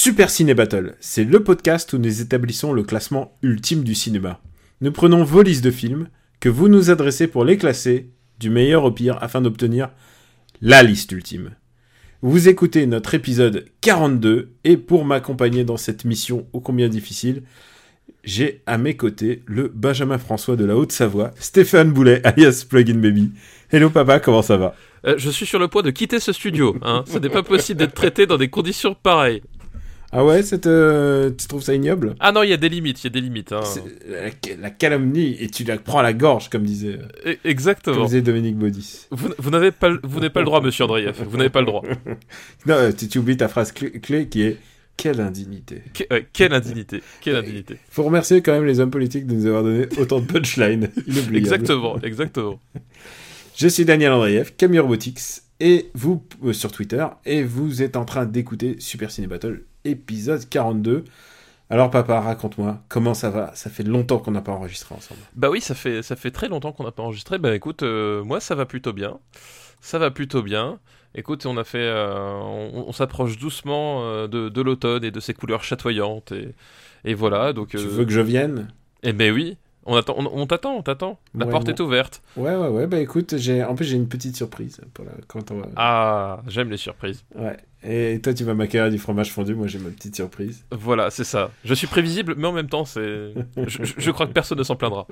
Super Ciné Battle, c'est le podcast où nous établissons le classement ultime du cinéma. Nous prenons vos listes de films que vous nous adressez pour les classer du meilleur au pire afin d'obtenir la liste ultime. Vous écoutez notre épisode 42 et pour m'accompagner dans cette mission ô combien difficile, j'ai à mes côtés le Benjamin François de la Haute-Savoie, Stéphane Boulet alias Plugin Baby. Hello papa, comment ça va? Euh, je suis sur le point de quitter ce studio. Hein. Ce n'est pas possible d'être traité dans des conditions pareilles. Ah ouais, euh, tu trouves ça ignoble? Ah non, il y a des limites, il y a des limites. Hein. La, la calomnie et tu la prends à la gorge comme disait, E- comme Exactement. disait Dominique Baudis. Vous, vous n'avez pas, le- vous n'avez pas le droit, monsieur Andreev. Vous n'avez pas le droit. Non, euh, tu, tu oublies ta phrase clé, clé qui est quelle indignité. Que- quelle indignité. Quelle indignité. Faut remercier quand même les hommes politiques de nous avoir donné autant de punchlines. Exactement, exactement. Je suis Daniel Andreev, Camille Robotics, et vous euh, sur Twitter, et vous êtes en train d'écouter Super Ciné Battle épisode 42. Alors papa, raconte-moi, comment ça va? Ça fait longtemps qu'on n'a pas enregistré ensemble. Bah oui, ça fait, ça fait très longtemps qu'on n'a pas enregistré. Bah écoute, euh, moi ça va plutôt bien. Ça va plutôt bien. Écoute, on a fait, euh, on, on s'approche doucement euh, de, de l'automne et de ses couleurs chatoyantes et, et voilà. Donc, Tu veux que je vienne? Eh ben oui, on attend, on, on t'attend, on t'attend. La Ouais, porte bon. est ouverte. Ouais, ouais, ouais, bah écoute, j'ai... en plus j'ai une petite surprise pour la... quand on va... Ah, j'aime les surprises. Ouais. Et toi tu vas m'accueillir du fromage fondu, moi j'ai ma petite surprise. Voilà, c'est ça. Je suis prévisible, mais en même temps, c'est. Je, crois que personne ne s'en plaindra.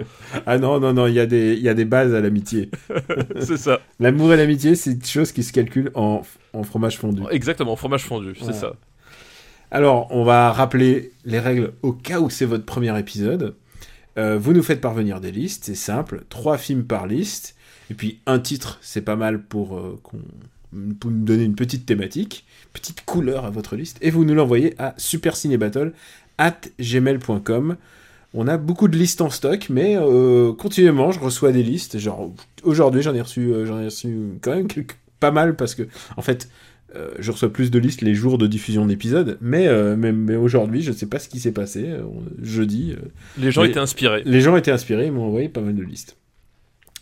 Ah non, non, non, il y, a des- y a des bases à l'amitié. c'est ça. L'amour et l'amitié, c'est une chose qui se calcule en, en fromage fondu. Exactement, fromage fondu, c'est Ouais. ça. Alors, on va rappeler les règles au cas où c'est votre premier épisode. Euh, vous nous faites parvenir des listes, c'est simple. Trois films par liste. Et puis un titre, c'est pas mal pour, euh, qu'on- pour nous donner une petite thématique, petite couleur à votre liste. Et vous nous l'envoyez à supercinébattle at gmail.com. On a beaucoup de listes en stock, mais euh, continuellement, je reçois des listes. Genre, aujourd'hui, j'en ai reçu, euh, j'en ai reçu quand même quelques- pas mal parce que, en fait, euh, je reçois plus de listes les jours de diffusion d'épisodes, mais, euh, mais, mais aujourd'hui, je sais pas ce qui s'est passé. euh, jeudi, Les gens étaient inspirés. les gens étaient inspirés, ils m'ont envoyé pas mal de listes.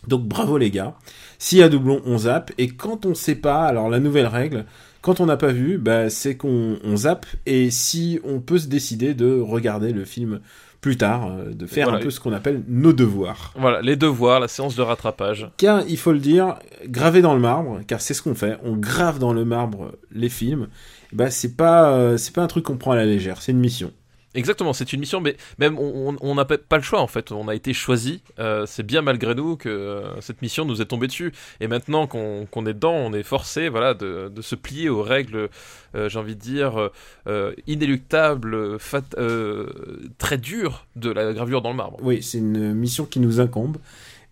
Donc bravo les gars. S'il y a doublon, on zappe. Et quand on sait pas, alors la nouvelle règle, quand on n'a pas vu, bah, c'est qu'on on zappe. Et si on peut se décider de regarder le film plus tard, euh, de faire Voilà. un peu ce qu'on appelle nos devoirs. Voilà, les devoirs, la séance de rattrapage. Car il faut le dire, graver dans le marbre, car c'est ce qu'on fait, on grave dans le marbre les films. Bah c'est pas euh, c'est pas un truc qu'on prend à la légère, c'est une mission. Exactement, c'est une mission, mais même on n'a pas le choix en fait. On a été choisi. euh, c'est bien malgré nous que euh, cette mission nous est tombée dessus. Et maintenant qu'on est dedans, on est forcé, voilà, de, de se plier aux règles. euh, J'ai envie de dire inéluctables, fat, très dures de la gravure dans le marbre. Oui, c'est une mission qui nous incombe.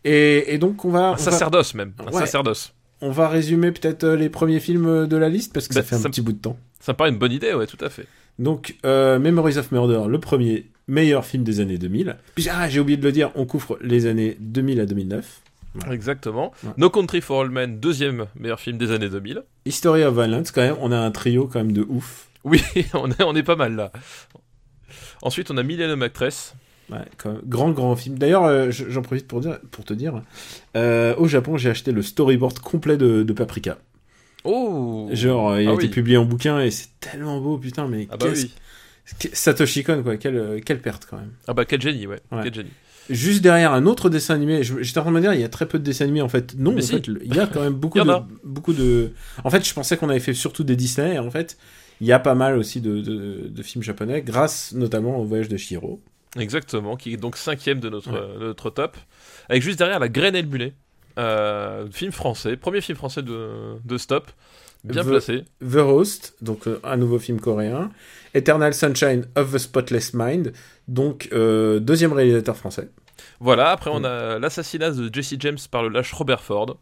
Et, et donc on va, Un on va- sacerdoce même, un Ouais. sacerdoce. On va résumer peut-être les premiers films de la liste parce que ça Bah, fait un ça- petit bout de temps. Ça me paraît une bonne idée, ouais, tout à fait. Donc, euh, Memories of Murder, le premier meilleur film des années 2000. Puis, ah, j'ai oublié de le dire, on couvre les années 2000 à 2009. Ouais. Exactement. Ouais. No Country for All Men, deuxième meilleur film des années 2000. History of Violence, quand même, on a un trio quand même de ouf. Oui, on est, on est pas mal là. Ensuite, on a Millennium Actress. Ouais, quand même. Grand, grand film. D'ailleurs, euh, je- j'en profite pour, dire, pour te dire, euh, au Japon, j'ai acheté le storyboard complet de, de Paprika. Oh Genre, euh, il a Ah été publié en bouquin et c'est tellement beau, putain, mais Ah bah oui. Satoshi Kon, quoi, quelle, euh, quelle perte quand même. Ah bah quel génie, ouais. Ouais. Quel génie. Juste derrière un autre dessin animé, j'étais en train de me dire, il y a très peu de dessins animés en fait. Non, Mais en si. fait, il y a quand même beaucoup de, beaucoup de. En fait, je pensais qu'on avait fait surtout des Disney, et en fait, il y a pas mal aussi de, de, de films japonais, grâce notamment au voyage de Shiro. Exactement, qui est donc cinquième de notre, Ouais. euh, notre top. Avec juste derrière La Graine et le Mulet. Euh, film français, premier film français de, de Stop. Bien The- placé. The Roast, donc euh, un nouveau film coréen. Eternal Sunshine of the Spotless Mind, donc euh, deuxième réalisateur français. Voilà, après on a l'assassinat de Jesse James par le lâche Robert Ford.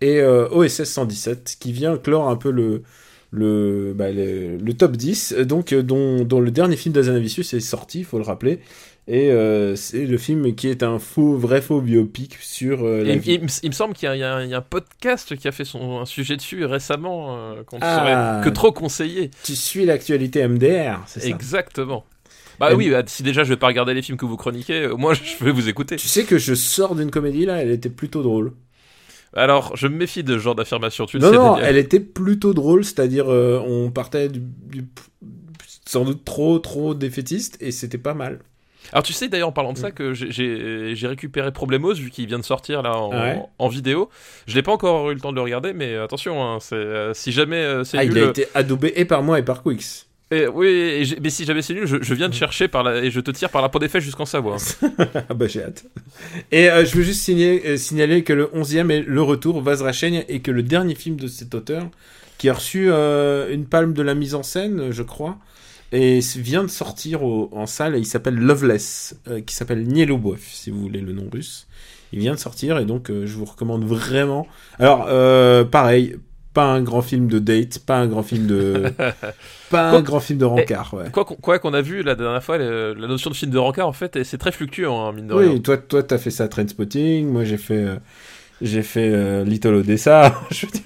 Et OSS 117, qui vient clore un peu le, le, bah, le, le top 10, donc dont, dont le dernier film d'Azanavicius est sorti, il faut le rappeler. Et euh, c'est le film qui est un faux, vrai faux biopic sur euh, la Il, vie. il me- il me semble qu'il y, a- il y a un- podcast qui a fait son, un sujet dessus récemment euh, qu'on ne Ah. saurait que trop conseiller. Tu suis l'actualité MDR, c'est ça Exactement. Bah Et- oui, bah, si déjà je vais pas regarder les films que vous chroniquez, euh, moi je vais vous écouter. Tu sais que je sors d'une comédie là, elle était plutôt drôle. Alors, je me méfie de ce genre d'affirmation. Tu Non, sais, non, elle était plutôt drôle, c'est-à-dire on partait du, du- sans doute trop, trop défaitiste et c'était pas mal. Alors tu sais d'ailleurs en parlant de Mm. ça que j'ai- récupéré Problemos vu qu'il vient de sortir là en, ouais en vidéo. Je n'ai pas encore eu le temps de le regarder, mais attention, hein, euh, si jamais euh, c'est Ah, nul, il a euh, été adoubé et par moi et par Quix. et- oui, et mais si jamais c'est nul, je, je viens Mm. de chercher par la, et je te tire par la peau des fesses jusqu'en Savoie. ah bah j'ai hâte. Et euh, je veux juste signaler, signaler que le 11e est le retour, Vazrachaigne, et que le dernier film de cet auteur, qui a reçu euh, une palme de la mise en scène, je crois, et vient de sortir au- en salle, et il s'appelle Loveless, euh, qui s'appelle Nieloboeuf, si vous voulez le nom russe. Il vient de sortir, et donc euh, je vous recommande vraiment. Alors, euh, pareil, pas un grand film de date, pas un grand film de... pas un grand film de rencard, ouais. Quoi qu'on quoi qu'on a vu la dernière fois, le- la notion de film de rencard en fait, c'est très fluctuant, hein, mine de Oui, rien. toi, toi, t'as fait ça Trainspotting, moi j'ai fait, euh, j'ai fait euh, Little Odessa. Je veux dire,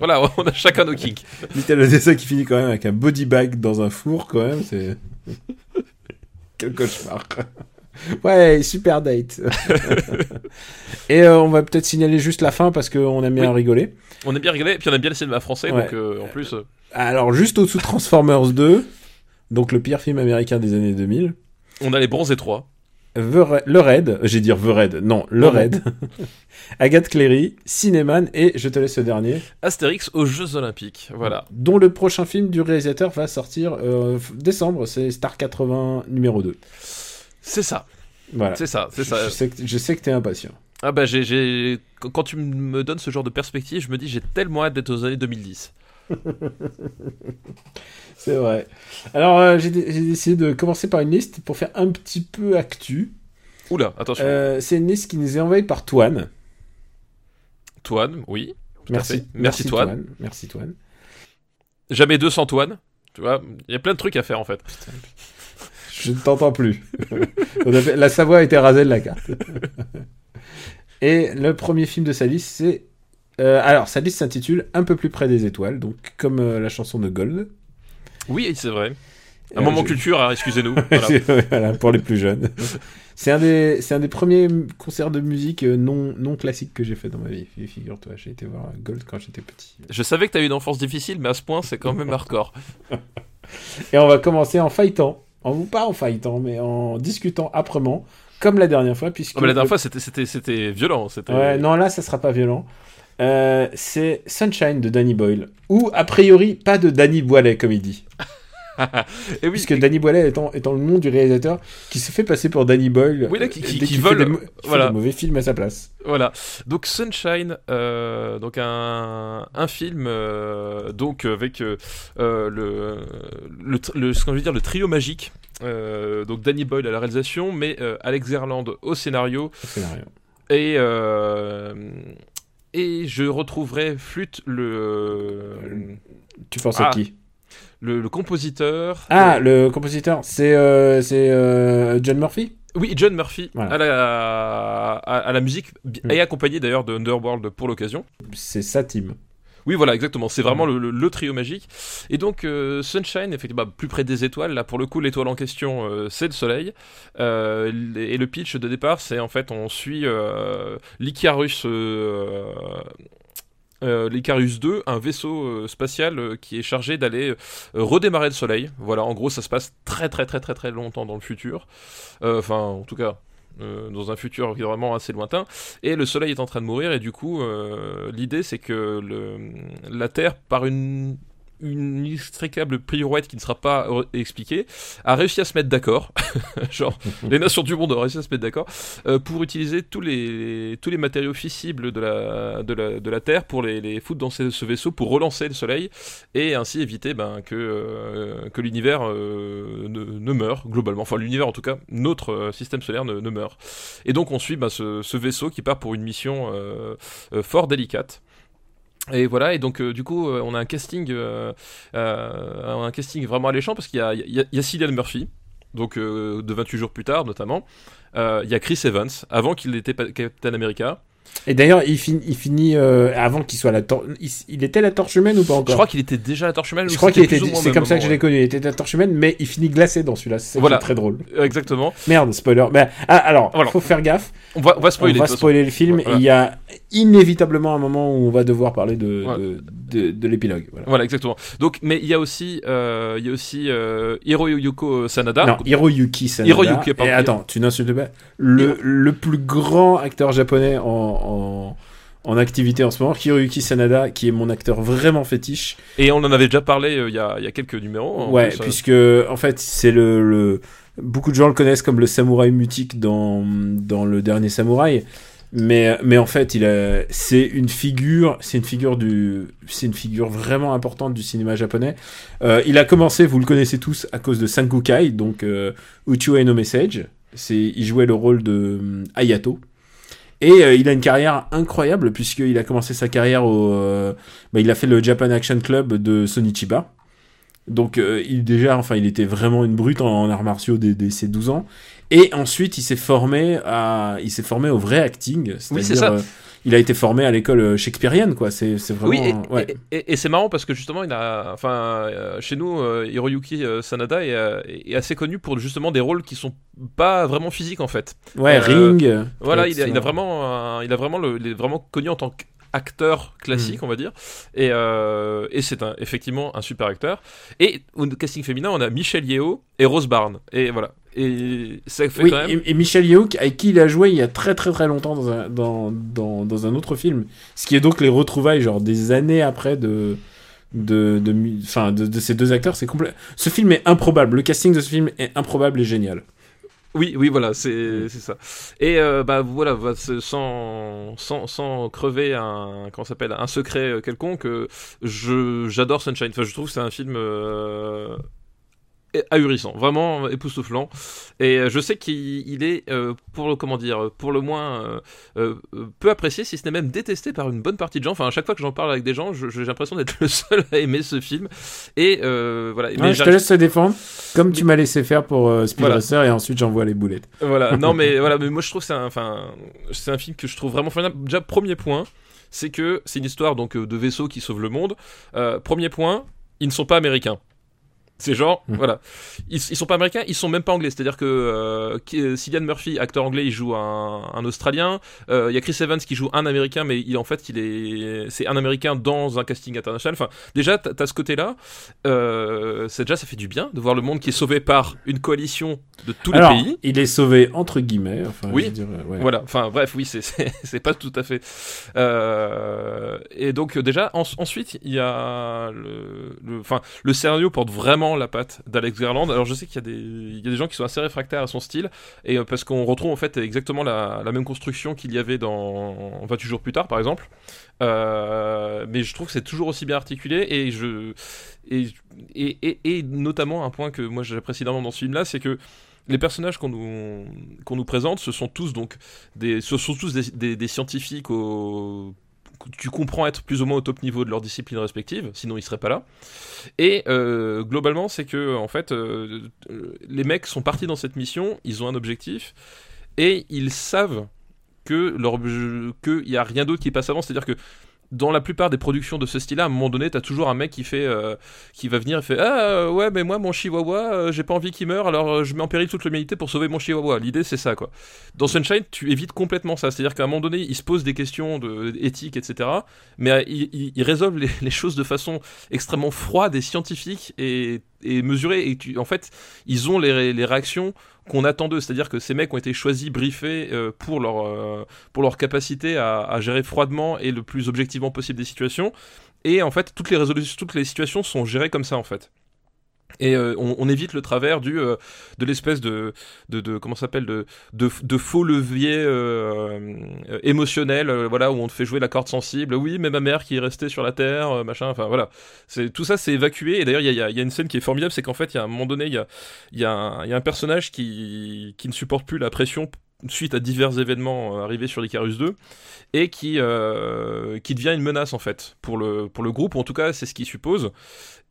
Voilà, on a chacun nos kinks. Little Odessa qui finit quand même avec un body bag dans un four, quand même, c'est quel cauchemar. Ouais, super date. Et euh, on va peut-être signaler juste la fin parce qu'on aime bien Oui. rigoler. On aime bien rigoler, puis on aime bien le cinéma français, Ouais. donc euh, en plus. euh, Alors juste au-dessous de Transformers 2, donc le pire film américain des années 2000. on a les bronzés 3. The le Raid, j'ai dire The Raid, non, le Non, non. Raid. Agathe Cléry, Cinéman et je te laisse le dernier. Astérix aux Jeux Olympiques. Voilà. dont le prochain film du réalisateur va sortir euh, décembre, c'est Star 80 numéro 2. C'est ça, Voilà. c'est ça, c'est Je, ça. je sais que, je sais que t'es impatient. Ah bah j'ai, quand tu me donnes ce genre de perspective, je me dis j'ai tellement hâte d'être aux années 2010. C'est vrai. Alors, euh, j'ai dé- j'ai décidé de commencer par une liste pour faire un petit peu actu. Oula, attention. Euh, c'est une liste qui nous est envoyée par Toine. Toine, oui. Merci. fait. Merci, Toine. Merci Toine. Jamais 200 Toine. Tu vois, il y a plein de trucs à faire en fait. Je ne t'entends plus. La Savoie a été rasée de la carte. Et le premier film de sa liste, c'est. Euh, alors, sa liste s'intitule Un peu plus près des étoiles, donc comme euh, la chanson de Gold. Oui, c'est vrai. Un Euh, moment je- culture, hein, excusez-nous. Voilà. Voilà, pour les plus jeunes. C'est un des, un des premiers concerts de musique non, non classiques que j'ai fait dans ma vie. Fi- Figure-toi, j'ai été voir Gold quand j'étais petit. Je savais que t'as eu une enfance difficile, mais à ce point, c'est quand même hardcore. Et on va commencer en fightant. En pas en fightant, mais en discutant âprement, comme la dernière fois, puisque. Ah, mais la dernière fois, c'était, violent. Ouais, non, là, ça sera pas violent. Euh, c'est Sunshine de Danny Boyle. Ou, a priori, pas de Danny Boilet, comme il dit. Et oui, Puisque Danny Boilet étant, étant le nom du réalisateur qui se fait passer pour Danny Boyle. Oui, là, qui- euh, qui- qui vole, fait des, voilà. des mauvais films à sa place. Voilà. Donc Sunshine, euh, donc un, un film, euh, donc avec euh, le, le, tr- le, ce qu'on veut dire le trio magique. Donc Danny Boyle à la réalisation, mais Alex Zerland au scénario au scénario. et et je retrouverai flûte le Tu penses Ah, à qui le, le compositeur. Ah, Euh, le compositeur, c'est euh, c'est euh, John Murphy oui John Murphy Voilà. à la à, à la musique Mm. et accompagné d'ailleurs de Underworld pour l'occasion. C'est sa team. Oui, voilà, exactement. C'est vraiment le, le- le trio magique. Et donc, euh, Sunshine, effectivement, plus près des étoiles. Là, pour le coup, l'étoile en question, euh, c'est le soleil. Euh, et le pitch de départ, c'est en fait, on suit l'Icarus. euh, l'Icarus 2, un vaisseau euh, spatial euh, qui est chargé d'aller redémarrer le Soleil. Voilà, en gros, ça se passe très très très très très longtemps dans le futur. Enfin, en tout cas, euh, dans un futur vraiment assez lointain. Et le Soleil est en train de mourir, et du coup, euh, l'idée c'est que le, la Terre, par une, une inextricable pirouette qui ne sera pas euh, expliquée, a réussi à se mettre d'accord. Genre, les nations du monde ont réussi à se mettre d'accord euh, pour utiliser tous les, tous les matériaux fissibles de la, de la, de la Terre pour les, les foutre dans ce, vaisseau pour relancer le Soleil et ainsi éviter ben, que, euh, que l'univers ne, meure globalement. Enfin, l'univers en tout cas, notre système solaire ne, ne meurt. Et donc on suit ben, ce, vaisseau qui part pour une mission fort délicate. Et voilà, et donc du coup, on a un casting, un casting vraiment alléchant parce qu'il y a, il Cillian Murphy, donc de 28 jours plus tard notamment. Il y a Chris Evans, avant qu'il était Captain America. Et d'ailleurs, il, finit, il finit euh, avant qu'il soit la torche. Il, était la torche humaine ou pas encore? Je crois qu'il était déjà la torche humaine. Je crois qu'il était. C'est comme ça que je l'ai connu. Il était la torche humaine, mais il finit glacé dans celui-là. C'est voilà. très drôle. Exactement. Merde, spoiler. Mais, ah, alors, il faut faire gaffe. On va, on va spoiler. On va spoiler le film. Et il y a inévitablement un moment où on va devoir parler de, de, de, l'épilogue. Voilà. exactement. Donc, mais il y a aussi, euh, il y a aussi euh, Hiroyuko Sanada. Non, Hiroyuki Sanada. Hiroyuki, pardon. Et attends, tu n'insultes pas. Le, le plus grand acteur japonais en en, en activité en ce moment, Hiroyuki Sanada, qui est mon acteur vraiment fétiche. Et on en avait déjà parlé euh, il y, a, y, a, quelques numéros. Ouais, euh. puisque en fait c'est le, le, beaucoup de gens le connaissent comme le samouraï mutique dans dans le dernier samouraï. Mais, mais en fait, il c'est une figure, c'est une figure du, c'est une figure vraiment importante du cinéma japonais. Euh, il a commencé, vous le connaissez tous, à cause de Sankukai, donc euh, Uchiwa no Message. C'est, il jouait le rôle de Ayato et euh, il a une carrière incroyable puisqu'il a commencé sa carrière au, euh, bah, il a fait le Japan Action Club de Sonichiba. Donc euh, il déjà, enfin, il était vraiment une brute en, arts martiaux dès, ses 12 ans. Et ensuite, il s'est formé à, il s'est formé au vrai acting. Oui, c'est ça il a été formé à l'école euh, shakespearienne, quoi. C'est vraiment. Oui, et, c'est marrant parce que justement, il a, enfin, euh, chez nous, euh, Hiroyuki Sanada est, assez connu pour justement des rôles qui sont pas vraiment physiques en fait. Ouais, Ring. Voilà, il a, vraiment, il a vraiment le, il est vraiment connu en tant qu'acteur classique, mm. on va dire. Et, et c'est effectivement un super acteur. Et au casting féminin, on a Michelle Yeo et Rose Barn. Et voilà. Et ça fait oui, quand même... et, Michel Yeoh, avec qui il a joué il y a très très très longtemps dans un, dans, dans, dans un autre film. Ce qui est donc les retrouvailles, genre des années après de. De, de, de, de ces deux acteurs, c'est complet. Ce film est improbable. Le casting de ce film est improbable et génial. Oui, oui, voilà, c'est ça. Et euh, bah voilà, sans, sans, sans crever un comment s'appelle un secret euh, quelconque, euh, je j'adore Sunshine. Enfin, je trouve que c'est un film ahurissant, vraiment époustouflant. Et euh, je sais qu'il est, euh, pour le comment dire, pour le moins euh, peu apprécié, si ce n'est même détesté par une bonne partie de gens. Enfin, à chaque fois que j'en parle avec des gens, j'ai l'impression d'être le seul à aimer ce film. Et voilà. mais je te laisse te défendre, comme tu m'as laissé faire pour Speed Racer, et ensuite j'envoie les boulettes. Voilà. non, mais voilà, mais moi je trouve c'est un, enfin, c'est un film que je trouve vraiment formidable. Déjà, premier point, c'est que c'est une histoire donc de vaisseaux qui sauvent le monde. premier point, ils ne sont pas américains. C'est genre, hmm. voilà. Ils, ils, sont pas américains, ils sont même pas anglais. C'est-à-dire que euh, Cillian Murphy, acteur anglais, il joue un, un Australien. Euh, il y a Chris Evans qui joue un Américain, mais il, en fait, il est, c'est un Américain dans un casting international. Enfin, déjà, t'as ce côté-là. Euh, déjà, ça fait du bien de voir le monde qui est sauvé par une coalition de tous les pays. Il est sauvé entre guillemets. Enfin, oui. Voilà. Enfin, bref, oui, c'est pas tout à fait. Euh, et donc déjà, ensuite, il y a le, enfin, le, scénario porte la patte d'Alex Garland. Alors je sais qu'il y, a des, il y a des gens qui sont assez réfractaires à son style, et euh, parce qu'on retrouve en fait exactement la, même construction qu'il y avait dans 28 jours plus tard, par exemple. Euh, mais je trouve que c'est toujours aussi bien articulé, et je et, et, et, notamment un point que moi j'apprécie énormément dans ce film-là, c'est que les personnages qu'on nous, qu'on nous présente, ce sont tous donc des, ce sont tous des scientifiques au tu comprends être plus ou moins au top niveau de leur discipline respective, sinon ils seraient pas là. Et euh, globalement, c'est que en fait, euh, les mecs sont partis dans cette mission, ils ont un objectif et ils savent que leur qu'il y a rien d'autre qui passe avant, c'est-à-dire que dans la plupart des productions de ce style-là, à un moment donné, t'as toujours un mec qui fait, euh, qui va venir et fait ah euh, ouais mais moi mon chihuahua, euh, j'ai pas envie qu'il meure, alors je mets en péril toute l'humanité pour sauver mon chihuahua. L'idée c'est ça quoi. Dans Sunshine, tu évites complètement ça, c'est-à-dire qu'à un moment donné, il se pose des questions de éthique, etc. Mais il, il, résolve les, choses de façon extrêmement froide et scientifique et, mesurée. Et en fait, ils ont les réactions qu'on attend d'eux. C'est-à-dire que ces mecs ont été choisis, briefés euh, pour, leur, euh, pour leur capacité à, gérer froidement et le plus objectivement possible des situations. Et en fait, toutes les, résolutions, toutes les situations sont gérées comme ça, en fait et euh, on, évite le travers du euh, de l'espèce de, de, de comment s'appelle de, de, de faux levier euh, émotionnel voilà où on te fait jouer la corde sensible. Oui mais ma mère qui est restée sur la terre machin enfin voilà. C'est tout ça c'est évacué. Et d'ailleurs il y a, y a, une scène qui est formidable c'est qu'en fait il y a un moment donné il y a il y, a y a un personnage qui qui ne supporte plus la pression suite à divers événements euh, arrivés sur l'Icarus 2 et qui, euh, qui devient une menace en fait pour le, pour le groupe, en tout cas c'est ce qu'ils supposent.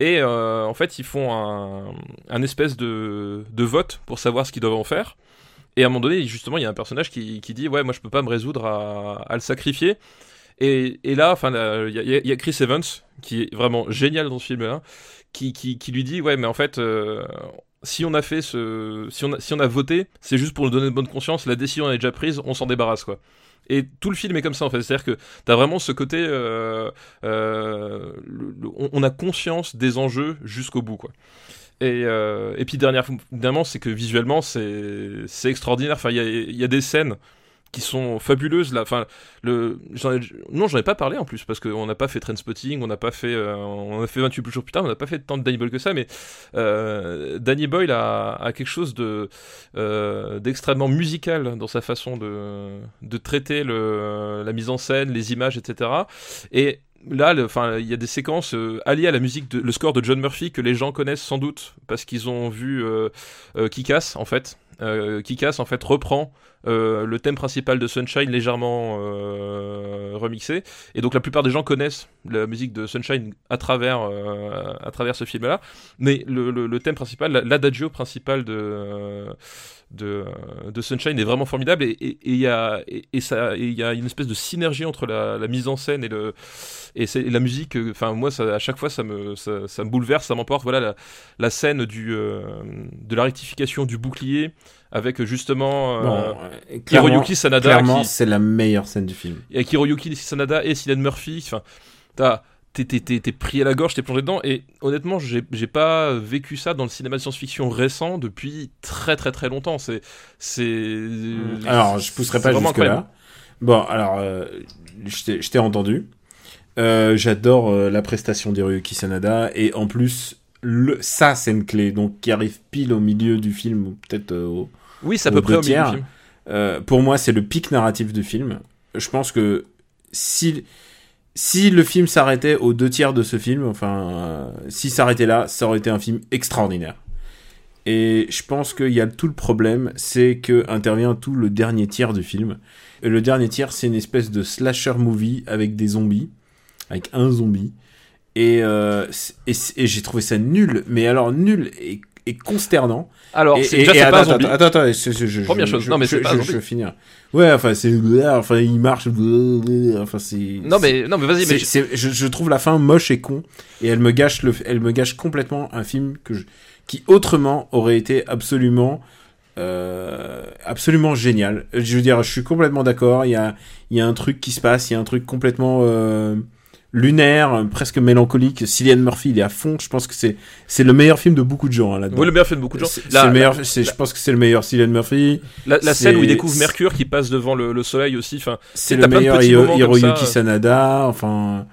Et euh, en fait ils font un, un espèce de, de vote pour savoir ce qu'ils doivent en faire. Et à un moment donné, justement, il y a un personnage qui, qui dit Ouais, moi je peux pas me résoudre à, à le sacrifier. Et, et là, il y, a- Chris Evans, qui est vraiment génial dans ce film-là, qui, qui, lui dit Ouais, mais en fait, si on a fait ce. Si on a, voté, c'est juste pour nous donner de bonne conscience, la décision est déjà prise, on s'en débarrasse, quoi. Et tout le film est comme ça en fait, c'est-à-dire que t'as vraiment ce côté, euh, euh, on, a conscience des enjeux jusqu'au bout quoi. Et, euh, et puis dernière, dernièrement, c'est que visuellement c'est extraordinaire. Enfin, il y y a des scènes qui sont fabuleuses là. Enfin, le, non, j'en ai pas parlé en plus parce qu'on n'a pas fait Trainspotting, on n'a pas fait, euh, on a fait 28 jours plus tard, on n'a pas fait tant de Danny Boyle que ça, mais euh, Danny Boyle a, quelque chose de euh, d'extrêmement musical dans sa façon de de traiter le, la mise en scène, les images, etc. Et Là, enfin, il y a des séquences euh, alliées à la musique, le score de John Murphy que les gens connaissent sans doute parce qu'ils ont vu euh, euh, Kick-Ass en fait. Kick-Ass en fait reprend euh, le thème principal de Sunshine légèrement euh, remixé. Et donc la plupart des gens connaissent la musique de Sunshine à travers euh, à travers ce film là mais le, thème principal la- l'adagio principal de de, de Sunshine est vraiment formidable. Et il y a et, y a une espèce de synergie entre la, mise en scène et le et la musique enfin moi à chaque fois ça me ça, me bouleverse ça m'emporte. Voilà la, la scène du de la rectification du bouclier avec justement euh, Bon, euh, Hiroyuki Sanada clairement qui- c'est la meilleure scène du film. et avec Hiroyuki Sanada et Cillian Murphy. Enfin, t'as- t'es, t'es, t'es- t'es pris à la gorge, t'es plongé dedans. Et honnêtement, j'ai, j'ai pas vécu ça dans le cinéma de science-fiction récent depuis très très très longtemps. C'est, c'est. Alors, je pousserai pas jusque là. Bon, alors, euh, je t'ai- entendu. Euh, J'adore euh, la prestation d'Hiroyuki Sanada et en plus le sa scène clé, donc qui arrive pile au milieu du film ou peut-être euh, au, Oui, c'est à peu près au tiers. film. Euh, pour moi, c'est le pic narratif du film. Je pense que si, si le film s'arrêtait aux deux tiers de ce film, enfin, euh, si s'arrêtait là, ça aurait été un film extraordinaire. Et je pense qu'il y a tout le problème, c'est que intervient tout le dernier tiers du film. Et le dernier tiers, c'est une espèce de slasher movie avec des zombies, avec un zombie. Et, euh, et, et j'ai trouvé ça nul, mais alors nul et, et consternant. Alors, Et- déjà, c'est pas un attends, zombie. Attends, attends, je, Première chose. je- Non, mais c'est pas un zombie. Je vais finir. Ouais, enfin, c'est, enfin, il marche, enfin, c'est. Non, mais, non, mais vas-y, mais. je, je trouve la fin moche et con, et elle me gâche le, elle me gâche complètement un film que je, qui autrement aurait été absolument, euh, absolument génial. Je veux dire, je suis complètement d'accord. Il y a, il y a un truc qui se passe, il y a un truc complètement euh, lunaire, presque mélancolique. Cillian Murphy, il est à fond. Je pense que c'est, c'est le meilleur film de beaucoup de gens hein, là-dedans. Oui, le meilleur fait de beaucoup de gens. C'est le meilleur. je pense que c'est le meilleur Cillian Murphy. La, la scène où il découvre Mercure qui passe devant le, le soleil aussi. Enfin, C'est le meilleur Hiro- Hiroyuki ça. Sanada. Enfin,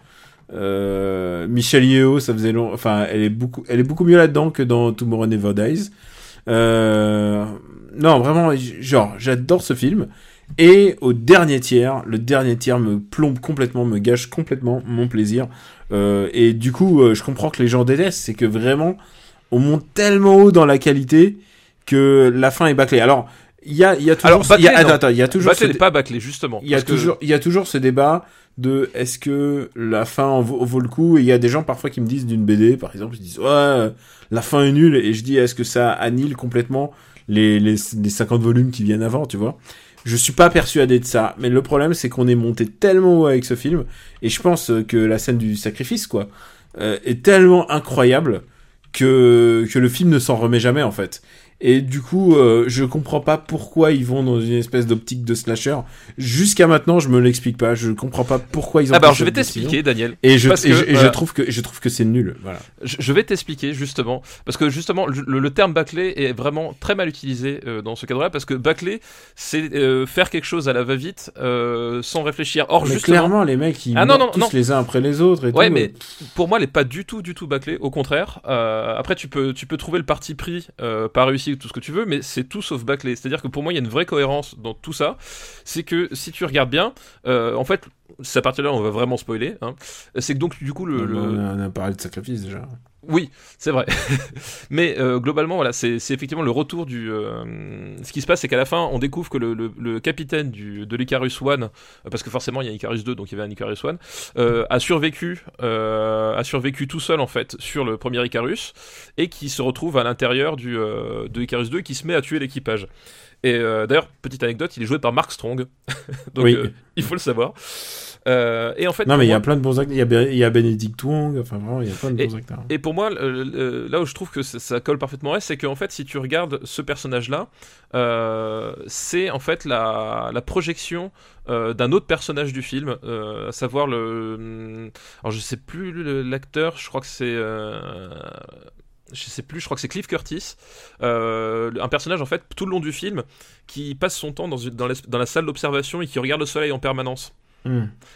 euh, Michelle Yeoh, ça faisait long. Enfin, elle est beaucoup, elle est beaucoup mieux là-dedans que dans Tomorrow Never Dies. Euh, non, vraiment, genre, j'adore ce film. Et au dernier tiers, le dernier tiers me plombe complètement, me gâche complètement mon plaisir. Euh, et du coup, euh, je comprends que les gens détestent, c'est que vraiment, on monte tellement haut dans la qualité que la fin est bâclée. Alors, il y a, y a toujours, Alors, bâclé, y a, attends, attends, il y a toujours Bâclé ce- n'est pas bâclé, justement. il y a toujours, il y a toujours ce débat de est-ce que la fin en vaut, vaut le coup? Et il y a des gens parfois qui me disent d'une BD par exemple ils disent ouais la fin est nulle et je dis est-ce que ça annule complètement les, les, les 50 volumes qui viennent avant tu vois? Je suis pas persuadé de ça mais le problème c'est qu'on est monté tellement haut avec ce film et je pense que la scène du sacrifice quoi euh, est tellement incroyable que que le film ne s'en remet jamais en fait et du coup, euh, je comprends pas pourquoi ils vont dans une espèce d'optique de slasher. Jusqu'à maintenant, je me l'explique pas. Je comprends pas pourquoi ils ont. Ah bah alors, je vais t'expliquer, Daniel. Et je, et que, je, et je voilà. trouve que je trouve que c'est nul. Voilà. Je je vais t'expliquer justement, parce que justement le, le terme bâclé est vraiment très mal utilisé euh, dans ce cadre-là, parce que bâclé, c'est euh, faire quelque chose à la va-vite euh, sans réfléchir. Or Mais justement, clairement, les mecs, ils Ah non, tous non. les uns après les autres et ouais, tout. mais pour moi, elle est pas du tout, du tout bâclée. Au contraire, euh, après tu peux, tu peux trouver le parti pris, euh, pas tout ce que tu veux, mais c'est tout sauf bâclé. C'est-à-dire que pour moi, il y a une vraie cohérence dans tout ça. C'est que si tu regardes bien, euh, en fait, c'est à partir de là, on va vraiment spoiler. Hein, c'est que donc du coup le, le- On, a, on a parlé de sacrifice déjà. Oui, c'est vrai. Mais euh, globalement, voilà, c'est effectivement le retour du. Euh, ce qui se passe, c'est qu'à la fin, on découvre que le, le, le capitaine du, de l'Icarus One, euh, parce que forcément il y a Icarus 2, donc il y avait un Icarus One, euh, a survécu, euh, a survécu tout seul en fait sur le premier Icarus, et qui se retrouve à l'intérieur du de Icarus 2, qui se met à tuer l'équipage. Et d'ailleurs, petite anecdote, il est joué par Mark Strong, donc Oui. il faut le savoir. Euh, et en fait, Non, mais il y a plein de bons acteurs. Il y a, y Benedict Wong. Enfin, vraiment, il y a plein de bons acteurs. Et pour moi, là où je trouve que ça, ça colle parfaitement, à, c'est qu'en fait, si tu regardes ce personnage-là, euh, c'est en fait la, la projection euh, d'un autre personnage du film, à savoir le. Alors, je sais plus l'acteur, je crois que c'est. je sais plus, je crois que c'est Cliff Curtis, euh, un personnage en fait tout le long du film qui passe son temps dans, une- dans, l'es- dans la salle d'observation et qui regarde le soleil en permanence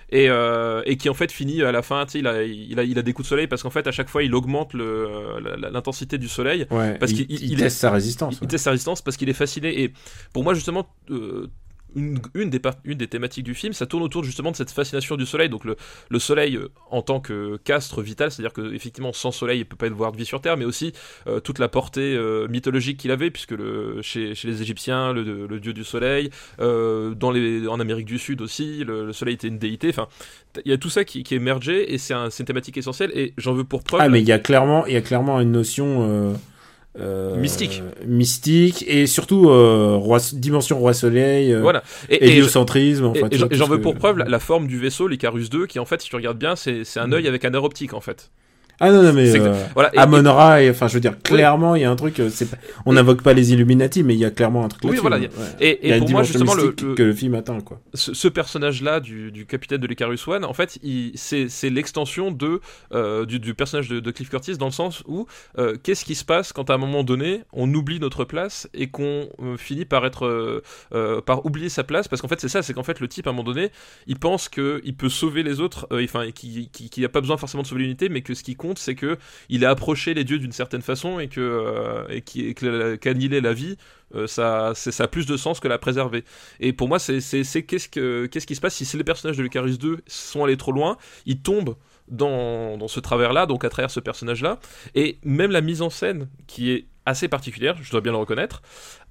Et, euh, et qui en fait finit à la fin, il a, il, a, il a des coups de soleil parce qu'en fait à chaque fois il augmente la- l'intensité du soleil, Ouais, Parce il, qu'il- il il teste est- sa résistance. il ouais. teste sa résistance parce qu'il est fasciné et pour moi justement euh, une, une, des une des thématiques du film, ça tourne autour justement de cette fascination du soleil. Donc le, le soleil euh, en tant que castre vital, c'est-à-dire que effectivement sans soleil il peut pas y avoir de vie sur Terre, mais aussi euh, toute la portée euh, mythologique qu'il avait, puisque le, chez, chez les Égyptiens, le, le dieu du soleil, euh, dans les, en Amérique du Sud aussi, le, le soleil était une déité. Enfin, il y a tout ça qui, qui est émergé et c'est un, une thématique essentielle. Et j'en veux pour preuve. Ah, mais il y a clairement, il y a clairement une notion euh, Mystique. mystique et surtout euh, roi, dimension roi soleil, euh, voilà. Et, héliocentrisme. Et, et vois, j'en- et veux que- pour preuve la, la forme du vaisseau, l'Icarus 2, qui en fait, si tu regardes bien, c'est c'est Mm. un œil avec un air optique en fait. Ah non, non mais euh, Voilà. Et- Amon Ra, et- enfin je veux dire clairement il y a un truc. euh, C'est pas- on n'invoque pas les Illuminati, mais il y a clairement un truc. Oui, voilà, ouais. et, et- pour moi, justement, le, que le film atteint quoi. ce, ce personnage-là du, du capitaine de l'Icarus One, en fait, c'est l'extension de euh, du, du personnage de, de Cliff Curtis dans le sens où euh, qu'est-ce qui se passe quand à un moment donné on oublie notre place et qu'on finit par être par oublier sa place? Parce qu'en fait c'est ça, c'est qu'en fait le type à un moment donné il pense que il peut sauver les autres, enfin qu'il qui, qui a pas besoin forcément de sauver l'unité, mais que ce qui compte c'est que il a approché les dieux d'une certaine façon et que euh, et qui- qu'annihiler la vie euh, ça, c'est- ça a plus de sens que la préserver. Et pour moi, c'est c'est- qu'est-ce que- qu'est-ce qui se passe si les personnages de l'Icarus 2 sont allés trop loin, ils tombent dans, dans ce travers-là, donc à travers ce personnage-là, et même la mise en scène, qui est assez particulière, je dois bien le reconnaître,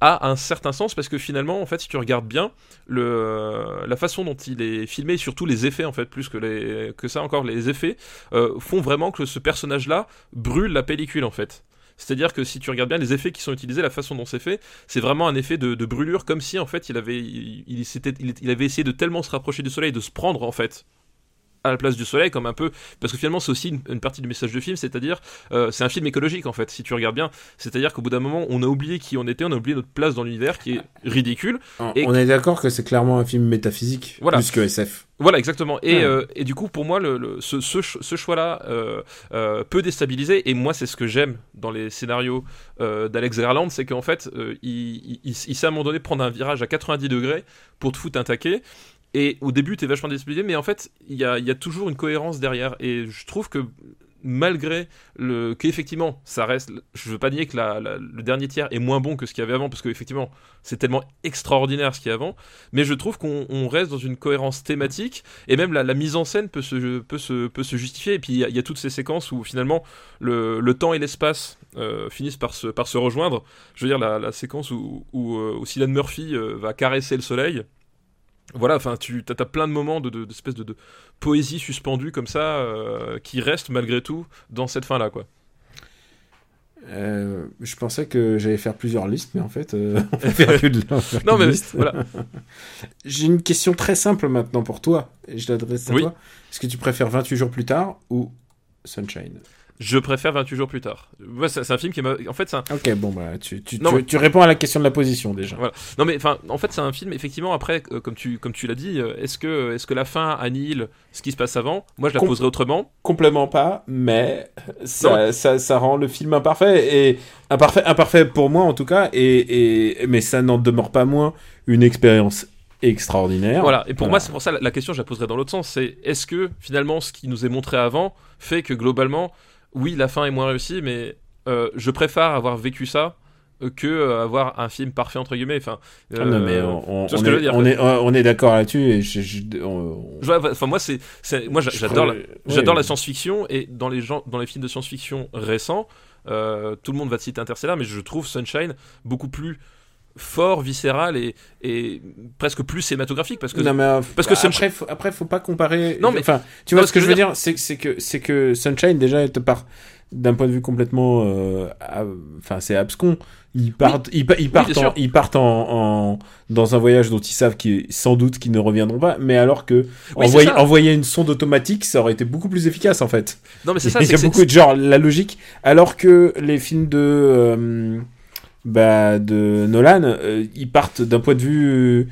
a un certain sens, parce que finalement, en fait, si tu regardes bien, le, la façon dont il est filmé, surtout les effets, en fait, plus que, les, que ça encore, les effets, euh, font vraiment que ce personnage-là brûle la pellicule, en fait. C'est-à-dire que si tu regardes bien les effets qui sont utilisés, la façon dont c'est fait, c'est vraiment un effet de, brûlure, comme si en fait il avait, il- il avait essayé de tellement se rapprocher du soleil, de se prendre en fait à la place du soleil, comme un peu, parce que finalement c'est aussi une, une partie du message du film, c'est-à-dire euh, c'est un film écologique en fait, si tu regardes bien, c'est-à-dire qu'au bout d'un moment on a oublié qui on était, on a oublié notre place dans l'univers qui est ridicule. On- Et- On est d'accord que c'est clairement un film métaphysique Voilà. plus que SF. Voilà, exactement. Et, Ouais. euh, et du coup, pour moi, le, le- ce, ce, ch- ce choix-là euh, euh, peut déstabiliser. Et moi, c'est ce que j'aime dans les scénarios d'Alex Garland, c'est qu'en fait, il, il, il- il sait à un moment donné prendre un virage à 90 degrés pour te foutre un taquet. Et au début, t'es vachement déstabilisé, mais en fait, il y a, toujours une cohérence derrière. Et je trouve que malgré le qu'effectivement ça reste je veux pas nier que le dernier tiers est moins bon que ce qu'il y avait avant parce qu'effectivement c'est tellement extraordinaire ce qu'il y a avant. Mais je trouve qu'on on reste dans une cohérence thématique et même la, mise en scène peut se, peut se, peut se justifier. Et puis il y, a- toutes ces séquences où finalement le, le temps et l'espace euh, finissent par se, par se rejoindre. Je veux dire la, séquence où, où, euh, où Murphy euh, va caresser le soleil voilà, enfin, tu as, plein de moments de, de, de, de poésie suspendue comme ça euh, qui restent malgré tout dans cette fin-là, quoi. Euh, je pensais que j'allais faire plusieurs listes, mais en fait, euh, on va faire que de, Non, mais voilà. J'ai une question très simple maintenant pour toi, et je l'adresse à Oui. toi. Est-ce que tu préfères 28 jours plus tard ou Sunshine? Je préfère 28 jours plus tard. Ouais, c'est un film qui m'a. En fait, c'est un. Ok, bon, bah, tu, tu, Non, tu, mais- tu réponds à la question de la position déjà. Voilà. Non, mais enfin, en fait, c'est un film. Effectivement, après, euh, comme tu, comme tu l'as dit, euh, est-ce que, la fin annihile ce qui se passe avant? Moi, je la Com- poserai autrement. Complètement pas, mais ça, Non, ça, ça rend le film imparfait, et imparfait, imparfait pour moi en tout cas, et, et, mais ça n'en demeure pas moins une expérience extraordinaire. Voilà. Et pour Voilà. moi, c'est pour ça la, la question, je la poserai dans l'autre sens. C'est est-ce que finalement, ce qui nous est montré avant fait que globalement, oui, la fin est moins réussie, mais euh, je préfère avoir vécu ça que euh, avoir un film parfait entre guillemets. Enfin, Ah non, mais euh, on, je est, veux dire, on est, on est d'accord là-dessus et je, je- on- je vois, Enfin, moi, c'est, moi, j'adore, la, j'adore ouais. la science-fiction et dans les gens, dans les films de science-fiction récents, euh, tout le monde va te citer Interstellar, mais je trouve Sunshine beaucoup plus fort, viscéral et, et presque plus cinématographique parce que Non, mais, euh, parce que après, Sunshine- faut, après, faut pas comparer. Non, mais- enfin, tu non, vois ce que je veux dire, c'est que c'est que c'est que Sunshine déjà te part d'un point de vue complètement, euh, enfin, c'est abscon. Ils partent, ils, pa- ils partent, en, ils partent en, en- dans un voyage dont ils savent qu'ils, sans doute qu'ils ne reviendront pas. Mais alors que Oui, envoyer, envoyer une sonde automatique, ça aurait été beaucoup plus efficace en fait. non, mais c'est ça. Il y a beaucoup de genre la logique, alors que les films de euh, bah de Nolan, euh, ils partent d'un point de vue,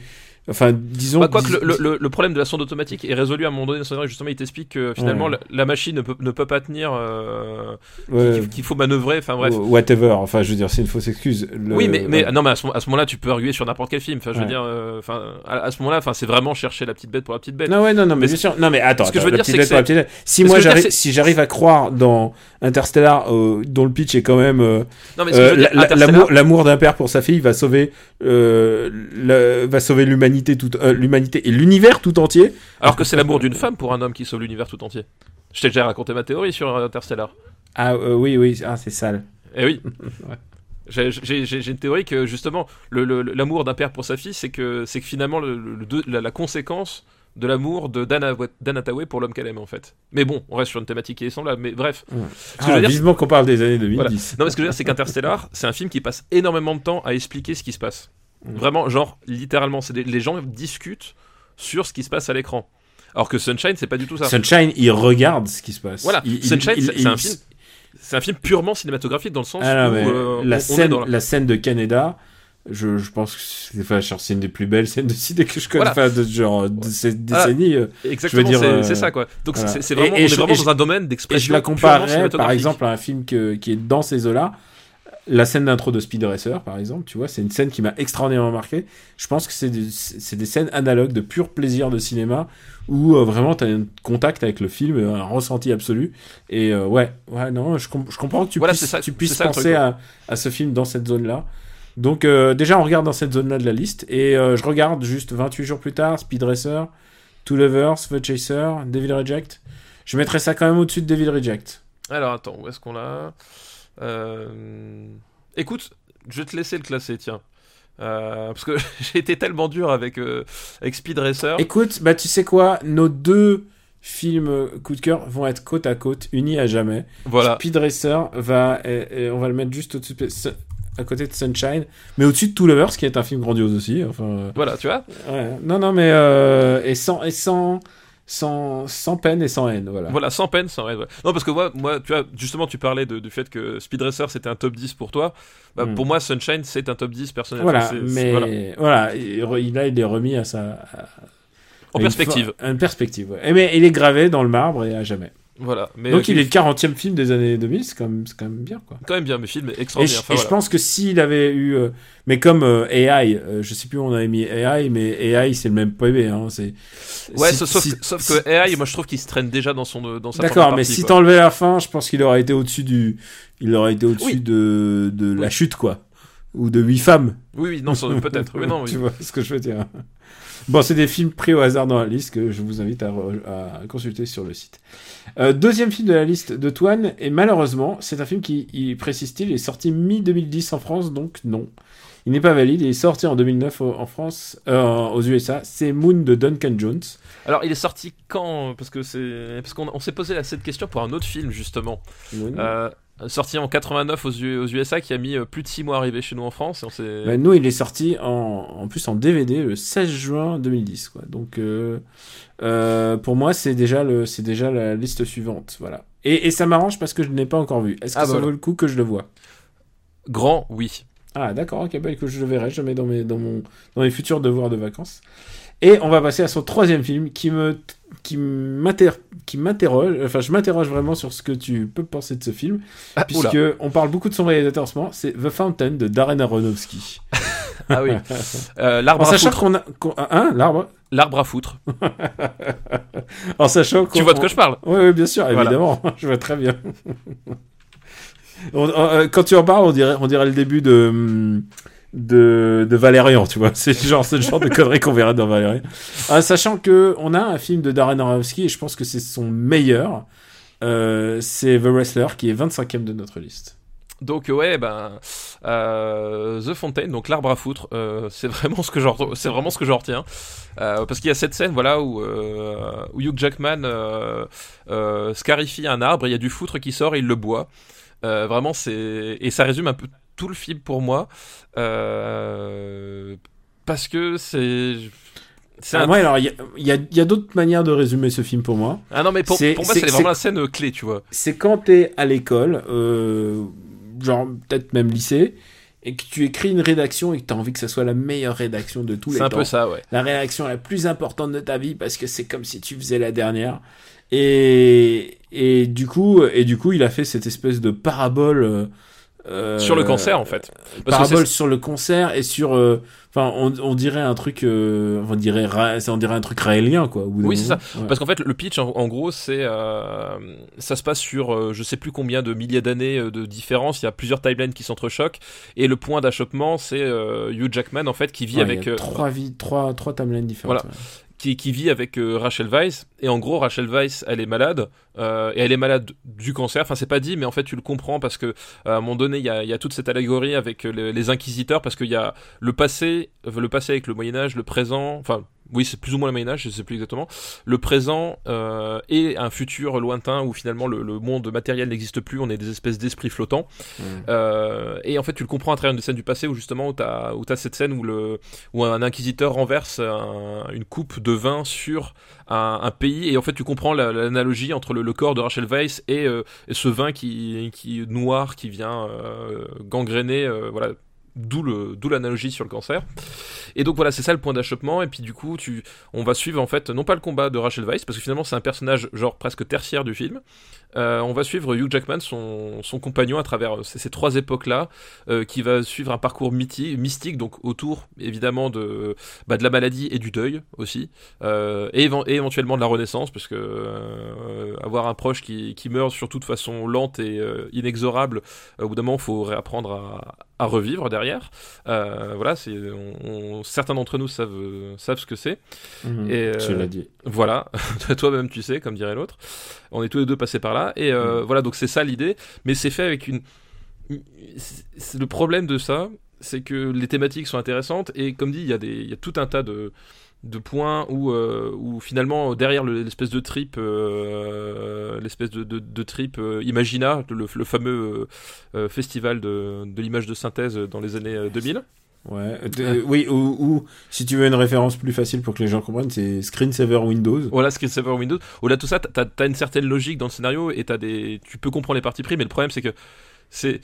enfin disons. Bah, quoique dis- le, le- le problème de la sonde automatique est résolu à un moment donné, justement, il t'explique que finalement Ouais. la, la machine ne peut, ne peut pas tenir, euh, Ouais, qu'il, faut manœuvrer, enfin bref. Whatever. Enfin, je veux dire, c'est une fausse excuse. Le- Oui, mais, mais ouais. non, mais à ce, moment-là, tu peux arguer sur n'importe quel film. Enfin, je veux dire, euh, enfin, à, à ce moment-là, enfin, c'est vraiment chercher la petite bête pour la petite bête. Non, ouais, non, non, mais, Mais bien sûr. Non, mais attends. ce que je attends, veux dire, c'est que. Si moi que j'arrive, si j'arrive à croire dans Interstellar, euh, dont le pitch est quand même euh, que l'amour, d'un père pour sa fille va sauver, va sauver l'humanité tout, euh, l'humanité et l'univers tout entier. alors que c'est l'amour d'une femme pour un homme qui sauve l'univers tout entier. Je t'ai déjà raconté ma théorie sur Interstellar. Ah euh, oui, oui, ah c'est sale. Eh oui. J'ai- J'ai j'ai- j'ai une théorie que justement le- le- l'amour d'un père pour sa fille, c'est que c'est que finalement le, le- le deux- la, la conséquence de l'amour de Dan, Hathaway pour l'homme qu'elle aime en fait. Mais bon, on reste sur une thématique qui est semblable. Mais bref, Ce que je Ah, veux dire, vivement qu'on parle des années 2010. Non, mais ce que je veux dire, c'est qu'Interstellar, c'est un film qui passe énormément de temps à expliquer ce qui se passe. Mm. Vraiment, genre, littéralement, c'est des- les gens discutent sur ce qui se passe à l'écran. Alors que Sunshine, c'est pas du tout ça. Sunshine, il regarde ce qui se passe. Voilà, Il- il- Sunshine, il- c'est il- c'est un film. C'est un film purement cinématographique dans le sens Ah où euh, la, on scène, dans la- la scène de Canada, je, je pense que c'est enfin, genre, c'est une des plus belles scènes de ciné que je connais, Voilà. enfin, de genre de cette décennie. Exactement, dire, c'est euh, c'est ça quoi. Donc voilà. c'est vraiment, et on est vraiment je- dans un domaine Et je d'expression. la comparerais, par exemple, à un film que- qui est dans ces eaux-là. La scène d'intro de Speed Racer, par exemple, tu vois, c'est une scène qui m'a extraordinairement marqué. Je pense que c'est des, scènes analogues de pur plaisir de cinéma où euh, vraiment tu as un contact avec le film, un ressenti absolu. Et euh, ouais, ouais, non, je, com- je comprends que tu Voilà, puisses, c'est ça- tu c'est puisses ça le penser à, à ce film dans cette zone-là. Donc euh, déjà, on regarde dans cette zone-là de la liste. Et euh, je regarde juste 28 jours plus tard, Speed Racer, Two Lovers, The Chaser, Devil Reject. Je mettrais ça quand même au-dessus de Devil Reject. Alors attends, où est-ce qu'on l'a? Euh, Écoute, je vais te laisser le classer, tiens. Euh, parce que j'ai été tellement dur avec, euh, avec Speed Racer. Écoute, bah tu sais quoi, nos deux films euh, coup de cœur vont être côte à côte, unis à jamais. Voilà. Speed Racer va, et- et on va le mettre juste au-dessus, de- à côté de Sunshine, mais au-dessus de Two Lovers, qui est un film grandiose aussi. Enfin, euh, Voilà, tu vois ouais. non, non, mais euh, et sans et sans sans sans peine et sans haine, voilà. Voilà, sans peine, sans rêve. Non, parce que moi, moi, tu vois, justement, tu parlais de- du fait que Speed Racer c'était un top 10 pour toi. Bah, Mm. Pour moi, Sunshine c'est un top 10 personnellement. Voilà, mais voilà. voilà, là il est remis à sa à- En à perspective. Une perspective, ouais. Et mais il est gravé dans le marbre et à jamais. Voilà. Mais, Donc euh, il est le 40e film des années 2000, c'est quand même, quand même bien quoi. quand même bien, mais film Et, extraordinaire. Enfin, et je pense que s'il avait eu, euh, mais comme euh, AI, euh, je sais plus où on avait mis AI, mais AI c'est le même PB, hein, c'est. Ouais, si- sauf, si- que, sauf si- que AI, moi je trouve qu'il se traîne déjà dans son dans sa D'accord, mais si t'enlevais la fin, je pense qu'il aurait été au-dessus du, il aurait été au-dessus Oui. de de la chute quoi, ou de huit femmes. Oui, oui, non, peut-être. Oui, non, oui. tu vois ce que je veux dire. Bon, c'est des films pris au hasard dans la liste que je vous invite à, consulter sur le site. Euh, deuxième film de la liste de Toine, et malheureusement, c'est un film qui, il précise-t-il, est sorti mi-2010 en France, donc non. Il n'est pas valide, il est sorti en 2009 au- en France, euh, aux USA. C'est Moon de Duncan Jones. Alors, il est sorti quand Parce que c'est parce qu'on on s'est posé cette question pour un autre film justement. Moon. Euh, sorti en 89 aux, USA, qui a mis euh, plus de 6 mois à arriver chez nous en France. Et on s'est. Bah, nous, il est sorti en, en plus en DVD le 16 juin 2010. Quoi. Donc, euh, pour moi, c'est déjà, le, déjà la liste suivante. Voilà. Et, et ça m'arrange parce que je ne l'ai pas encore vu. Est-ce que Ah, ça voilà. vaut le coup que je le vois Grand, oui. Ah, d'accord, ok, bah, que je le verrai, je le mets dans mes, dans, mon, dans mes futurs devoirs de vacances. Et on va passer à son troisième film qui me qui m'inter- qui m'interroge, enfin je m'interroge vraiment sur ce que tu peux penser de ce film, Ah, puisque oula. on parle beaucoup de son réalisateur en ce moment, c'est The Fountain de Darren Aronofsky. Ah oui. Euh, L'arbre à foutre. qu'on a, hein, l'arbre, L'arbre à foutre. en sachant qu'on, Tu vois de quoi je parle Oui, oui, bien sûr, Voilà. évidemment, je vois très bien. On- quand tu en parles, on dirait, le début de, de, Valérian, tu vois. C'est genre, le genre de conneries qu'on verrait dans Valérian. Ah, sachant que on a un film de Darren Aronofsky et je pense que c'est son meilleur. Euh, c'est The Wrestler qui est 25ème de notre liste. Donc ouais, ben euh, The Fontaine, donc l'arbre à foutre, euh, c'est vraiment ce que j'en, ce retiens, Euh, parce qu'il y a cette scène, voilà, où euh, où Hugh Jackman euh, euh, scarifie un arbre, il y a du foutre qui sort, et il le boit. Euh, vraiment, c'est et ça résume un peu tout le film pour moi, euh, parce que c'est Ah, un- alors, il y a, d'autres manières de résumer ce film pour moi. ah non mais pour, pour moi c'est- vraiment la scène clé, tu vois. c'est quand t'es à l'école, euh, genre peut-être même lycée, et que tu écris une rédaction et que t'as envie que ça soit la meilleure rédaction de tous les C'est un temps. peu ça, ouais. La rédaction la plus importante de ta vie parce que c'est comme si tu faisais la dernière. Et, et du coup, et du coup, il a fait cette espèce de parabole. Euh, Sur le cancer en fait. Parce parabole sur le concert et sur euh, enfin on, on dirait un truc euh, on dirait ra- on dirait un truc raélien quoi Oui, c'est ça. Ouais. Parce qu'en fait, le pitch, en, en gros, c'est euh, ça se passe sur euh, je sais plus combien de milliers d'années de différence. Il y a plusieurs timelines qui s'entrechoquent et le point d'achoppement, c'est euh, Hugh Jackman en fait qui vit Ouais, avec euh, trois vies trois trois timelines différentes Voilà. Qui, vit avec euh, Rachel Weisz. Et en gros Rachel Weisz elle est malade euh, et elle est malade du cancer. Enfin c'est pas dit mais en fait tu le comprends parce que euh, à un moment donné il y a, toute cette allégorie avec euh, les, inquisiteurs parce qu'il y a le passé le passé avec le Moyen Âge le présent enfin oui c'est plus ou moins le Moyen Âge je sais plus exactement. Le présent euh, et un futur lointain où finalement le, le monde matériel n'existe plus on est des espèces d'esprits flottants. Ouais. euh, et en fait, tu le comprends à travers une scène du passé où justement où t'as où t'as cette scène où le où un inquisiteur renverse un- une coupe de vin sur un, un pays. Et en fait tu comprends la- l'analogie entre le, le corps de Rachel Weisz et, euh, et ce vin qui qui est noir qui vient euh, gangréner euh, voilà. D'où le d'où l'analogie sur le cancer et donc voilà c'est ça le point d'achoppement et puis du coup tu on va suivre en fait non pas le combat de Rachel Weisz parce que finalement c'est un personnage genre presque tertiaire du film Euh, on va suivre Hugh Jackman son, son compagnon à travers ces, ces trois époques là euh, qui va suivre un parcours mythi- mystique, donc autour évidemment de, bah, de la maladie et du deuil aussi, euh, et, éven- et éventuellement de la renaissance, parce que euh, avoir un proche qui, qui meurt surtout de façon lente et euh, inexorable, euh, au bout d'un moment, il faut réapprendre à, revivre derrière. Euh, voilà, c'est, certains d'entre nous savent, savent ce que c'est. Mhm. Et, tu euh, l'as dit Voilà, toi-même tu sais, comme dirait l'autre. On est tous les deux passés par là. Et euh, voilà, donc c'est ça l'idée. Mais c'est fait avec une. Le problème de ça, c'est que les thématiques sont intéressantes. Et comme dit, il y, a des... il y a tout un tas de, de points où, euh, où finalement, derrière le- l'espèce de trip, euh, l'espèce de, de, de trip euh, Imagina, le, le fameux euh, euh, festival de, de l'image de synthèse dans les années euh, 2000. Ouais De- oui ou, si tu veux une référence plus facile pour que les gens comprennent c'est Screensaver Windows Voilà, Screensaver Windows. Au-delà de tout ça, t'as as une certaine logique dans le scénario et t'as des, tu peux comprendre les parties pris, mais le problème c'est que c'est-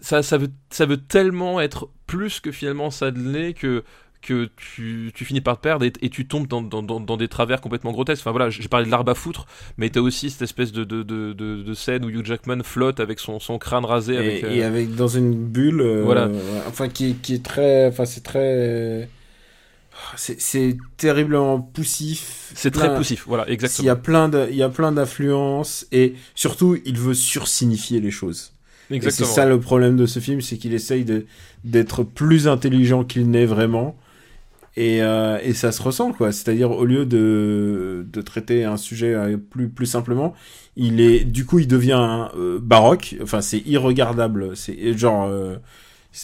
ça, ça veut, ça veut tellement être plus que finalement ça ne l'est que que tu, tu finis par te perdre et, et tu tombes dans, dans, dans, dans des travers complètement grotesques. Enfin voilà, j'ai parlé de l'arbre à foutre, mais t'as aussi cette espèce de, de, de, scène où Hugh Jackman flotte avec son, son crâne rasé. et, avec, et euh, avec dans une bulle euh, Voilà. enfin qui, qui est très enfin c'est très c'est c'est terriblement poussif C'est très poussif, voilà, il y exactement. a plein de il y a plein d'influences et surtout il veut sursignifier les choses et c'est Exactement. ça le problème de ce film c'est qu'il essaye de d'être plus intelligent qu'il n'est vraiment et, euh, et ça se ressent quoi c'est-à-dire au lieu de de traiter un sujet euh, plus plus simplement il est du coup il devient euh, baroque enfin c'est irregardable c'est genre euh,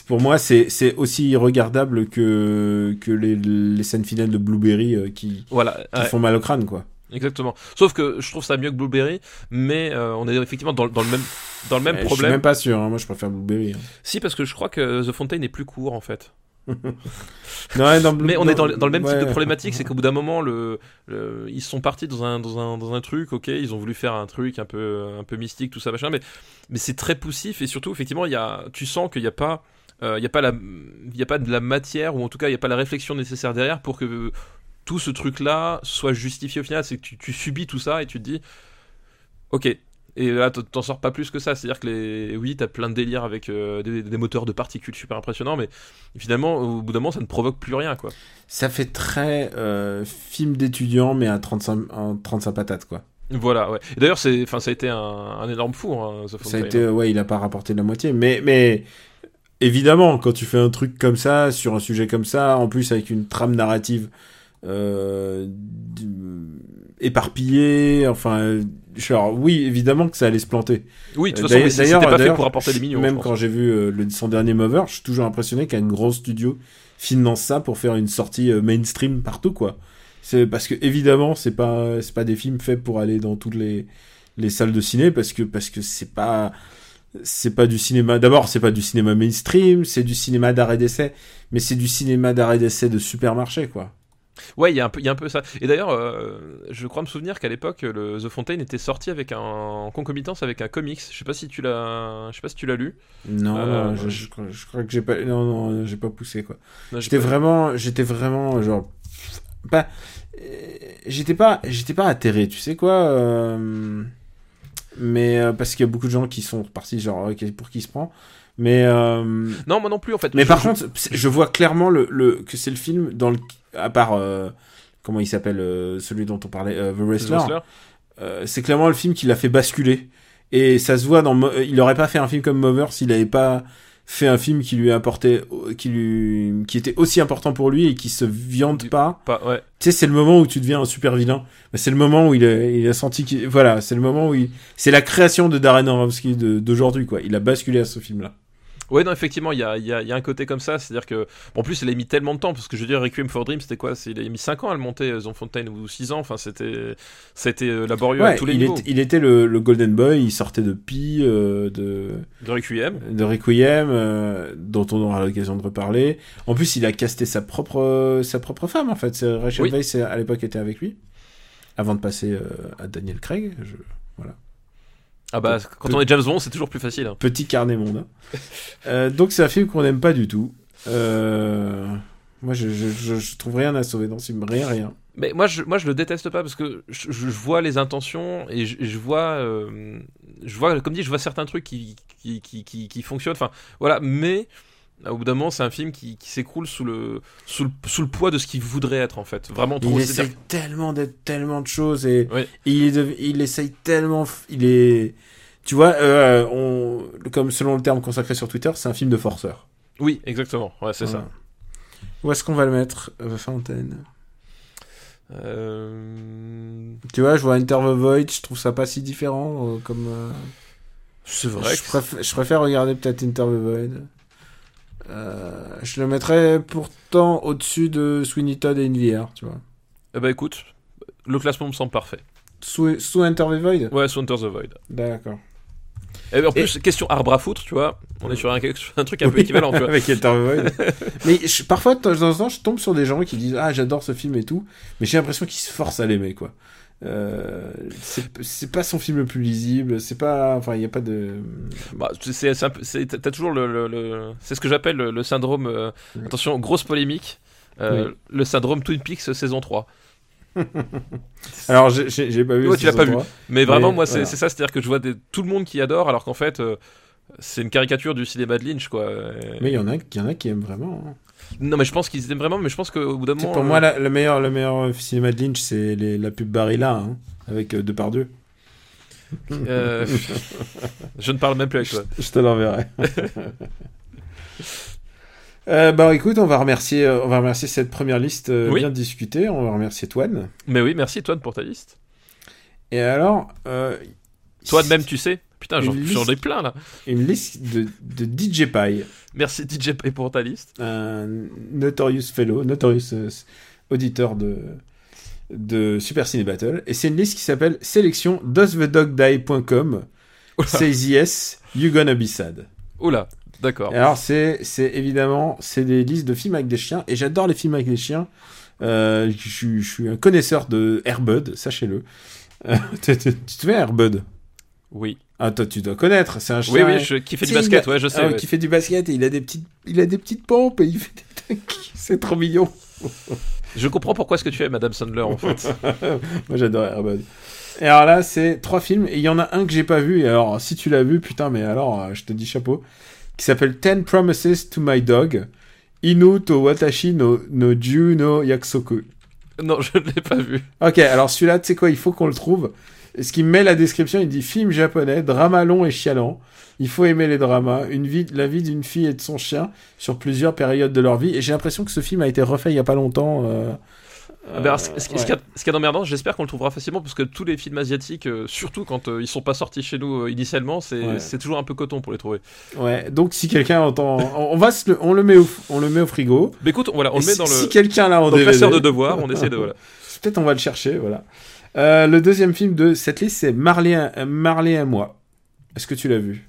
pour moi c'est aussi irregardable que que les, les scènes finales de Blueberry qui, Voilà, qui ouais. font mal au crâne quoi Exactement. Sauf que je trouve ça mieux que Blueberry, mais euh, on est effectivement dans, dans le même dans le même Euh, je suis problème. même pas sûr hein, moi je préfère Blueberry hein. Si parce que je crois que The Fountain est plus court en fait. Non, Mais on est dans, le- dans le même type de problématique, c'est qu'au bout d'un moment, le, le- ils sont partis dans un, dans, un, dans un truc, ok, ils ont voulu faire un truc un peu, un peu mystique, tout ça, machin, mais, mais c'est très poussif et surtout, effectivement, il y a, tu sens qu'il n'y a pas. euh, Il n'y a, pas la- il y a pas de la matière, ou en tout cas, il n'y a pas la réflexion nécessaire derrière pour que tout ce truc-là soit justifié au final. C'est que tu, tu subis tout ça et tu te dis, ok. Et là, t'en sors pas plus que ça. C'est-à-dire que les... oui, t'as plein de délires avec euh, des, des moteurs de particules super impressionnants, mais finalement, au bout d'un moment, ça ne provoque plus rien, quoi. Ça fait très euh, film d'étudiant, mais à 35, en 35 patates, quoi. Voilà, ouais. D'ailleurs, c'est, enfin, ça a été un, un énorme four, hein, Ça a été, ouais, il a pas rapporté la moitié. Mais, mais évidemment, quand tu fais un truc comme ça, sur un sujet comme ça, en plus avec une trame narrative euh, éparpillée, enfin, genre, oui, évidemment que ça allait se planter. Oui, de toute D'ailleurs- façon, mais c'était pas fait pour apporter des millions. Même quand j'ai vu euh, le, son dernier Mover, je suis toujours impressionné qu'un gros studio finance ça pour faire une sortie euh, mainstream partout, quoi. C'est parce que évidemment, c'est pas c'est pas des films faits pour aller dans toutes les les salles de ciné parce que parce que c'est pas c'est pas du cinéma. D'abord, c'est pas du cinéma mainstream, c'est du cinéma d'arrêt d'essai, mais c'est du cinéma d'arrêt d'essai de supermarché, quoi. Ouais, il y, a un peu- y a un peu ça. Et d'ailleurs, euh, je crois me souvenir qu'à l'époque, le The Fountain était sorti avec un, en concomitance avec un comics. Je sais pas si tu l'as, je sais pas si tu l'as lu. Non, Euh, non, ouais, je, je crois- je crois que j'ai pas non non, j'ai pas poussé quoi. J'étais vraiment, j'étais vraiment genre, pas, j'étais pas, j'étais pas atterré, tu sais quoi, euh, mais parce qu'il y a beaucoup de gens qui sont repartis genre pour qui il se prend, mais Non, moi non plus en fait. mais Je- par contre, je vois clairement le, le que c'est le film dans le, à part euh, comment il s'appelle euh, celui dont on parlait, euh, The Wrestler, Wrestler. c'est clairement le film qui l'a fait basculer. Et ça se voit dans. Il aurait pas fait un film comme Mover s'il avait pas fait un film qui lui apportait, qui lui, qui était aussi important pour lui et qui se viande pas. Pas, ouais. Tu sais, c'est le moment où tu deviens un super vilain. Mais C'est le moment où il a, il a senti qu'il, voilà, c'est le moment où il, c'est la création de Darren Aronofsky d'aujourd'hui, quoi. Il a basculé à ce film-là. Ouais, non, effectivement, il y a, il y, a, y a un côté comme ça, c'est-à-dire que, bon, en plus, il a mis tellement de temps, parce que je veux dire, Requiem for Dream, c'était quoi? C'est- Il a mis 5 ans à le monter, euh, The Fontaine, ou 6 ans, enfin, c'était, c'était euh, laborieux à Ouais, tous les il, niveaux. était, il était le, le Golden Boy, il sortait de Pi, euh, de, De Requiem. de Requiem, euh, dont on aura l'occasion de reparler. En plus, il a casté sa propre, sa propre femme, en fait. Rachel Oui. Weisz, à l'époque, était avec lui. Avant de passer euh, à Daniel Craig. Je... Ah bah, quand on est James Bond, c'est toujours plus facile. hein. Petit carnet monde. hein. Euh, donc, c'est un film qu'on n'aime pas du tout. Euh, Moi, je, je, je, je trouve rien à sauver dans ce film. Rien, rien. Mais moi je, moi, je le déteste pas parce que je, je vois les intentions et je, je vois, euh, je vois, comme dit, je vois certains trucs qui, qui, qui, qui, qui fonctionnent. Enfin, voilà, mais au bout d'un moment, c'est un film qui, qui s'écroule sous le, sous, le, sous le poids de ce qu'il voudrait être en fait. Vraiment trop. Il essaye tellement d'être tellement de choses et Oui. il, il essaye tellement. Il est. Tu vois, euh, on, comme selon le terme consacré sur Twitter, c'est un film de forceur. Oui, exactement. Ouais, c'est Voilà. ça. Où est-ce qu'on va le mettre, euh, Fontaine? Euh... Tu vois, je vois Enter the Void, je trouve ça pas si différent euh, comme. C'est vrai. je, que- préfère, je préfère regarder peut-être Enter the Void. Euh, je le mettrais pourtant au-dessus de Sweeney Todd et NVR, tu vois. Eh ben écoute, le classement me semble parfait. Sous, sous Enter the Void? Ouais, sous Enter the Void. D'accord. Et en plus, question arbre à foutre, tu vois, on est sur un, un truc un peu équivalent, tu vois. Avec Enter the Void. mais je- parfois, de temps en temps, je tombe sur des gens qui disent Ah, j'adore ce film et tout, mais j'ai l'impression qu'ils se forcent à l'aimer, quoi. Euh, c'est pas son film le plus lisible, c'est pas. Enfin, il n'y a pas de. Bah, c'est, t'as toujours le, le- le- c'est ce que j'appelle le, le syndrome. euh, Oui. Attention, grosse polémique. euh, Le syndrome Twin Peaks saison 3. Alors, j'ai- pas vu. Ouais, tu l'as pas vu. 3. Mais vraiment, Mais, moi, c'est, voilà. c'est ça, c'est-à-dire que je vois des- tout le monde qui adore, alors qu'en fait, c'est une caricature du cinéma de Lynch, quoi. Et- Mais il y, en a- y en a qui aiment vraiment. hein. Non, mais je pense qu'ils aiment vraiment, mais je pense qu'au bout d'un moment. pour euh, moi, la- le, meilleur, le meilleur cinéma de Lynch, c'est la pub Barilla, hein, avec euh, Depardieu. euh, je ne parle même plus avec toi. Je te l'enverrai. Euh, bah écoute, on va remercier, euh, on va remercier cette première liste euh, Oui. bien discutée. On va remercier Toine. Mais oui, merci, Toine, pour ta liste. Et alors, euh, Toi de même, tu sais. Putain, j'en, ai plein là. une liste de, de DJ Pie, Merci DJ Pay pour ta liste. un notorious fellow, notorious euh, auditeur de de Super Ciné Battle. Et c'est une liste qui s'appelle sélection doesthedogdie.com. Says yes, you gonna be sad. Oula, d'accord. Alors c'est évidemment c'est des listes de films avec des chiens et j'adore les films avec des chiens. Euh, je, suis- je suis un connaisseur de Airbud, sachez-le. Euh, tu te souviens Airbud? Oui. Ah toi tu dois connaître, c'est un chien. Oui, oui, je, qui fait du basket, a- ouais, je sais. ah, ouais. Qui fait du basket et il a des petites il a des petites pompes et il fait des. C'est trop mignon. Je comprends pourquoi est-ce que tu es Madame Sandler en fait. Moi j'adore Airbud. Et alors là c'est trois films et il y en a un que j'ai pas vu et alors si tu l'as vu putain mais alors euh, je te dis chapeau qui s'appelle Ten Promises to My Dog. Inu to Watashi no, no Ju no Yaksoku. non, je ne l'ai pas vu. Ok, alors celui-là, tu sais quoi, il faut qu'on le trouve. Ce qui me met la description, il dit film japonais, drama long et chialant. Il faut aimer les dramas, une vie, la vie d'une fille et de son chien sur plusieurs périodes de leur vie. Et j'ai l'impression que ce film a été refait il y a pas longtemps. euh, Ah bah, ce, ce- euh, ouais. ce qu'il y a d'emmerdant, j'espère qu'on le trouvera facilement parce que tous les films asiatiques, euh, surtout quand ils sont pas sortis chez nous initialement, c'est Ouais. toujours un peu coton pour les trouver. Ouais, donc si quelqu'un entend, on, on va se le, on le met au, on le met au frigo. Mais écoute, voilà, on Et le met si, dans le si quelqu'un l'a en dans DVD, de devoirs, on essaie de voilà. peut-être on va le chercher, voilà. Euh, le deuxième film de cette liste, c'est Marley, euh, Marley et moi. Est-ce que tu l'as vu?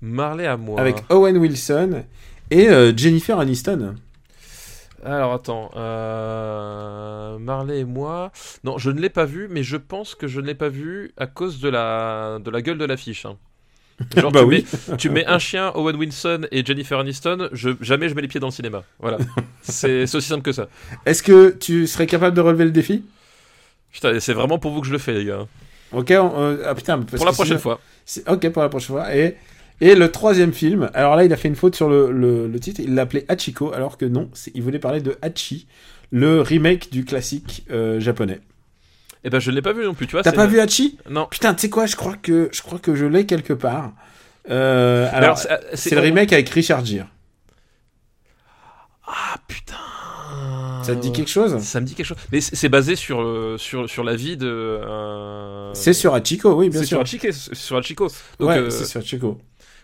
Marley à moi. Avec Owen Wilson et euh, Jennifer Aniston. Alors attends, euh... Marley et moi. Non, je ne l'ai pas vu, mais je pense que je ne l'ai pas vu à cause de la de la gueule de l'affiche. hein. Genre, Bah tu, oui. mets, tu mets un chien, Owen Wilson et Jennifer Aniston, je, jamais je mets les pieds dans le cinéma. Voilà. c'est c'est aussi simple que ça. Est-ce que tu serais capable de relever le défi? Putain, c'est vraiment pour vous que je le fais, les gars. Ok, on- euh, ah putain, parce pour la que prochaine fois. Ok, pour la prochaine fois. Et, et le troisième film, alors là, il a fait une faute sur le, le, le titre, il l'appelait Hachiko, alors que non, il voulait parler de Hachi, le remake du classique euh, japonais. Eh ben, je ne l'ai pas vu non plus, tu vois. T'as pas vu Hachi? Non. Putain, tu sais quoi, je crois que je crois que je l'ai quelque part. Euh, alors, c'est- c'est le remake avec Richard Gere. Ah putain. Ça te dit quelque chose Ça me dit quelque chose. Mais c'est c'est basé sur, euh, sur, sur la vie de. euh, C'est sur Hachiko, oui, bien C'est sûr. Hachiko. Sur Hachiko. Donc, ouais, euh, c'est sur Hachiko.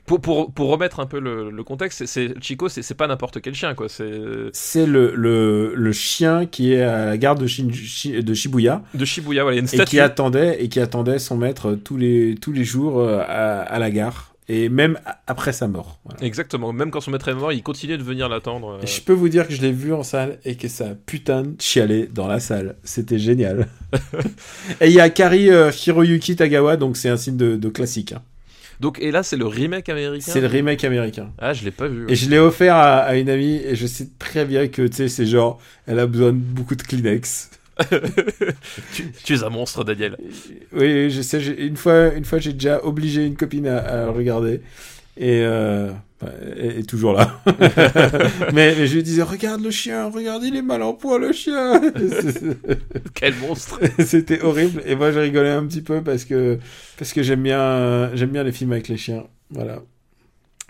pour, pour, pour remettre un peu le, le contexte, c'est- c'est Chico, c'est c'est pas n'importe quel chien, quoi. C'est C'est le, le, le chien qui est à la gare de, Shin- Shi- de Shibuya de Shibuya, voilà, il y a une et statue. qui attendait et qui attendait son maître tous les tous les jours à, à la gare et même après sa mort. Voilà. Exactement. Même quand son maître est mort, il continue de venir l'attendre. euh. Et je peux vous dire que je l'ai vu en salle et que ça a putain de chialé dans la salle. C'était génial. et il y a Kari euh, Hiroyuki Tagawa, donc c'est un signe de, de classique. hein. Donc, et là, c'est le remake américain? C'est le remake américain. Ah, je l'ai pas vu. Et je l'ai offert à, à une amie et je sais très bien que tu sais c'est genre elle a besoin de beaucoup de Kleenex. tu, tu es un monstre, Daniel. Oui, je sais. Une fois, une fois, j'ai déjà obligé une copine à, à regarder et euh, elle est toujours là. mais, mais je lui disais regarde le chien, regarde il est mal en point le chien. Quel monstre. C'était horrible et moi j'ai rigolé un petit peu parce que parce que j'aime bien j'aime bien les films avec les chiens. Voilà.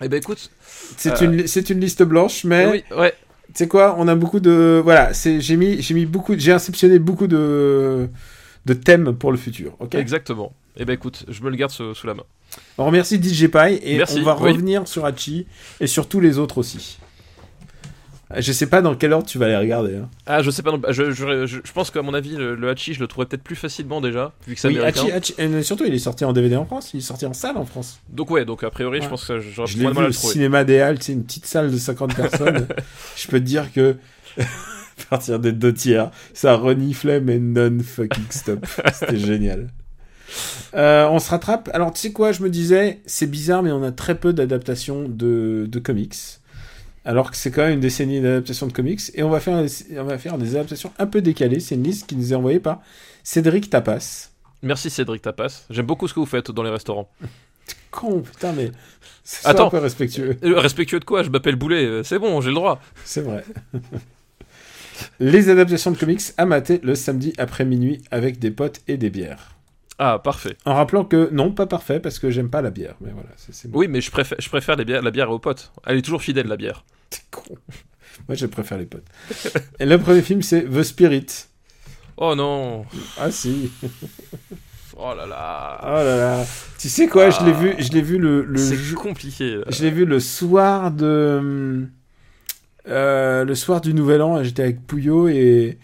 Eh ben, écoute. C'est Euh, une c'est une liste blanche, mais Oui, ouais. Tu sais quoi, on a beaucoup de voilà, j'ai mis beaucoup j'ai inceptionné beaucoup de de thèmes pour le futur. Ok? Exactement. Eh ben, écoute, je me le garde sous, sous la main. On remercie DJ Pie et Merci, on va oui. revenir sur Hachi et sur tous les autres aussi. Je sais pas dans quel ordre tu vas les regarder. hein. Ah, je sais pas. non, Je, je, je, je pense qu'à mon avis, le, le Hachi, je le trouverais peut-être plus facilement déjà, vu que c'est Oui, américain. Hachi, Hachi- et surtout il est sorti en DVD en France, il est sorti en salle en France. Donc, ouais, donc a priori, Ouais. je pense que j'aurais Je l'ai de vu mal à au le trouver. cinéma des Halles, c'est une petite salle de 50 personnes. Je peux te dire que à partir des deux tiers, ça reniflait mais non fucking stop. C'était génial. Euh, on se rattrape. Alors tu sais quoi, je me disais, c'est bizarre mais on a très peu d'adaptations de, de comics. Alors que c'est quand même une décennie d'adaptations de comics et on va faire on va faire des adaptations un peu décalées. C'est une liste qui nous est envoyée par Cédric Tapas. Merci Cédric Tapas. J'aime beaucoup ce que vous faites dans les restaurants. Con, putain mais c'est Attends. un peu respectueux. Euh, Respectueux de quoi? Je m'appelle Boulet. euh, C'est bon, j'ai le droit. C'est vrai. Les adaptations de comics à mater le samedi après minuit avec des potes et des bières. Ah, parfait. En rappelant que non, pas parfait parce que j'aime pas la bière. Mais voilà, bon. Oui, mais je préfère, je préfère les bières, la bière aux potes. Elle est toujours fidèle, la bière. T'es con. Moi, je préfère les potes. et le premier film, c'est The Spirit. Oh non. Ah si. Oh là là. Oh là là. Tu sais quoi Je l'ai vu. Je l'ai vu le. le C'est compliqué. là. Je l'ai vu le soir de. euh, le soir du Nouvel An. J'étais avec Pouillot et.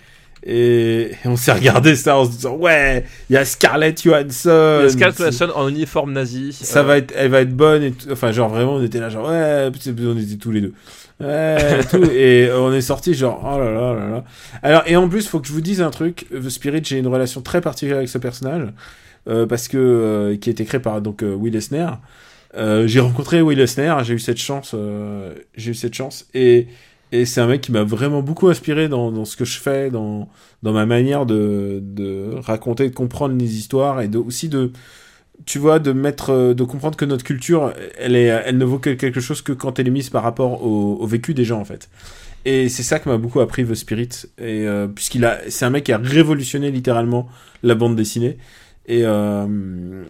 Et, et on s'est regardé ça en se disant ouais, il y a Scarlett Johansson. Il y a Scarlett Johansson en uniforme nazi. ça Euh, va être elle va être bonne et tout. enfin genre vraiment on était là genre ouais on était tous les deux. Ouais et tout. Et on est sorti genre oh là là là là. Alors et en plus faut que je vous dise un truc. The Spirit j'ai une relation très particulière avec ce personnage euh, parce que euh, qui a été créé par donc euh, Will Eisner. Euh, j'ai rencontré Will Eisner j'ai eu cette chance euh, j'ai eu cette chance. Et et c'est un mec qui m'a vraiment beaucoup inspiré dans, dans ce que je fais, dans, dans ma manière de, de raconter, de comprendre les histoires et de, aussi de, tu vois, de mettre, euh, de comprendre que notre culture, elle est, elle ne vaut que quelque chose que quand elle est mise par rapport au, au vécu des gens en fait. Et c'est ça que m'a beaucoup appris The Spirit, et euh, puisqu'il a, c'est un mec qui a révolutionné littéralement la bande dessinée. Et, euh,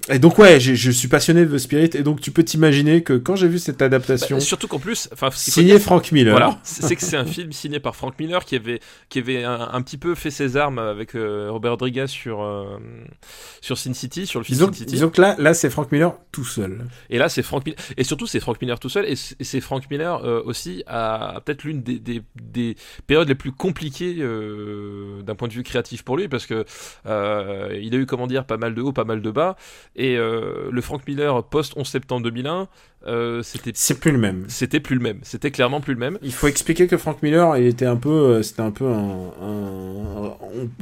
et donc ouais, je suis passionné de The Spirit et donc tu peux t'imaginer que quand j'ai vu cette adaptation Bah, surtout qu'en plus, enfin, dire, Frank Miller, Voilà, c'est que c'est un film signé par Frank Miller qui avait, qui avait un, un petit peu fait ses armes avec euh, Robert Rodriguez sur, euh, sur Sin City, sur le film Sin City. disons que là, là c'est Frank Miller tout seul. Et là, c'est Frank Miller. Et surtout, c'est Frank Miller tout seul. Et c'est Frank Miller aussi à, peut-être l'une des, des, des périodes les plus compliquées d'un point de vue créatif pour lui, parce que il a eu, comment dire, pas mal de hauts, pas mal de bas. Et euh, le Frank Miller post 11 septembre 2001, euh, c'était C'est plus le même. c'était plus le même. C'était clairement plus le même. Il faut expliquer que Frank Miller, il était un peu, euh, c'était un peu un, un-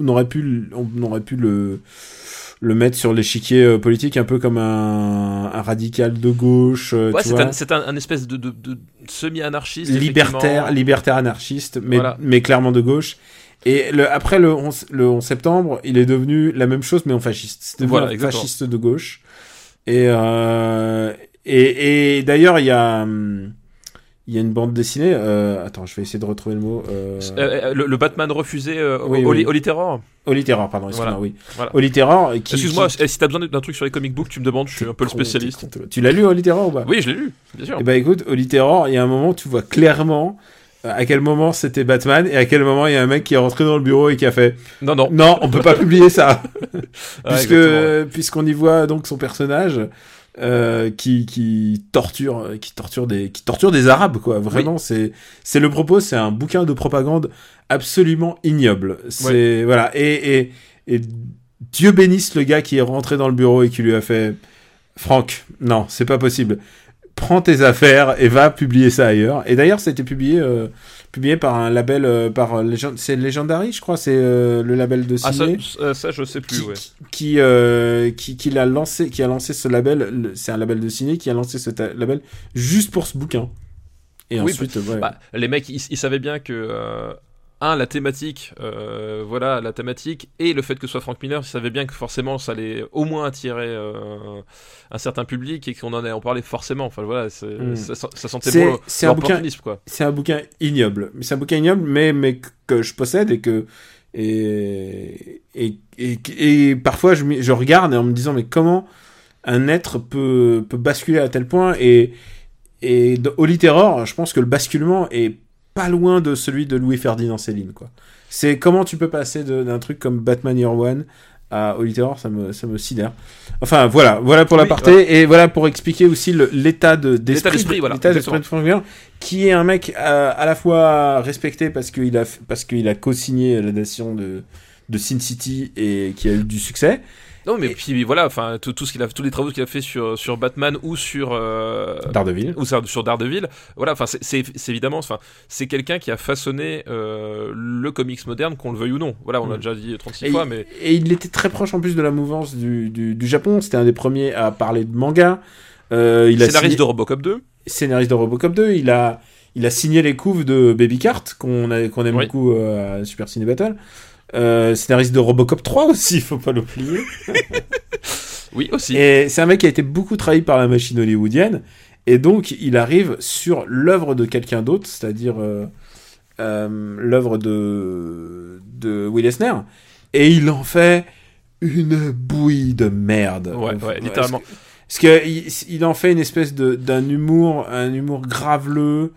on aurait pu, le- on aurait pu le le mettre sur l'échiquier politique un peu comme un, un radical de gauche, Ouais, c'est un, c'est un, un espèce de, de, de semi-anarchiste. libertaire, libertaire anarchiste, mais, Voilà. mais clairement de gauche. Et le, après le 11, le 11 septembre, il est devenu la même chose, mais en fasciste. C'est devenu Voilà, un exactement. fasciste de gauche. Et, euh, et, et d'ailleurs, il y a, hum, il y a une bande dessinée. Euh, attends, je vais essayer de retrouver le mot. Euh, Euh, euh, le, le Batman refusé euh, Oui, au, oui. au Littéraire Holy Terror, pardon, excuse-moi, Voilà. oui. Voilà. Holy Terror, qui. Excuse-moi, qui- si t'as besoin d'un truc sur les comic books, tu me demandes, je suis un peu le spécialiste. Tu l'as lu, Holy Terror, ou pas? Oui, je l'ai lu, bien sûr. Eh ben écoute, Holy Terror, il y a un moment où tu vois clairement à quel moment c'était Batman et à quel moment il y a un mec qui est rentré dans le bureau et qui a fait Non, non. non, on peut pas publier ça puisque puisqu'on y voit donc son personnage euh, qui qui torture qui torture des qui torture des arabes quoi. Vraiment c'est c'est le propos, c'est un bouquin de propagande absolument ignoble. C'est voilà et, et et Dieu bénisse le gars qui est rentré dans le bureau et qui lui a fait Franck, non, c'est pas possible. Prends tes affaires et va publier ça ailleurs. Et d'ailleurs, ça a été publié, euh, publié par un label, euh, par Legend, c'est Legendary, je crois, c'est euh, le label de Ah, ça, ça, je sais plus, qui, ouais. qui, euh, qui, qui l'a lancé, qui a lancé ce label. C'est un label de ciné qui a lancé ce label juste pour ce bouquin. Et Oui, ensuite, ouais. Bah, les mecs, ils, ils savaient bien que. Euh, un, la thématique, euh, voilà, la thématique, et le fait que ce soit Frank Miller, ils savaient bien que forcément ça allait au moins attirer euh, un certain public et qu'on en allait en parler forcément. Enfin voilà, c'est- Mm. ça, ça sentait bon c'est un bouquin- l'opportunisme, quoi. c'est un bouquin ignoble. Mais C'est un bouquin ignoble, mais, mais que- je possède et que. Et, et, et, et parfois, je, je regarde en me disant, mais comment un être peut, peut basculer à tel point Et, et Holy Terror, je pense que le basculement est pas loin de celui de Louis-Ferdinand Céline, quoi. C'est comment tu peux passer de- d'un truc comme Batman Year One à Holy Terror, ça me, ça me sidère. Enfin, voilà, voilà pour Oui, l'aparté, et voilà pour expliquer aussi l'état de, d'esprit, d'esprit, voilà, de Frank qui est un mec euh, à la fois respecté parce qu'il a, f- parce qu'il a co-signé l'adaptation de, de Sin City et qui a eu du succès. Non, mais Et- puis voilà, enfin, tout, tout ce qu'il a, tous les travaux qu'il a fait sur, sur Batman ou sur. euh, Daredevil. ou sur sur Daredevil, voilà, enfin c'est- évidemment, enfin c'est quelqu'un qui a façonné euh, le comics moderne, qu'on le veuille ou non. Voilà, on l'a Mm. déjà dit 36 Et, fois, mais et il était très proche en plus de la mouvance du, du, du Japon. C'était un des premiers à parler de manga. Euh, il a scénariste signé- de Robocop 2. scénariste de Robocop 2. Il a, il a signé les couves de Baby Cart, qu'on qu'on aime Oui. beaucoup euh, à Super Ciné Battle. Euh, scénariste de Robocop 3 aussi, faut pas l'oublier. Oui, aussi. Et c'est un mec qui a été beaucoup trahi par la machine hollywoodienne. Et donc, il arrive sur l'œuvre de quelqu'un d'autre, c'est-à-dire euh, euh, l'œuvre de, de Will Eisner. Et il en fait une bouillie de merde. Ouais, ouais, littéralement. Parce que il, il en fait une espèce de d'un humour, un humour graveleux,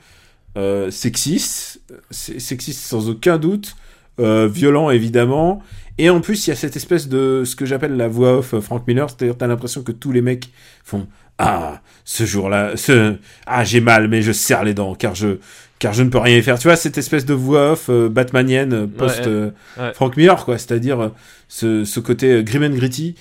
sexiste, sexiste sans aucun doute, euh, violent évidemment. Et en plus, il y a cette espèce de ce que j'appelle la voix off euh, Frank Miller, c'est-à-dire t'as l'impression que tous les mecs font ah ce jour-là, ce ah j'ai mal mais je serre les dents car je car je ne peux rien y faire. Tu vois cette espèce de voix off euh, batmanienne post Ouais, ouais. Frank Miller quoi, c'est-à-dire ce, ce côté grim and gritty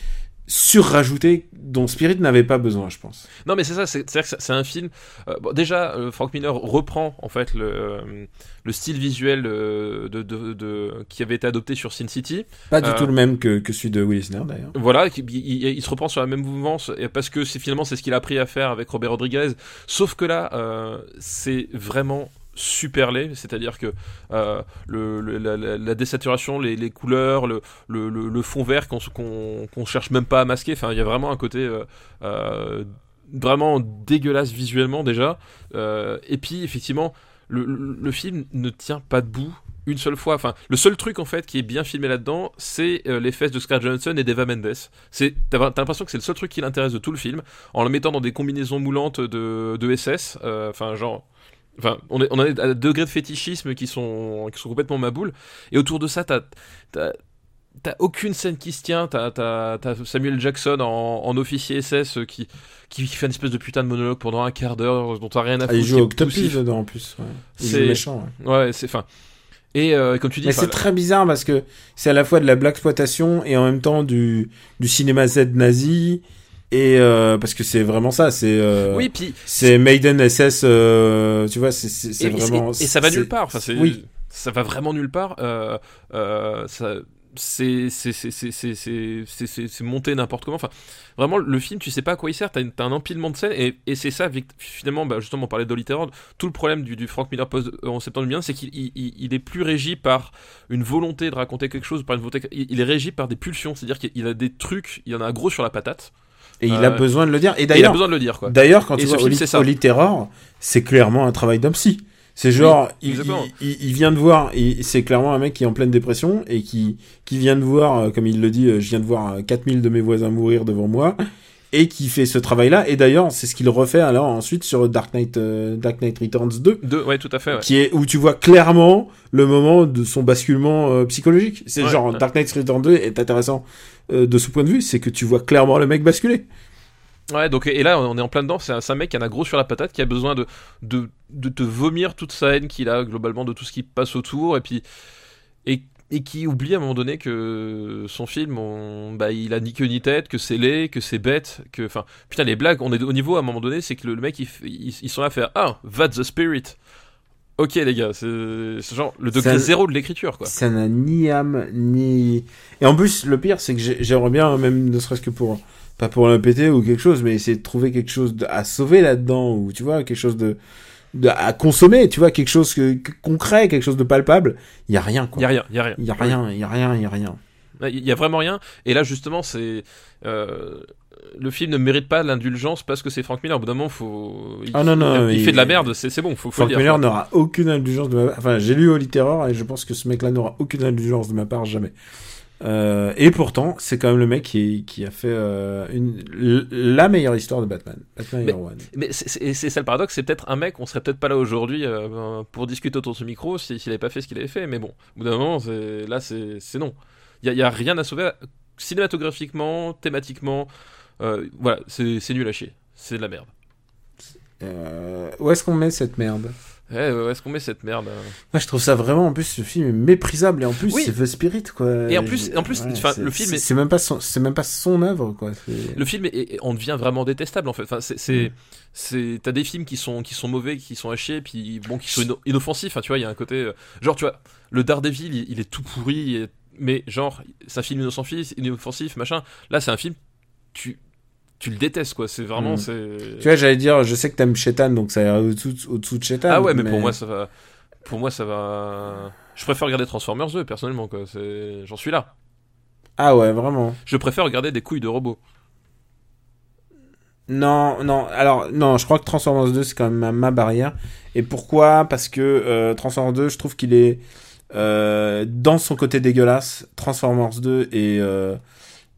surrajouté dont Spirit n'avait pas besoin, je pense. Non, mais c'est ça, c'est un film. euh, bon, déjà, euh, Frank Miller reprend en fait le, euh, le style visuel de, de, de- qui avait été adopté sur Sin City. Pas du tout le même que, que celui de Will Eisner d'ailleurs. Voilà, il, il- il se reprend sur la même mouvance parce que finalement c'est ce qu'il a appris à faire avec Robert Rodriguez. Sauf que là, c'est vraiment super laid, c'est-à-dire que euh, la, désaturation, les, couleurs, le, fond vert qu'on cherche même pas à masquer, enfin il y a vraiment un côté euh, euh, vraiment dégueulasse visuellement déjà. Et puis effectivement, le, film ne tient pas debout une seule fois. Enfin, le seul truc en fait qui est bien filmé là-dedans, c'est les fesses de Scarlett Johansson et d'Eva Mendes. C'est, t'as, l'impression que c'est le seul truc qui l'intéresse de tout le film, en le mettant dans des combinaisons moulantes de, de SS. Enfin, genre. Enfin, on, est, on est à degrés de fétichisme qui sont, qui sont complètement maboules. Et autour de ça, t'as, t'as, t'as aucune scène qui se tient. T'as, t'as, t'as Samuel Jackson en, en officier SS qui, qui fait une espèce de putain de monologue pendant un quart d'heure dont t'as rien à Ah, foutre. il joue Octopus dedans en plus. Ouais. Il C'est- méchant. ouais. Ouais, c'est enfin. Et euh, comme tu dis, c'est très bizarre parce que c'est à la fois de la black exploitation et en même temps du, du cinéma Z nazi. Et euh, parce que c'est vraiment ça, c'est euh, oui, puis c'est Maiden SS, euh, tu vois, c'est c'est- et, et- vraiment. et ça va nulle part. Enfin, Oui. ça va vraiment nulle part. Ça c'est monté n'importe comment. Enfin, vraiment le film, tu sais pas à quoi il sert. T'as un empilement de scènes et, et c'est ça finalement. Bah, justement, on parlait d'Holly Terror. Tout le problème du, du Frank Miller post en septembre bien, c'est qu'il il, il- il est plus régi par une volonté de raconter quelque chose, par une volonté. Il, il est régi par des pulsions, c'est-à-dire qu'il a des trucs. Il y en a un gros sur la patate. Et il Euh, a besoin de le dire. Et Et il a d'ailleurs, besoin de le dire quoi. D'ailleurs, quand Et tu vois film. Holy Terror, c'est clairement un travail d'un psy. C'est genre, il, il, il- il vient de voir, c'est clairement un mec qui est en pleine dépression et qui, qui vient de voir, euh, comme il le dit, euh, je viens de voir euh, 4000 de mes voisins mourir devant moi et qui fait ce travail-là. Et d'ailleurs, c'est ce qu'il refait alors ensuite sur Dark Knight, euh, Dark Knight Returns 2. Deux, ouais, tout à fait. ouais. Qui est où tu vois clairement le moment de son basculement euh, psychologique. C'est Ouais, genre ouais. Dark Knight Returns 2 est intéressant euh, de ce point de vue, c'est que tu vois clairement le mec basculer. Ouais, donc et là on est en plein dedans, c'est un, c'est un mec qui en a gros sur la patate, qui a besoin de, de, de te vomir toute sa haine qu'il a globalement de tout ce qui passe autour, et puis et, et qui oublie à un moment donné que son film, on, bah, il a ni queue ni tête, que c'est laid, que c'est bête, que enfin putain les blagues, on est au niveau à un moment donné, c'est que le, le mec il ils, sont là à faire ah that's the spirit. Ok les gars, c'est genre le degré Ça- zéro de l'écriture quoi. Ça n'a ni âme, ni... Et en plus, le pire, c'est que j'ai- j'aimerais bien, même ne serait-ce que pour... Pas pour le péter ou quelque chose, mais essayer de trouver quelque chose à sauver là-dedans, ou tu vois, quelque chose de... à consommer, tu vois, quelque chose que, que- concret, quelque chose de palpable. Il y a rien, quoi. Y a rien, y a rien. Il y a rien, il y a rien, il y a rien. Il y a vraiment rien. Et là, justement, c'est. euh, le film ne mérite pas l'indulgence parce que c'est Frank Miller. Au bout d'un moment, faut. Il, Ah non, non, il, il- fait de la merde, c'est c'est bon, faut, faut Frank le dire. Miller n'aura aucune indulgence de ma part. Enfin, j'ai lu Holy Terror et je pense que ce mec-là n'aura aucune indulgence de ma part, jamais. Euh, et pourtant, c'est quand même le mec qui, qui a fait euh, une, la meilleure histoire de Batman. Batman Mais- Year One. Mais c'est- ça le paradoxe, c'est peut-être un mec, on serait peut-être pas là aujourd'hui euh, pour discuter autour de ce micro si- s'il avait pas fait ce qu'il avait fait. Mais bon, au bout d'un moment, là, c'est non. Il y, a- a rien à sauver cinématographiquement, thématiquement. voilà, c'est nul à chier. C'est de la merde. Où est-ce qu'on met cette merde? Eh, ouais, où est-ce qu'on met cette merde hein Moi, je trouve ça vraiment, en plus, ce film est méprisable et en plus, Oui. c'est The Spirit, quoi. Et en plus- en plus, c'est- le film c'est- est- c'est même pas son, c'est même pas son œuvre, quoi. Le film, est, on devient vraiment détestable en fait. Enfin, c'est, c'est, t'as des films qui sont, qui sont mauvais, qui sont à chier, puis bon, qui sont ino- inoffensifs. Enfin, tu vois, il y a un côté, euh, genre, tu vois, le Daredevil, il, il est tout pourri, mais genre, c'est un film inoffensif, inoffensif, machin. Là, c'est un film, tu, tu le détestes quoi. C'est vraiment, Mm. c'est. Tu vois, j'allais dire, je sais que t'aimes Shetan, donc ça ira au-dessous, au-dessous de Shetan. ah ouais, mais, pour moi, ça va. Pour moi, ça va. Je préfère regarder Transformers 2 personnellement quoi. C'est, j'en suis là. Ah ouais, vraiment. Je préfère regarder des couilles de robots. Non, non, alors, non, je crois que Transformers 2, c'est quand même ma, ma barrière. Et pourquoi? Parce que euh, Transformers 2, je trouve qu'il est euh, dans son côté dégueulasse. Transformers 2 est, euh,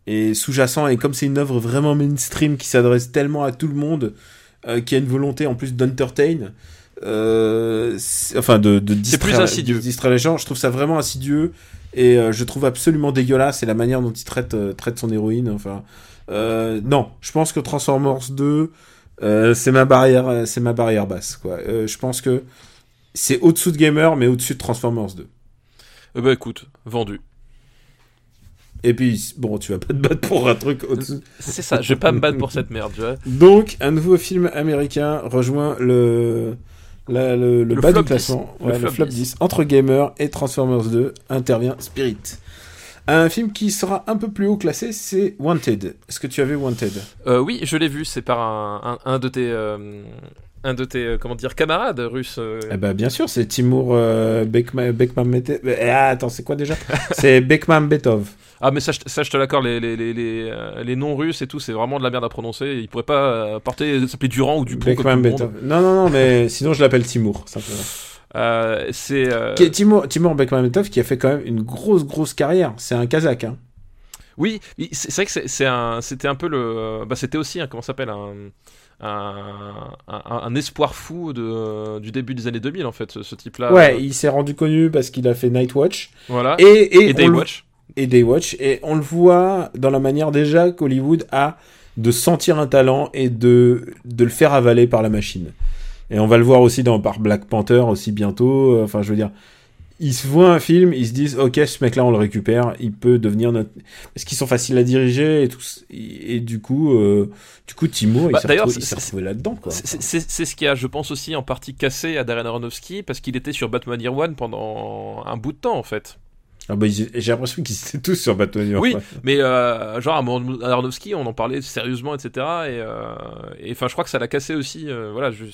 est sous-jacent. Et comme c'est une œuvre vraiment mainstream qui s'adresse tellement à tout le monde, euh, qui a une volonté en plus d'entertain, euh, enfin de, de plus distraire, insidieux. de distraire les gens, je trouve ça vraiment insidieux. Et euh, je trouve absolument dégueulasse et la manière dont il traite, euh, traite son héroïne. Enfin, euh, non, je pense que Transformers 2, euh, c'est ma barrière, c'est ma barrière basse. Quoi. Euh, je pense que c'est au-dessous de Gamer, mais au-dessus de Transformers 2. Eh ben écoute, vendu. Et puis, bon, tu vas pas te battre pour un truc au-dessus. C'est ça. Je vais pas me battre pour cette merde, tu vois. Donc, un nouveau film américain rejoint le, la- le, le Le bas du classement. 10. Ouais, Le flop 10. 10. Entre Gamer et Transformers 2 intervient Spirit. Un film qui sera un peu plus haut classé, c'est Wanted. Est-ce que tu avais Wanted? Euh, oui, je l'ai vu. C'est par un, un, un de tes, euh, un de tes, euh, comment dire, camarades russes. euh. Eh ben, bien sûr, c'est Timur euh, Bekma- Bekmambetov. Eh, ah, attends, c'est quoi déjà? C'est Bekmambetov. Ah, mais ça, je- ça, je te l'accorde. Les, les, les, les, euh, les noms russes et tout, c'est vraiment de la merde à prononcer. Ils pourraient pas euh, porter, s'appeler Durand ou Dupont comme tout le monde. Bekmambetov. Non, non, non, mais sinon je l'appelle Timur, simplement. Euh, c'est euh, Timur, Timur Bekmambetov qui a fait quand même une grosse, grosse carrière. C'est un Kazakh. Hein. Oui, c'est vrai que un, c'était un peu le, bah c'était aussi un, comment s'appelle un, un, un, un espoir fou de, du début des années 2000 en fait, ce, ce type-là. ouais, Euh, il s'est rendu connu parce qu'il a fait Nightwatch voilà. et, et, Et le- Daywatch. et Daywatch. Et on le voit dans la manière déjà qu'Hollywood a de sentir un talent et de, de le faire avaler par la machine. Et on va le voir aussi dans, par Black Panther aussi bientôt. Euh, Enfin, je veux dire, ils se voient un film, ils se disent, ok, ce mec-là, on le récupère, il peut devenir notre... Parce qu'ils sont faciles à diriger et tout. Et, du coup, euh, du coup, Timo, Bah, il s'est retrouvé là-dedans, c'est ce qui a, je pense aussi, en partie cassé à Darren Aronofsky parce qu'il était sur Batman Year One pendant un bout de temps en fait. Ah bah, j'ai l'impression qu'ils étaient tous sur Batman. Oui, mais euh, genre à Aronofsky, on en parlait sérieusement, etc. Et euh, et, enfin, je crois que ça l'a cassé aussi. euh, voilà, je,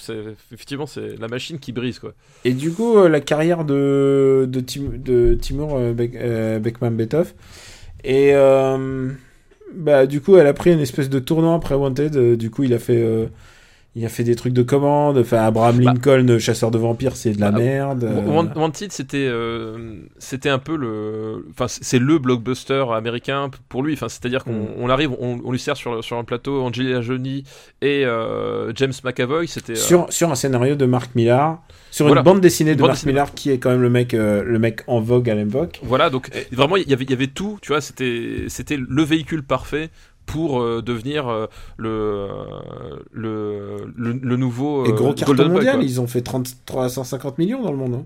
effectivement, c'est la machine qui brise quoi. Et du coup, la carrière de, de, Tim- de Timur Bekmambetov, et bah, du coup, elle a pris une espèce de tournant après Wanted. du coup, il a fait, il a fait des trucs de commande. Enfin, Abraham Bah. Lincoln, chasseur de vampires, c'est de la Bah, merde. euh, Wan- Wanted, c'était euh, c'était un peu le, enfin c'est le blockbuster américain pour lui. Enfin c'est-à-dire qu'on Mm. on arrive, on, on lui sert sur un plateau Angelina Jolie et euh, James McAvoy. C'était euh, sur, sur un scénario de Mark Millar, sur Voilà. une bande dessinée de Bande Mark dessinée. Millar, qui est quand même le mec, le mec en vogue à l'époque. Voilà, donc vraiment, il y avait, il y avait tout, tu vois, c'était, c'était le véhicule parfait pour euh, devenir euh, le, euh, le, le, le nouveau Et gros carton Golden mondial, ils ont fait 30, 350 millions dans le monde. hein.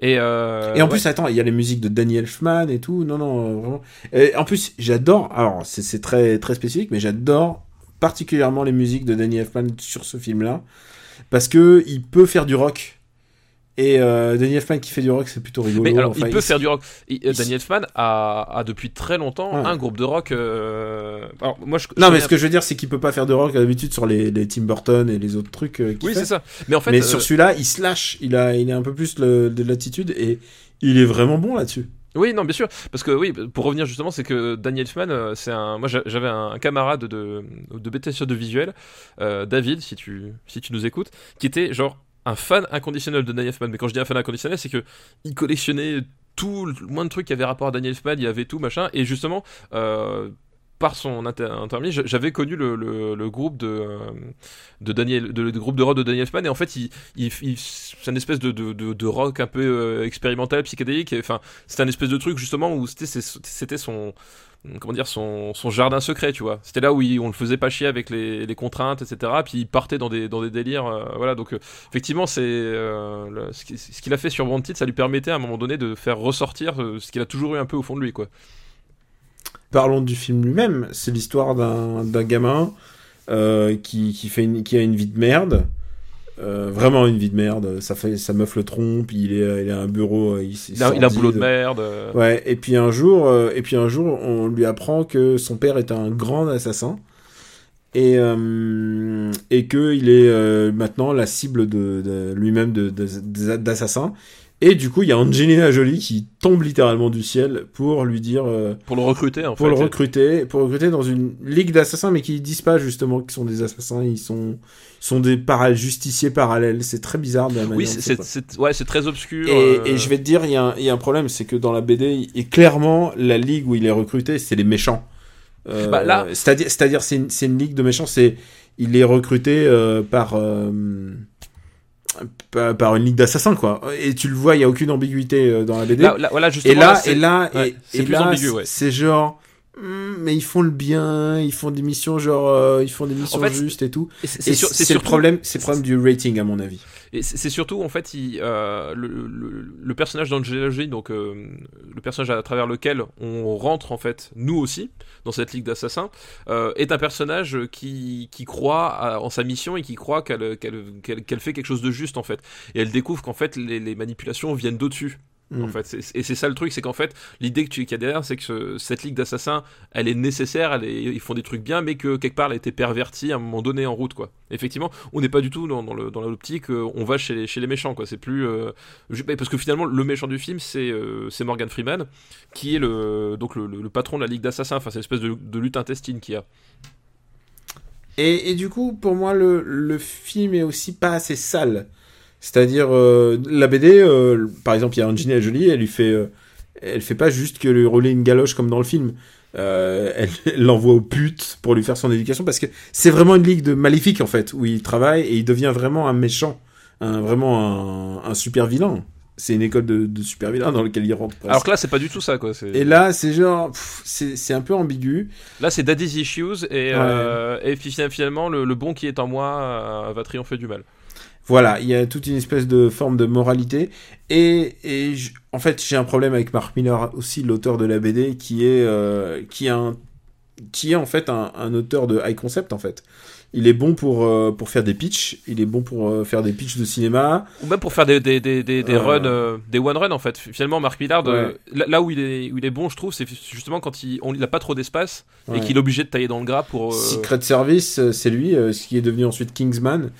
Et, Et en ouais. plus, attends, il y a les musiques de Danny Elfman et tout. Non, non, vraiment. Et en plus, j'adore. Alors, c'est c'est très très spécifique, mais j'adore particulièrement les musiques de Danny Elfman sur ce film-là parce que il peut faire du rock. Et euh, Danny Elfman qui fait du rock, c'est plutôt rigolo. mais alors, Enfin, il peut faire du rock. Et, euh, il- Danny Elfman a, a depuis très longtemps Ouais. un groupe de rock. euh, Alors, moi, je, je Non, mais ce que je veux dire, c'est qu'il peut pas faire de rock d'habitude sur les, les Tim Burton et les autres trucs euh, Oui, c'est ça. Mais en fait, mais sur celui-là, il se lâche. Il a, il a un peu plus le- de l'attitude et il est vraiment bon là-dessus. Oui, non, bien sûr. Parce que oui, pour revenir justement, c'est que Daniel Elfman, c'est un. Moi, j'a- j'avais un camarade de de sur de visuel, euh, David, si tu si tu nous écoutes, qui était genre un fan inconditionnel de Daniel Elfman. Mais quand je dis un fan inconditionnel, c'est que il collectionnait tout le moins de trucs qui avaient rapport à Daniel Elfman, il y avait tout machin. Et justement. Euh, par son inter intermédiaire, j'a- j'avais connu le, le, le groupe de, euh, de Daniel, de, le groupe de rock de Daniel Elfman, et en fait, il, il, il- c'est une espèce de, de, de, de rock un peu euh, expérimental, psychédélique. Enfin, c'était un espèce de truc justement où c'était c'est- son comment dire son, son jardin secret tu vois c'était là où il- on le faisait pas chier avec les, les contraintes etc puis il partait dans des dans des délires euh, voilà donc effectivement c'est euh, ce qui- ce qu'il a fait sur Wanted ça lui permettait à un moment donné de faire ressortir ce qu'il a toujours eu un peu au fond de lui quoi Parlons du film lui-même. C'est l'histoire d'un gamin euh, qui, qui, fait une- qui a une vie de merde. Euh, vraiment une vie de merde. Ça fait, sa meuf le trompe. Il est, il a un bureau. euh, Il, il a, il a un boulot de merde Ouais. Et puis un jour, et puis un jour, on lui apprend que son père est un grand assassin et euh, et que il est euh, maintenant la cible de, de lui-même d'assassins. Et du coup, il y a Angelina Jolie qui tombe littéralement du ciel pour lui dire. euh, pour le recruter en pour fait le recruter, pour le recruter dans une ligue d'assassins, mais qui disent pas justement qu'ils sont des assassins, ils sont, sont des para justiciers parallèles. C'est très bizarre de la manière. oui c'est ouais c'est très obscur Et, euh, et je vais te dire, il y, a un- y a un problème, c'est que dans la BD, et clairement, la ligue où il est recruté, c'est les méchants. Euh, Bah, là- c'est-à-dire, c'est-à-dire, c'est une, une ligue de méchants. C'est, il est recruté euh, par, euh, par une ligue d'assassins, quoi. Et tu le vois, il y a aucune ambiguïté euh, dans la BD. là, là- voilà justement Et là, et là, ouais, et, plus là, ambigu, ouais. c'est genre, hmm, mais ils font le bien, ils font des missions genre, euh, ils font des missions En fait, justes et tout. c'est Et sur- c'est c'est le problème, c'est le problème du rating à mon avis. Et c'est surtout en fait il, euh, le, le, le personnage donc euh, le personnage à travers lequel on rentre en fait nous aussi dans cette ligue d'assassins, euh, est un personnage qui, qui croit en sa mission et qui croit qu'elle fait quelque chose de juste en fait. Et elle découvre qu'en fait les, les manipulations viennent d'au-dessus. Mm. En fait, C'est- et c'est ça le truc, c'est qu'en fait, l'idée que tu qu'il y a derrière, c'est que ce- cette ligue d'assassins, elle est nécessaire, elle est- ils font des trucs bien, mais que quelque part, elle a été pervertie à un moment donné en route, quoi. Effectivement, on n'est pas du tout dans, dans le dans l'optique, euh, on va chez les, chez les méchants, quoi. C'est plus euh, parce que finalement, le méchant du film, c'est euh, c'est Morgan Freeman, qui est le donc le, le- le patron de la ligue d'assassins. Enfin, c'est une espèce de, de lutte intestine qu'il y a. Et, et du coup, pour moi, le, le film est aussi pas assez sale. C'est-à-dire, euh, la BD, euh, par exemple, il y a Angelina Jolie, elle lui fait, euh, elle fait pas juste que lui rouler une galoche comme dans le film. Elle l'envoie au pute pour lui faire son éducation parce que c'est vraiment une ligue de maléfiques en fait où il travaille et il devient vraiment un méchant, un vraiment un, un super vilain. C'est une école de, de super vilain dans laquelle il rentre. presque. Alors que là, c'est pas du tout ça, quoi. et là, c'est genre, c'est un peu ambigu. Là, c'est Daddy's Issues, et, et finalement, le, le bon qui est en moi va triompher du mal. Voilà, il y a toute une espèce de forme de moralité. Et, et en fait, j'ai un problème avec Mark Miller aussi, l'auteur de la BD, qui est, euh, qui est, un, qui est en fait un, un auteur de high concept, en fait. Il est bon pour, euh, pour faire des pitchs, il est bon pour euh, faire des pitchs de cinéma. Ou même pour faire des, des, des, des, des runs, des one run en fait. Finalement, Mark Millard, Ouais. là, là où, il est, où il est bon, je trouve, c'est justement quand il, on, il a pas trop d'espace et qu'il est obligé de tailler dans le gras pour. Secret Service, c'est lui, ce qui est devenu ensuite Kingsman.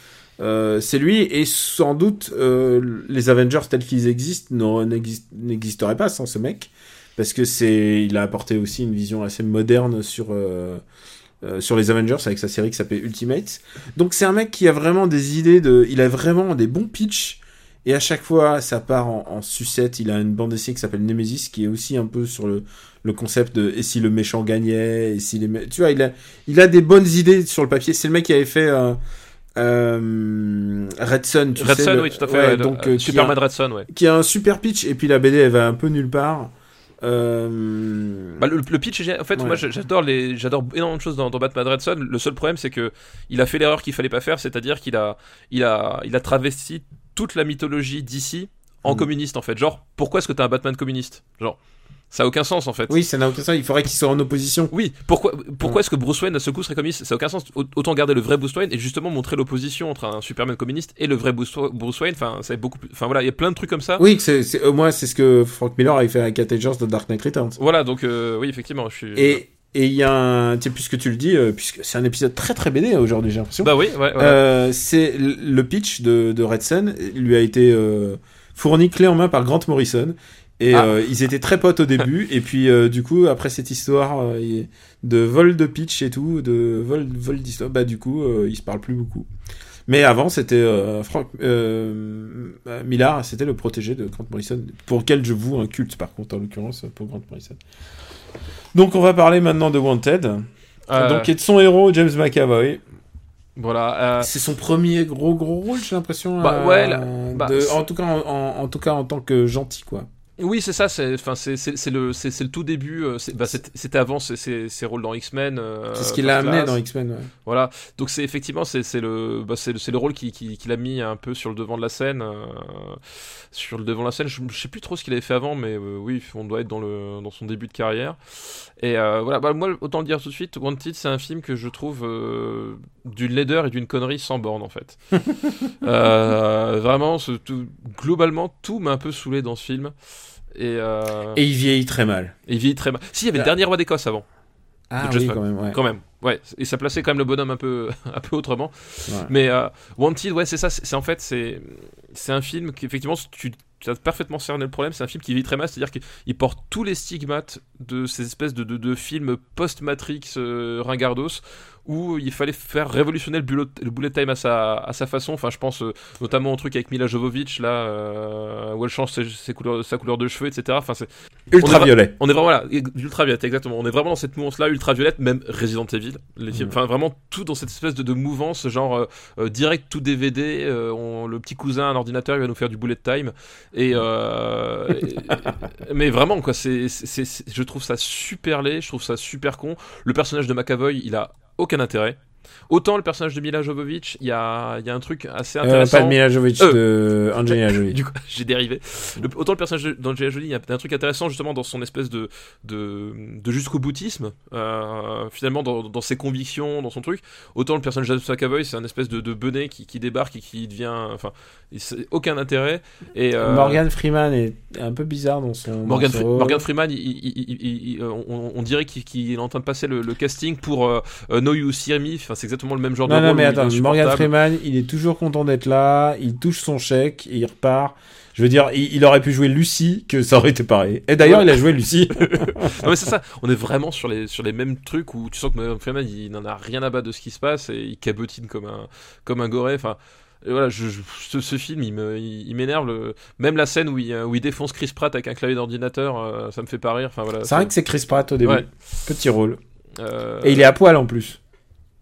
Euh, c'est lui, et sans doute, euh, les Avengers tels qu'ils existent n'existeraient pas sans ce mec. Parce que c'est, il a apporté aussi une vision assez moderne sur, euh, euh, sur les Avengers avec sa série qui s'appelle Ultimates. Donc c'est un mec qui a vraiment des idées de, il a vraiment des bons pitchs. Et à chaque fois, ça part en, en sucette. Il a une bande dessinée qui s'appelle Nemesis, qui est aussi un peu sur le, le concept de et si le méchant gagnait, et si les, tu vois, il a, il a des bonnes idées sur le papier. C'est le mec qui avait fait euh, euh, Red Son, tu Red sais. Le- oui, tout à fait. ouais, donc euh, Superman a, Red Son, ouais. qui a un super pitch et puis la BD elle va un peu nulle part. Euh, Bah, le, le pitch, en fait, Ouais. moi j'a- j'adore les, j'adore énormément de choses dans, dans Batman Red Son. Le seul problème, c'est que il a fait l'erreur qu'il fallait pas faire, c'est-à-dire qu'il a, il a, il a travesti toute la mythologie d'ici en Mm. communiste en fait. Genre, pourquoi est-ce que t'as un Batman communiste? Genre, ça a aucun sens en fait. oui, ça n'a aucun sens. Il faudrait qu'il soit en opposition. Oui, pourquoi, pourquoi est-ce que Bruce Wayne à ce coup serait communiste Ça n'a aucun sens. Au- Autant garder le vrai Bruce Wayne et justement montrer l'opposition entre un Superman communiste et le vrai Bruce Bruce Wayne. Enfin, ça est beaucoup plus. Enfin voilà, il y a plein de trucs comme ça. Oui, c'est, c'est, au moins c'est ce que Frank Miller avait fait avec Agents de Dark Knight Returns. Voilà, donc euh, oui, effectivement, je suis. Et et il y a un, tu sais, puisque tu le dis, euh, puisque c'est un épisode très très BD aujourd'hui, j'ai l'impression. Bah oui, ouais. ouais. Euh, c'est le pitch de, de Red Sun lui a été euh, fourni clé en main par Grant Morrison et Ah. euh, ils étaient très potes au début et puis euh, du coup après cette histoire euh, de vol de pitch et tout de vol vol d'histoire bah du coup ils se parlent plus beaucoup mais avant c'était Frank Millard c'était le protégé de Grant Morrison pour lequel je voue un culte par contre en l'occurrence pour Grant Morrison donc on va parler maintenant de Wanted donc et de son héros James McAvoy voilà. euh, c'est son premier gros gros rôle, j'ai l'impression. Bah, euh, ouais, là, bah, de- en tout cas, en, en- en tout cas en tant que gentil, quoi. Oui, c'est ça. C'est, enfin, c'est, le, c'est, le tout début. euh, bah, c'était, avant ses, rôles dans X-Men. euh, c'est ce qui l'a amené dans X-Men. Ouais. Voilà. Donc c'est effectivement, c'est, le, bah, c'est, le- le rôle qui, qui, qui l'a mis un peu sur le devant de la scène. euh, sur le devant de la scène. Je, je sais plus trop ce qu'il avait fait avant, mais euh, oui, on doit être dans le, dans son début de carrière. Et euh, voilà. Bah, moi, autant le dire tout de suite, Wanted, c'est un film que je trouve euh, d'une laideur et d'une connerie sans borne en fait. Euh, vraiment, tout- globalement, tout m'a un peu saoulé dans ce film. Et, euh, Et il vieillit très mal. et il vieillit très mal. Si, il y avait le Ah. dernier roi d'Écosse avant, Ah oui, quand même. Ouais. quand même. Ouais, et ça plaçait quand même le bonhomme un peu, un peu autrement. Ouais. Mais euh, Wanted, ouais, c'est ça. C'est c'est en fait, c'est, c'est un film qui effectivement, tu, tu as parfaitement cerné le problème. C'est un film qui vit très mal, c'est-à-dire qu'il porte tous les stigmates de ces espèces de, de, de films post-Matrix euh, ringardos où il fallait faire révolutionner le bullet, le bullet time à sa, à sa façon. Enfin, je pense euh, notamment au truc avec Mila Jovovich là, euh, où elle change ses, ses couleurs, sa couleur de cheveux, etc. Enfin, c'est Ultra On est- vraiment là, ultraviolette, exactement. On est vraiment dans cette mouvance-là, ultraviolette, même Resident Evil. Les films, Mhm. enfin vraiment tout dans cette espèce de, de mouvance, genre euh, direct tout DVD. on- le petit cousin, un ordinateur, il va nous faire du bullet time. Et, et- mais vraiment quoi, c'est- je trouve ça super laid, je trouve ça super con. Le personnage de McAvoy, il a aucun intérêt. Autant le personnage de Mila Jovovich, il y a, y a un truc assez Euh, intéressant. pas de Mila Jovovich, Euh. de Angelina Jolie. Du coup, j'ai dérivé. Le- autant le personnage d'Angelina Jolie, il y a un truc intéressant justement dans son espèce de, de, de jusqu'au boutisme, euh, finalement dans, dans ses convictions, dans son truc. Autant le personnage de James McAvoy, c'est un espèce de, de benet qui, qui débarque et qui devient. Enfin, aucun intérêt. Et, euh, Morgan Freeman est un peu bizarre dans son. Morgan, dans son. Morgan Freeman, il- il- il- il- il- on, on dirait qu'il est en train de passer le, le casting pour euh, euh, No You See Me. Enfin, c'est exactement le même genre Non, de non, rôle. mais il est attends, Morgan. Freeman, il est toujours content d'être là, il touche son chèque et il repart. Je veux dire, il, il aurait pu jouer Lucie, que ça aurait été pareil. Et d'ailleurs, Ouais. il a joué Lucie. Non mais c'est ça, on est vraiment sur les, sur les mêmes trucs où tu sens que Morgan Freeman il n'en a rien à battre de ce qui se passe et il cabotine comme un, comme un goré. Enfin, et voilà, je, je- ce, ce film, il m'énerve. Même la scène où il, où il défonce Chris Pratt avec un clavier d'ordinateur, euh, ça me fait pas rire. Enfin voilà. C'est vrai que c'est Chris Pratt au début. Ouais. Petit rôle. Euh, Et il est à poil en plus.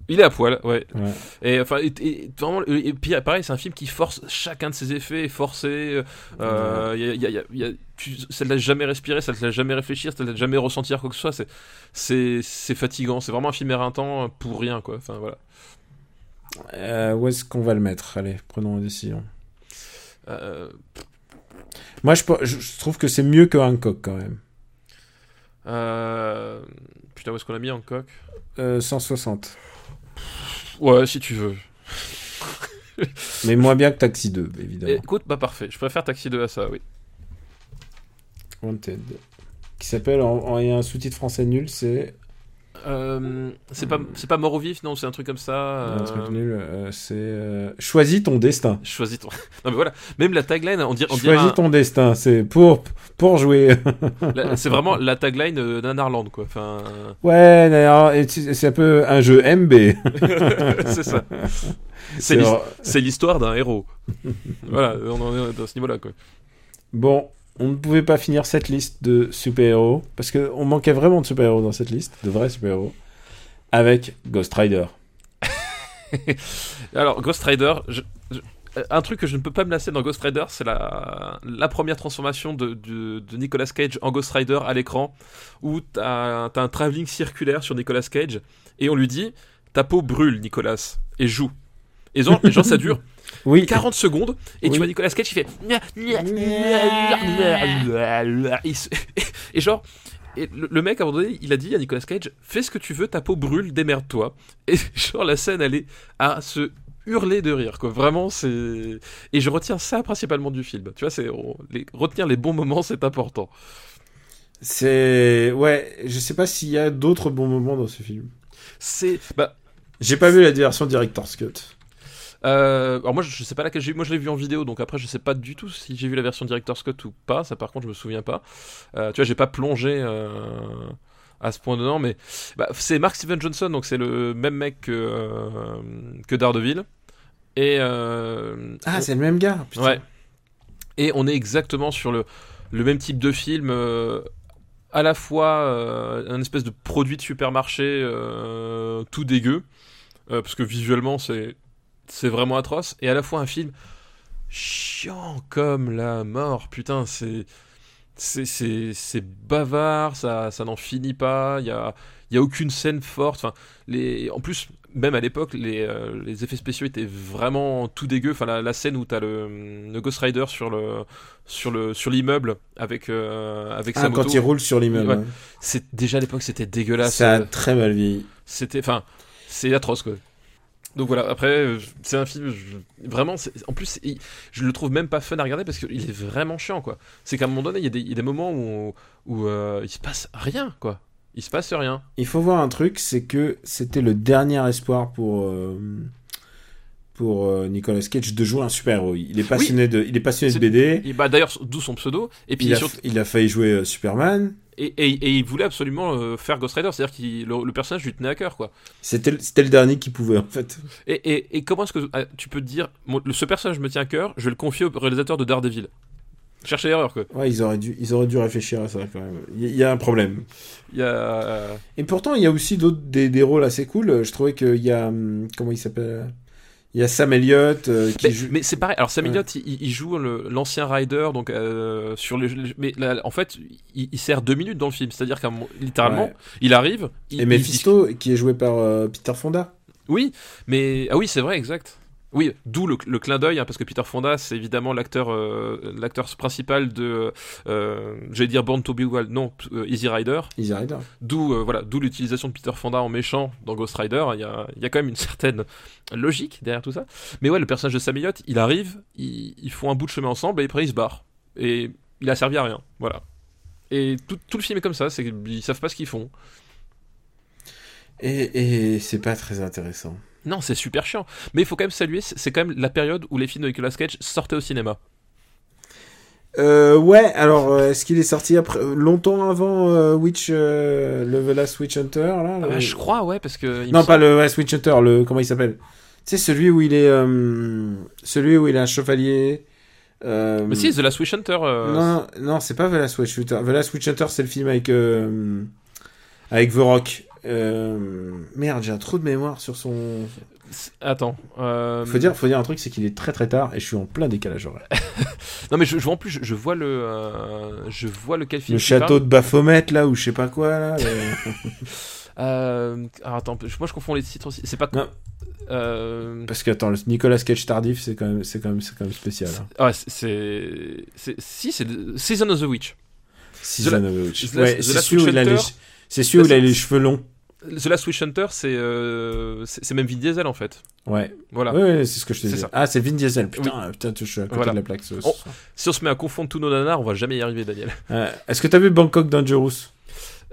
Il est à poil, ouais. Ouais. Et enfin, et, et vraiment, et puis pareil, c'est un film qui force chacun de ses effets, est forcé. Euh, il y a- il y a- il y a- il y a- tu- ça ne laisse jamais respirer, ça ne laisse jamais réfléchir, ça ne laisse jamais ressentir quoi que ce soit. C'est, c'est, c'est fatigant. C'est vraiment un film éreintant pour rien, quoi. Enfin voilà. Euh, où est-ce qu'on va le mettre? Allez, prenons une décision. Euh, Moi, je, trouve que c'est mieux que Hancock quand même. euh, putain, où est-ce qu'on l'a mis Hancock? Euh, 160. Ouais, si tu veux. Mais moins bien que Taxi 2, Et, évidemment. écoute, bah parfait. Je préfère Taxi 2 à ça, oui. Wanted. Qui s'appelle, en, en- il y a un sous-titre français nul, c'est Euh, c'est pas, c'est pas mort au vif, non C'est un truc comme ça. un euh, truc nul. euh, c'est euh, Choisis ton destin. Choisis ton. non mais voilà. Même la tagline, on dirait, on Choisis un- ton destin. C'est pour pour jouer. c'est vraiment la tagline d'un Arland, quoi. Enfin, ouais, d'ailleurs, c'est un peu un jeu MB. c'est ça. C'est l'histoire d'un héros. voilà, on en est à ce niveau-là, quoi. Bon, on ne pouvait pas finir cette liste de super-héros parce que on manquait vraiment de super-héros dans cette liste, de vrais super-héros, avec Ghost Rider. Alors, Ghost Rider, je- je- un truc que je ne peux pas me lasser dans Ghost Rider, c'est la, la première transformation de, de- de Nicolas Cage en Ghost Rider à l'écran, où t'as as un travelling circulaire sur Nicolas Cage, et on lui dit Ta peau brûle, Nicolas, et joue. Et genre, les gens, ça dure Oui. 40 secondes, et Oui. tu vois Nicolas Cage, il fait. Et genre. Et le, mec, à un moment donné, il a dit à Nicolas Cage Fais ce que tu veux, ta peau brûle, démerde-toi. Et genre, la scène, elle est à se hurler de rire, quoi. Vraiment, c'est. Et je retiens ça principalement du film. Tu vois, c'est. on- les- Retenir les bons moments, c'est important. C'est ouais, je sais pas s'il y a d'autres bons moments dans ce film. C'est. Bah. J'ai pas vu la version director's cut. Euh, alors moi je sais pas laquelle j'ai vu, moi je l'ai vu en vidéo donc après je sais pas du tout si j'ai vu la version Director's Cut ou pas, ça par contre je me souviens pas. Euh, tu vois j'ai pas plongé euh, à ce point dedans mais bah, c'est Mark Steven Johnson donc c'est le même mec que, que Daredevil et Ah, on- c'est le même gars. putain. ouais et on est exactement sur le, le même type de film à la fois un espèce de produit de supermarché tout dégueu parce que visuellement c'est c'est vraiment atroce. Et à la fois un film chiant comme la mort. Putain c'est c'est bavard. Ça ça n'en finit pas. Il y a il y a aucune scène forte. Enfin les en plus même à l'époque les, euh, les effets spéciaux étaient vraiment tout dégueu. Enfin la, la scène où t'as le, le Ghost Rider sur le sur le sur l'immeuble avec euh, avec Ah, sa quand moto. il roule sur l'immeuble. Ouais. c'est déjà à l'époque c'était dégueulasse. Ça a très mal vieilli. c'était enfin c'est atroce quoi donc voilà après c'est un film vraiment en plus je le trouve même pas fun à regarder parce qu'il est vraiment chiant quoi. C'est qu'à un moment donné il y a des, il y a des moments où où euh, il se passe rien quoi. Il se passe rien. Il faut voir un truc, c'est que c'était le dernier espoir pour euh, pour euh, Nicolas Cage de jouer un super-héros. Il est passionné de il est passionné de BD. bah d'ailleurs d'où son pseudo et puis Il a, surtout- il a failli jouer euh, Superman. et, et- et il voulait absolument euh, faire Ghost Rider c'est à dire que le, le personnage lui tenait à cœur quoi C'était le- dernier qui pouvait en fait. et, et, comment est-ce que ah, tu peux te dire ce personnage me tient à cœur je vais le confier au réalisateur de Daredevil chercher l'erreur quoi Ouais, ils auraient dû ils auraient dû réfléchir à ça quand même. Il y, a un problème. il y a Et pourtant, il y a aussi d'autres des, des rôles assez cool. Je trouvais qu'il y a hum, comment il s'appelle? Il y a Sam Elliott euh, qui Mais, joue. mais c'est pareil. Alors Sam Ouais. Elliott, il, il joue l'ancien Rider, donc euh, sur le. Mais là, en fait, il, il sert deux minutes dans le film. C'est-à-dire qu'à littéralement, Ouais. il arrive. Il, Et Mephisto, qui est joué par euh, Peter Fonda. Oui, mais ah oui, c'est vrai, exact. Oui, d'où le, le clin d'œil, hein, parce que Peter Fonda, c'est évidemment l'acteur, euh, l'acteur principal de, euh, j'allais dire Born to Be Wild, non, euh, Easy Rider. Easy Rider. D'où voilà, d'où l'utilisation de Peter Fonda en méchant dans Ghost Rider. Il y a, il y a quand même une certaine logique derrière tout ça. Mais ouais, le personnage de Sam Elliott, il arrive, ils, ils font un bout de chemin ensemble et après ils se barrent. Et il a servi à rien. Voilà. Et tout, tout le film est comme ça, c'est qu'ils savent pas ce qu'ils font. Et, et c'est pas très intéressant. Non, c'est super chiant. Mais il faut quand même saluer, c'est quand même la période où les films de Nicolas Cage sortaient au cinéma. Euh, ouais, alors euh, est-ce qu'il est sorti après, euh, longtemps avant euh, Witch, euh, le The Last Witch Hunter là Ah bah, je crois, ouais, parce que. il Non, semble- pas le Last Witch Hunter, le comment il s'appelle? Sais, celui où il est. celui où il est un chevalier. Mais si, The Last Wish Hunter. Non, non, c'est pas The Last Witch Hunter. The Last Witch Hunter, c'est le film avec. avec The Rock. Euh, merde, j'ai un trou de mémoire sur son. Attends. euh, Faut dire, faut dire un truc, c'est qu'il est très très tard et je suis en plein décalage horaire. Non, mais je, je vois en plus, je, je vois le. euh, je vois lequel film. Le château de Baphomet, là, ou je sais pas quoi, là. Euh, alors attends, moi je confonds les titres aussi. C'est pas. Non. Euh, Parce que, attends, le Nicolas Cage tardif, c'est quand même, c'est quand même, c'est quand même spécial. Hein. Ah, c'est- c'est. Si, c'est Season of the Witch. Season of the Witch. Ouais, c'est celui où il a les, c'est celui où il a les cheveux longs. The Last Witch Hunter, c'est euh, c'est même Vin Diesel en fait. Ouais. Voilà. Ouais, ouais, c'est ce que je te disais. Ah, c'est Vin Diesel. Putain, putain, je suis à côté Voilà. de la plaque. ce- ce Oh. soir. Si on se met à confondre tous nos nanars, on va jamais y arriver, Daniel. Euh, Est-ce que t'as vu Bangkok Dangerous?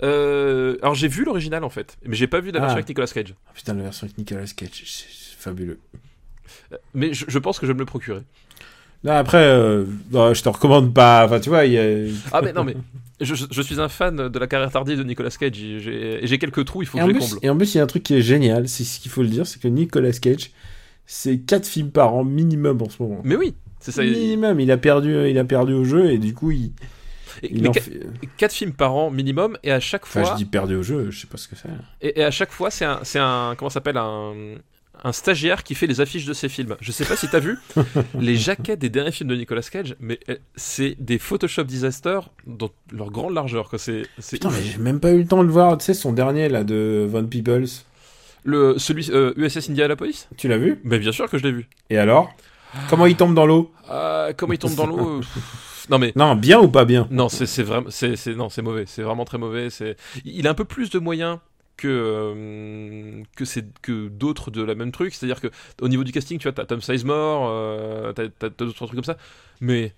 Euh, alors j'ai vu l'original en fait, mais j'ai pas vu la version Ah. avec Nicolas Cage. Ah, Putain, la version avec Nicolas Cage, c'est c'est fabuleux. Mais je, je pense que je vais me le procurer. Non, après, euh, non, je te recommande pas. Enfin, tu vois, il y a. Ah mais non mais je, je- suis un fan de la carrière tardive de Nicolas Cage. et J'ai quelques trous, il faut Et que je les comble. et en plus, il y a un truc qui est génial, c'est ce qu'il faut le dire, c'est que Nicolas Cage, c'est 4 films par an minimum en ce moment. Mais oui, c'est ça. minimum, il a perdu, il a perdu au jeu et du coup, il, Et- il mais en qua- fait. quatre films par an minimum et à chaque Enfin, fois je dis perdu au jeu, je sais pas ce que c'est. et, et à chaque fois c'est un c'est un comment ça s'appelle un un stagiaire qui fait les affiches de ses films. Je sais pas si t'as vu les jaquettes des derniers films de Nicolas Cage, mais euh, c'est des Photoshop disaster dans leur grande largeur. Quoi. C'est, c'est Putain, mais j'ai même pas eu le temps de voir, tu sais, son dernier là de Von Peebles. Le, celui euh, USS Indianapolis? Tu l'as vu? Mais bien sûr que je l'ai vu. Et alors? Comment il tombe dans l'eau? Euh, comment il tombe dans l'eau Non mais Non, bien ou pas bien? Non, c'est, c'est vraiment c'est, c'est non, c'est mauvais. C'est vraiment très mauvais. C'est il a un peu plus de moyens que euh, que c'est que d'autres de la même truc. C'est-à-dire que au niveau du casting, tu vois, t'as Tom Sizemore, euh, t'as, d'autres trucs comme ça, mais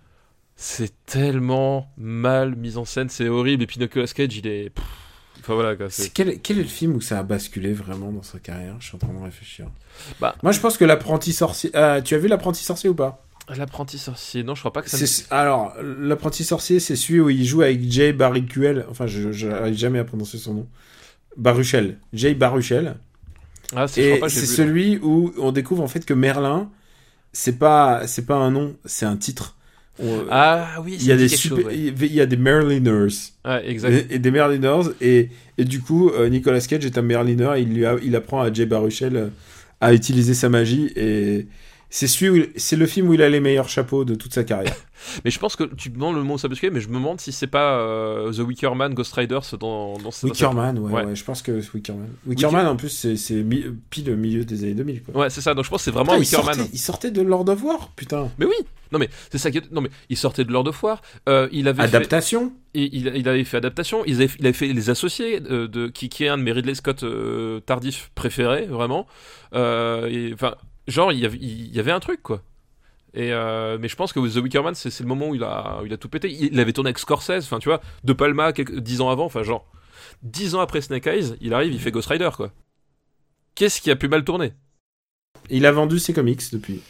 c'est tellement mal mis en scène, c'est horrible. Et puis Nicolas Cage, il est pff, Enfin voilà quoi. C'est c'est- quel, quel est le film où ça a basculé vraiment dans sa carrière? Je suis en train de réfléchir. Bah. Moi, je pense que l'apprenti sorcier. Ah, tu as vu l'apprenti sorcier ou pas? L'apprenti sorcier. Non, je crois pas que ça. me- Alors, l'apprenti sorcier, c'est celui où il joue avec Jay Baruchel. Enfin, je n'arrive jamais à prononcer son nom. Baruchel. Jay Baruchel. Ah, Et c'est celui où on découvre en fait que Merlin, c'est pas, c'est pas un nom, c'est un titre. On- Ah oui, il y a des super- chose, ouais. il y a des Merliners. Ouais, exact. Et, et des Merliners et, et du coup euh, Nicolas Cage est un Merliner et il lui a- il apprend à Jay Baruchel euh, à utiliser sa magie et c'est celui il- c'est le film où il a les meilleurs chapeaux de toute sa carrière. Mais je pense que tu me demandes le mot s'abusquer, mais je me demande si c'est pas euh, The Wicker Man, Ghost Riders dans, dans, ce- dans Wickerman, ouais, Ouais. ouais, je pense que c'est Wickerman. Wickerman en plus c'est c'est mi- pile au milieu des années 2000 quoi. cette- Ouais, c'est ça. Donc je pense que c'est vraiment Putain, il, Wicker Man. sortait, il sortait de Lord of War, putain. Mais oui. Non mais c'est ça qui est... Non mais il sortait de Lord of War. Euh, il avait fait... Adaptation. et il, il avait fait adaptation. Il avait, il avait fait les associés euh, de qui, qui est un de mes Ridley Scott tardifs préférés vraiment. Enfin, genre il y avait, il y avait un truc quoi. Et euh, mais je pense que The Wicker Man, c'est le moment où il a, où il a tout pété. Il, il avait tourné avec Scorsese, enfin tu vois, De Palma, quelques, dix ans avant, enfin genre, dix ans après Snake Eyes, il arrive, il fait Ghost Rider quoi. Qu'est-ce qui a pu mal tourner? Il a vendu ses comics depuis.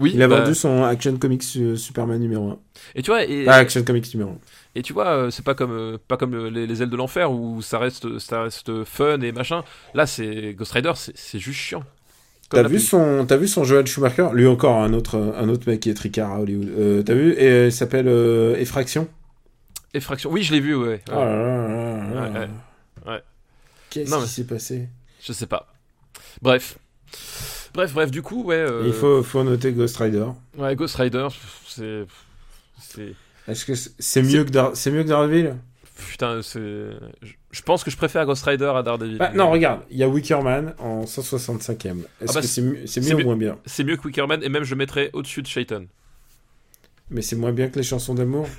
Oui. Il a bah, vendu son Action Comics euh, Superman numéro 1. Et tu vois, et, Pas Action Comics numéro 1. Et tu vois, euh, c'est pas comme pas comme les, les ailes de l'enfer où ça reste ça reste fun et machin. Là, c'est Ghost Rider, c'est juste chiant. T'as vu son, vu son Joel Schumacher? Lui encore un autre, un autre mec qui est tricard à Hollywood. Euh, t'as vu? Et euh, il s'appelle euh, Effraction? Effraction. Oui, je l'ai vu, ouais. Oh là là là là là. Ouais. Qu'est-ce qui mais- s'est passé? Je sais pas. Bref. Bref, bref, du coup, ouais. euh, Il faut, faut noter Ghost Rider. Ouais, Ghost Rider, c'est. C'est. Est-ce que c'est mieux que Dar- mieux que Daredevil Putain, c'est. Je, pense que je préfère Ghost Rider à Daredevil. Bah, Non, regarde, il y a Wickerman en 165e. Est-ce Ah bah, que c'est mieux, ou moins bien? C'est mieux que Wickerman et même je le mettrais au-dessus de Shaitan. Mais c'est moins bien que les chansons d'amour?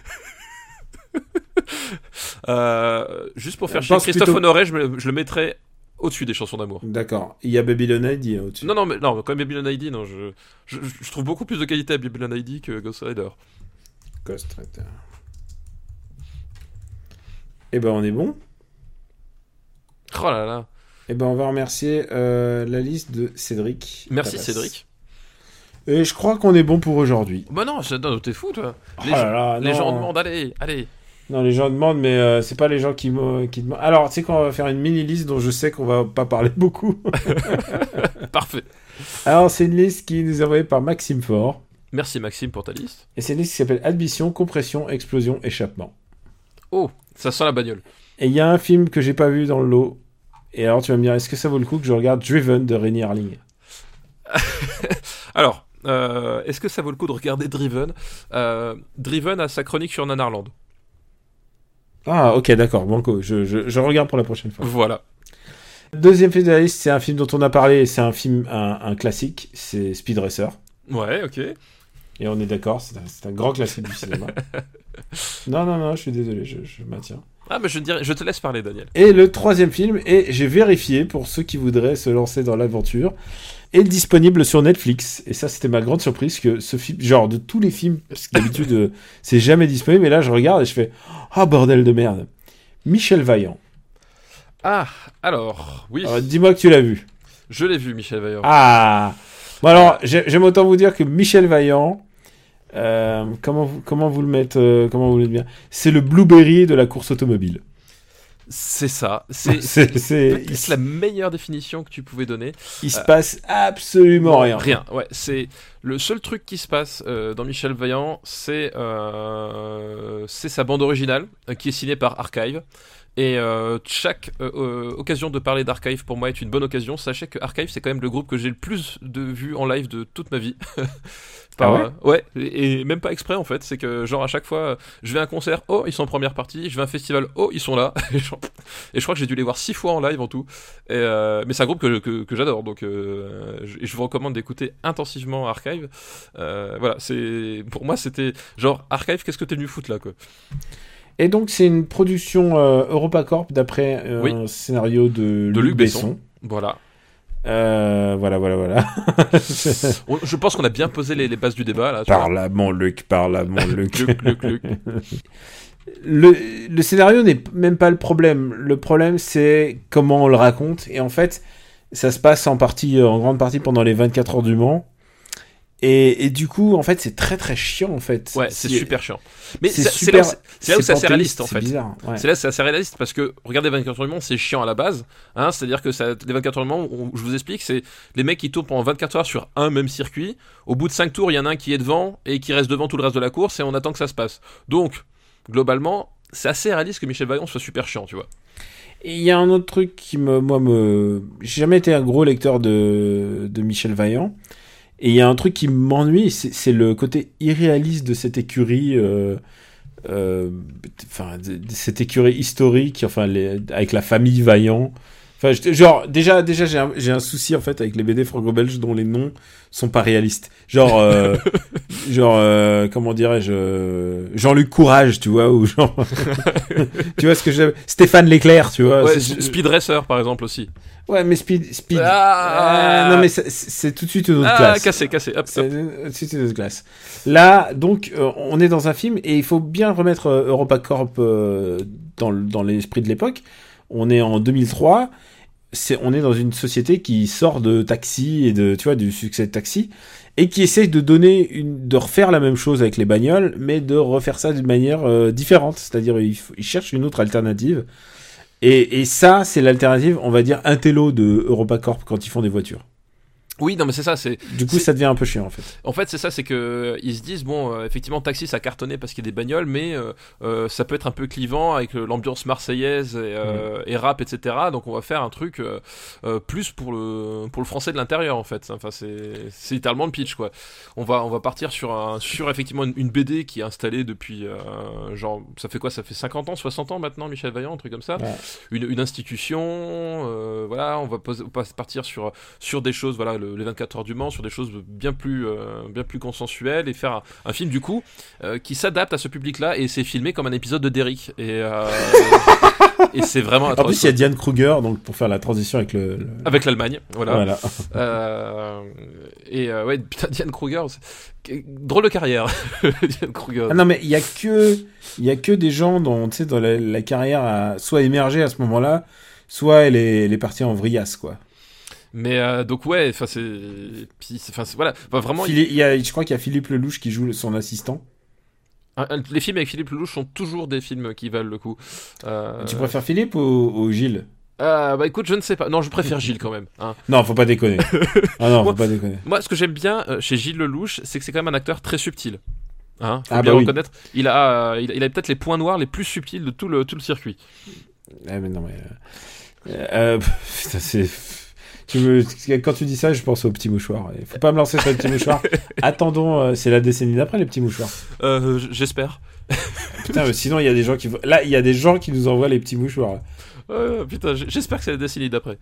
Euh, juste pour faire chier Christophe plutôt- Honoré, je, me- je le mettrais au-dessus des chansons d'amour. D'accord. Il y a Babylon ID hein, au-dessus. Non, non, mais non, quand même Babylon ID, non, je, je, je trouve beaucoup plus de qualité à Babylon ID que Ghost Rider. Ghost Rider. Eh ben, on est bon. Oh là là. Eh ben, on va remercier euh, la liste de Cédric. Merci. Cédric. Et je crois qu'on est bon pour aujourd'hui. Bah non, t'es fou toi. Les, Oh là gens- là, les gens demandent, allez, allez. Non, les gens demandent, mais euh, c'est pas les gens qui, qui demandent. Alors, tu sais qu'on va faire une mini liste dont je sais qu'on va pas parler beaucoup. Parfait. Alors, c'est une liste qui nous est envoyée par Maxime Faure. Merci Maxime pour ta liste. Et c'est une liste qui s'appelle Admission, Compression, Explosion, Échappement. Oh, ça sent la bagnole. Et il y a un film que j'ai pas vu dans le lot. Et alors, tu vas me dire, est-ce que ça vaut le coup que je regarde Driven de Rémi Harling Alors, euh, est-ce que ça vaut le coup de regarder Driven? Euh, Driven a sa chronique sur Nanarland. Ah, ok, d'accord. Banco, je, je, je regarde pour la prochaine fois. Voilà. Deuxième film de la liste, c'est un film dont on a parlé, c'est un film, un, un classique, c'est Speed Racer. Ouais, ok. Et on est d'accord, c'est un, c'est un grand classique du cinéma. non, non, non, je suis désolé, je, je maintiens. Ah, mais je, dirais, je te laisse parler, Daniel. Et le troisième film, et j'ai vérifié pour ceux qui voudraient se lancer dans l'aventure, est disponible sur Netflix. Et ça, c'était ma grande surprise que ce film, genre de tous les films, parce que d'habitude, euh, c'est jamais disponible, mais là, je regarde et je fais, ah bordel de merde. Michel Vaillant. Ah, alors, oui, Dis-moi que tu l'as vu. je l'ai vu, Michel Vaillant. Ah Bon alors, j'ai- j'aime autant vous dire que Michel Vaillant, euh, comment, vous, comment vous le mettre, euh, comment vous le mettre bien? C'est le blueberry de la course automobile. C'est ça. C'est la meilleure définition que tu pouvais donner. il se passe absolument rien. Rien, ouais. C'est le seul truc qui se passe euh, dans Michel Vaillant, c'est euh, c'est sa bande originale euh, qui est signée par Archive. Et euh, chaque euh, euh, occasion de parler d'Archive pour moi est une bonne occasion. Sachez que Archive c'est quand même le groupe que j'ai le plus de vues en live de toute ma vie. Par- Ah ouais euh, ouais, et, et même pas exprès en fait. C'est que genre à chaque fois, euh, je vais à un concert, oh ils sont en première partie. Je vais à un festival, oh ils sont là. genre- et je crois que j'ai dû les voir six fois en live en tout. Et, euh, mais c'est un groupe que, que, que j'adore, donc euh, je, vous recommande d'écouter intensivement Archive. Euh, voilà, c'est pour moi c'était genre Archive, qu'est-ce que t'es venu foutre là quoi? Et donc, c'est une production EuropaCorp d'après euh, Oui. un scénario de, De Luc Luc Besson. Besson. Voilà. Euh, voilà, voilà, voilà. Je pense qu'on a bien posé les, les bases du débat là. par mon Luc, par là, mon Luc. Luc, Luc, Luc. Le, le scénario n'est même pas le problème. Le problème, c'est comment on le raconte. Et en fait, ça se passe en partie, euh, en grande partie pendant les 24 heures du Mans. Et, et du coup, en fait, c'est très très chiant en fait. Ouais, c'est super chiant. Mais c'est c'est c'est là où c'est- c'est là où c'est assez réaliste en c'est fait. bizarre. ouais. C'est là c'est assez réaliste parce que regardez 24 heures du Mans c'est chiant à la base hein, c'est à dire que ça, les 24 heures du Mans on- je vous explique c'est les mecs qui tournent pendant 24 heures sur un même circuit au bout de 5 tours il y en a un qui est devant et qui reste devant tout le reste de la course et on attend que ça se passe donc globalement c'est assez réaliste que Michel Vaillant soit super chiant tu vois Et il y a un autre truc qui me, moi, me, j'ai jamais été un gros lecteur de, de Michel Vaillant. Et il y a un truc qui m'ennuie, c'est le côté irréaliste de cette écurie, euh, euh, enfin, de- cette écurie historique, enfin, avec la famille Vaillant. Enfin, je- genre, déjà, déjà, j'ai un, j'ai un souci, en fait, avec les BD franco-belges dont les noms sont pas réalistes. Genre, euh, genre, euh, comment dirais-je, euh, Jean-Luc Courage, tu vois, ou genre, tu vois ce que j'ai, Stéphane Leclerc, tu vois. ouais, c'est- Speed Racer par exemple aussi Ouais, mais Speed, Speed. Ah. Euh, non, mais c'est- tout de suite une autre ah classe. cassé cassé hop, C'est hop. tout de suite une autre classe. Là, donc, euh, on est dans un film et il faut bien remettre euh, EuropaCorp euh, dans, le- dans l'esprit de l'époque. On est en 2003. C'est, on est dans une société qui sort de Taxi et de, tu vois, du succès de Taxi et qui essaye de donner une, de refaire la même chose avec les bagnoles, mais de refaire ça d'une manière euh, différente. C'est-à-dire, ils, ils cherchent une autre alternative. Et, et ça, c'est l'alternative, on va dire, intello de EuropaCorp quand ils font des voitures. Oui non mais c'est ça c'est Du coup, ça devient un peu chiant, en fait. En fait, c'est ça, c'est que euh, ils se disent bon, euh, effectivement, taxi ça a cartonné parce qu'il y a des bagnoles, mais euh, euh, ça peut être un peu clivant avec euh, l'ambiance marseillaise et, euh, et rap, etc. Donc on va faire un truc plus pour le pour le français de l'intérieur en fait. Enfin, c'est c'est littéralement le pitch quoi. On va on va partir sur un sur effectivement une, une BD qui est installée depuis euh, genre ça fait quoi? Ça fait 50 ans, 60 ans maintenant, Michel Vaillant, un truc comme ça. Ouais. Une, une institution, euh, voilà, on va, poser- on va partir sur sur des choses, voilà, le- les 24 heures du Mans, sur des choses bien plus, euh, bien plus consensuelles et faire un, un film du coup euh, qui s'adapte à ce public-là et c'est filmé comme un épisode de Derrick et euh, et c'est vraiment En plus, il y a Diane Kruger, donc pour faire la transition avec le. le- avec l'Allemagne, voilà. Voilà. Et ouais, putain, Diane Kruger, drôle de carrière, Diane Kruger. Ah non, mais il y a que, il y a que des gens dont, tu sais, dans la, la carrière a soit émergé à ce moment-là, soit elle est, elle est partie en vriasse, quoi. Mais euh, donc ouais, enfin c'est, enfin voilà, Enfin, vraiment. Il y a, je crois qu'il y a Philippe Lelouch qui joue son assistant. les films avec Philippe Lelouch sont toujours des films qui valent le coup. Euh, Tu préfères Philippe ou, ou Gilles? Euh, bah écoute, je ne sais pas. Non, je préfère Gilles quand même. hein. Non, faut pas déconner. ah non, Moi- faut pas déconner. Moi, ce que j'aime bien chez Gilles Lelouch, c'est que c'est quand même un acteur très subtil. Hein, faut Ah bien bah oui. reconnaître. Il a, il a, il a peut-être les points noirs les plus subtils de tout le, tout le circuit. Eh, mais non, mais. euh, putain, c'est. Tu me... Quand tu dis ça, je pense aux petits mouchoirs. Il faut pas me lancer sur les petits mouchoirs. Attendons, euh, c'est la décennie d'après les petits mouchoirs. Euh, J'espère. Putain, mais sinon il y a des gens qui là il y a des gens qui nous envoient les petits mouchoirs. Euh, putain, j'espère que c'est la décennie d'après.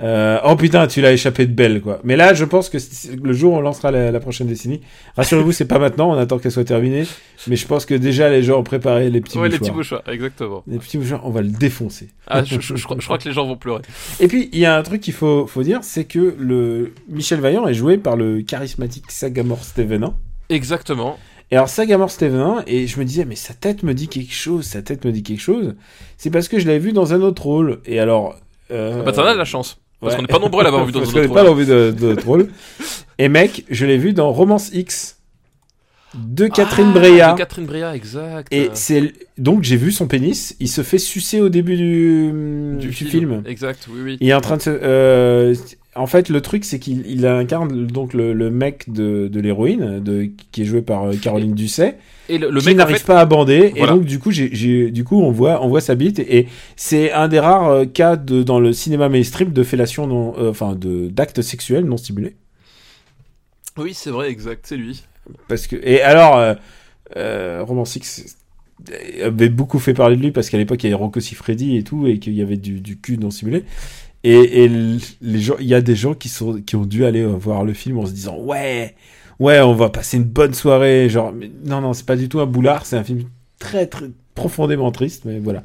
Euh, oh putain, tu l'as échappé de belle quoi. Mais là, je pense que le jour où on lancera la, la prochaine décennie, rassurez-vous, c'est pas maintenant, on attend qu'elle soit terminée. Mais je pense que déjà les gens ont préparé les petits ouais, les mouchoirs. petits mouchoirs, exactement. Les petits mouchoirs, on va le défoncer. Ah, je, je- je crois, je crois que les gens vont pleurer. Et puis, il y a un truc qu'il faut, faut dire, c'est que le Michel Vaillant est joué par le charismatique Sagamore Stevenin. Exactement. Et alors, Sagamore Stevenin, et je me disais, mais sa tête me dit quelque chose, sa tête me dit quelque chose. C'est parce que je l'avais vu dans un autre rôle. Et alors. Euh, Bah, t'en as de la chance. Parce ouais. qu'on n'est pas nombreux à l'avoir vu dans Parce qu'on n'est pas dans de, de notre rôle. Et mec, je l'ai vu dans Romance X de Catherine Ah, Breillat. de Catherine Breillat, exact. Et c'est donc j'ai vu son pénis. Il se fait sucer au début du, du, film. Exact, oui, oui. Il est en train de se. euh, en fait, le truc, c'est qu'il il incarne donc le, le mec de, de l'héroïne, de, qui est joué par euh, Caroline Dusset, Et le, le qui mec, en n'arrive fait, pas à bander. Voilà. Et donc, du coup, j'ai, j'ai- du coup, on voit, on voit sa bite. Et, c'est un des rares euh, cas de, dans le cinéma mainstream de fellation non, euh, enfin, de d'actes sexuels non stimulés. Oui, c'est vrai, exact, c'est lui. Parce que et alors, euh, euh, Roman Six avait beaucoup fait parler de lui parce qu'à l'époque il y avait Rocco Siffredi et tout et qu'il y avait du, du cul non simulé. Et, et l- les gens, il y a des gens qui sont qui ont dû aller voir le film en se disant ouais ouais on va passer une bonne soirée genre mais non non c'est pas du tout un boulard c'est un film très très profondément triste mais voilà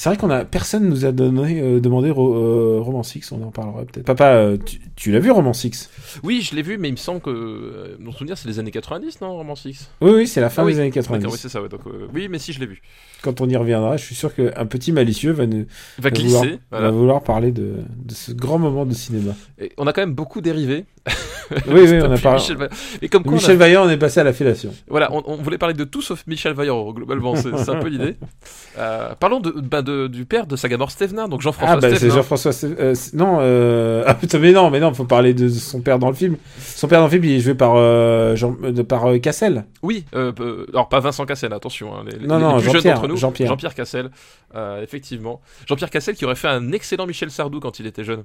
c'est vrai qu'on a personne nous a donné euh, demandé Ro- euh, Roman Six on en parlera peut-être papa euh, tu, tu l'as vu Roman Six? Oui, je l'ai vu, mais il me semble que. euh, mon souvenir, c'est les années 90, non, Roman 6 oui oui c'est la fin Ah oui, des années D'accord, 90 oui, c'est ça, ouais. Donc, oui, mais si, je l'ai vu. quand on y reviendra, je suis sûr qu'un petit malicieux va, nous, va va vouloir, glisser. va vouloir parler de, de ce grand moment de cinéma. Et on a quand même beaucoup dérivé. Oui, oui, on a parlé. Michel. Et comme quoi, on a- Michel Vaillant, on est passé à la fellation. Voilà, on, on voulait parler de tout sauf Michel Vaillant, globalement, c'est un peu l'idée. Euh, parlons de, de- du père de Sagamore Stevenin, donc Jean-François Ah, bah c'est. Jean-François. Ste- euh, non, euh... ah putain, mais non, mais non, faut parler de son père dans le film. Son père dans le film, il est joué par, euh, Jean, de- par euh, Cassel. Oui, alors pas Vincent Cassel, attention. hein, les, les- Non, les non, plus jeunes Jean-Pierre, d'entre nous. Jean-Pierre. Jean-Pierre Cassel, effectivement. Jean-Pierre Cassel qui aurait fait un excellent Michel Sardou quand il était jeune.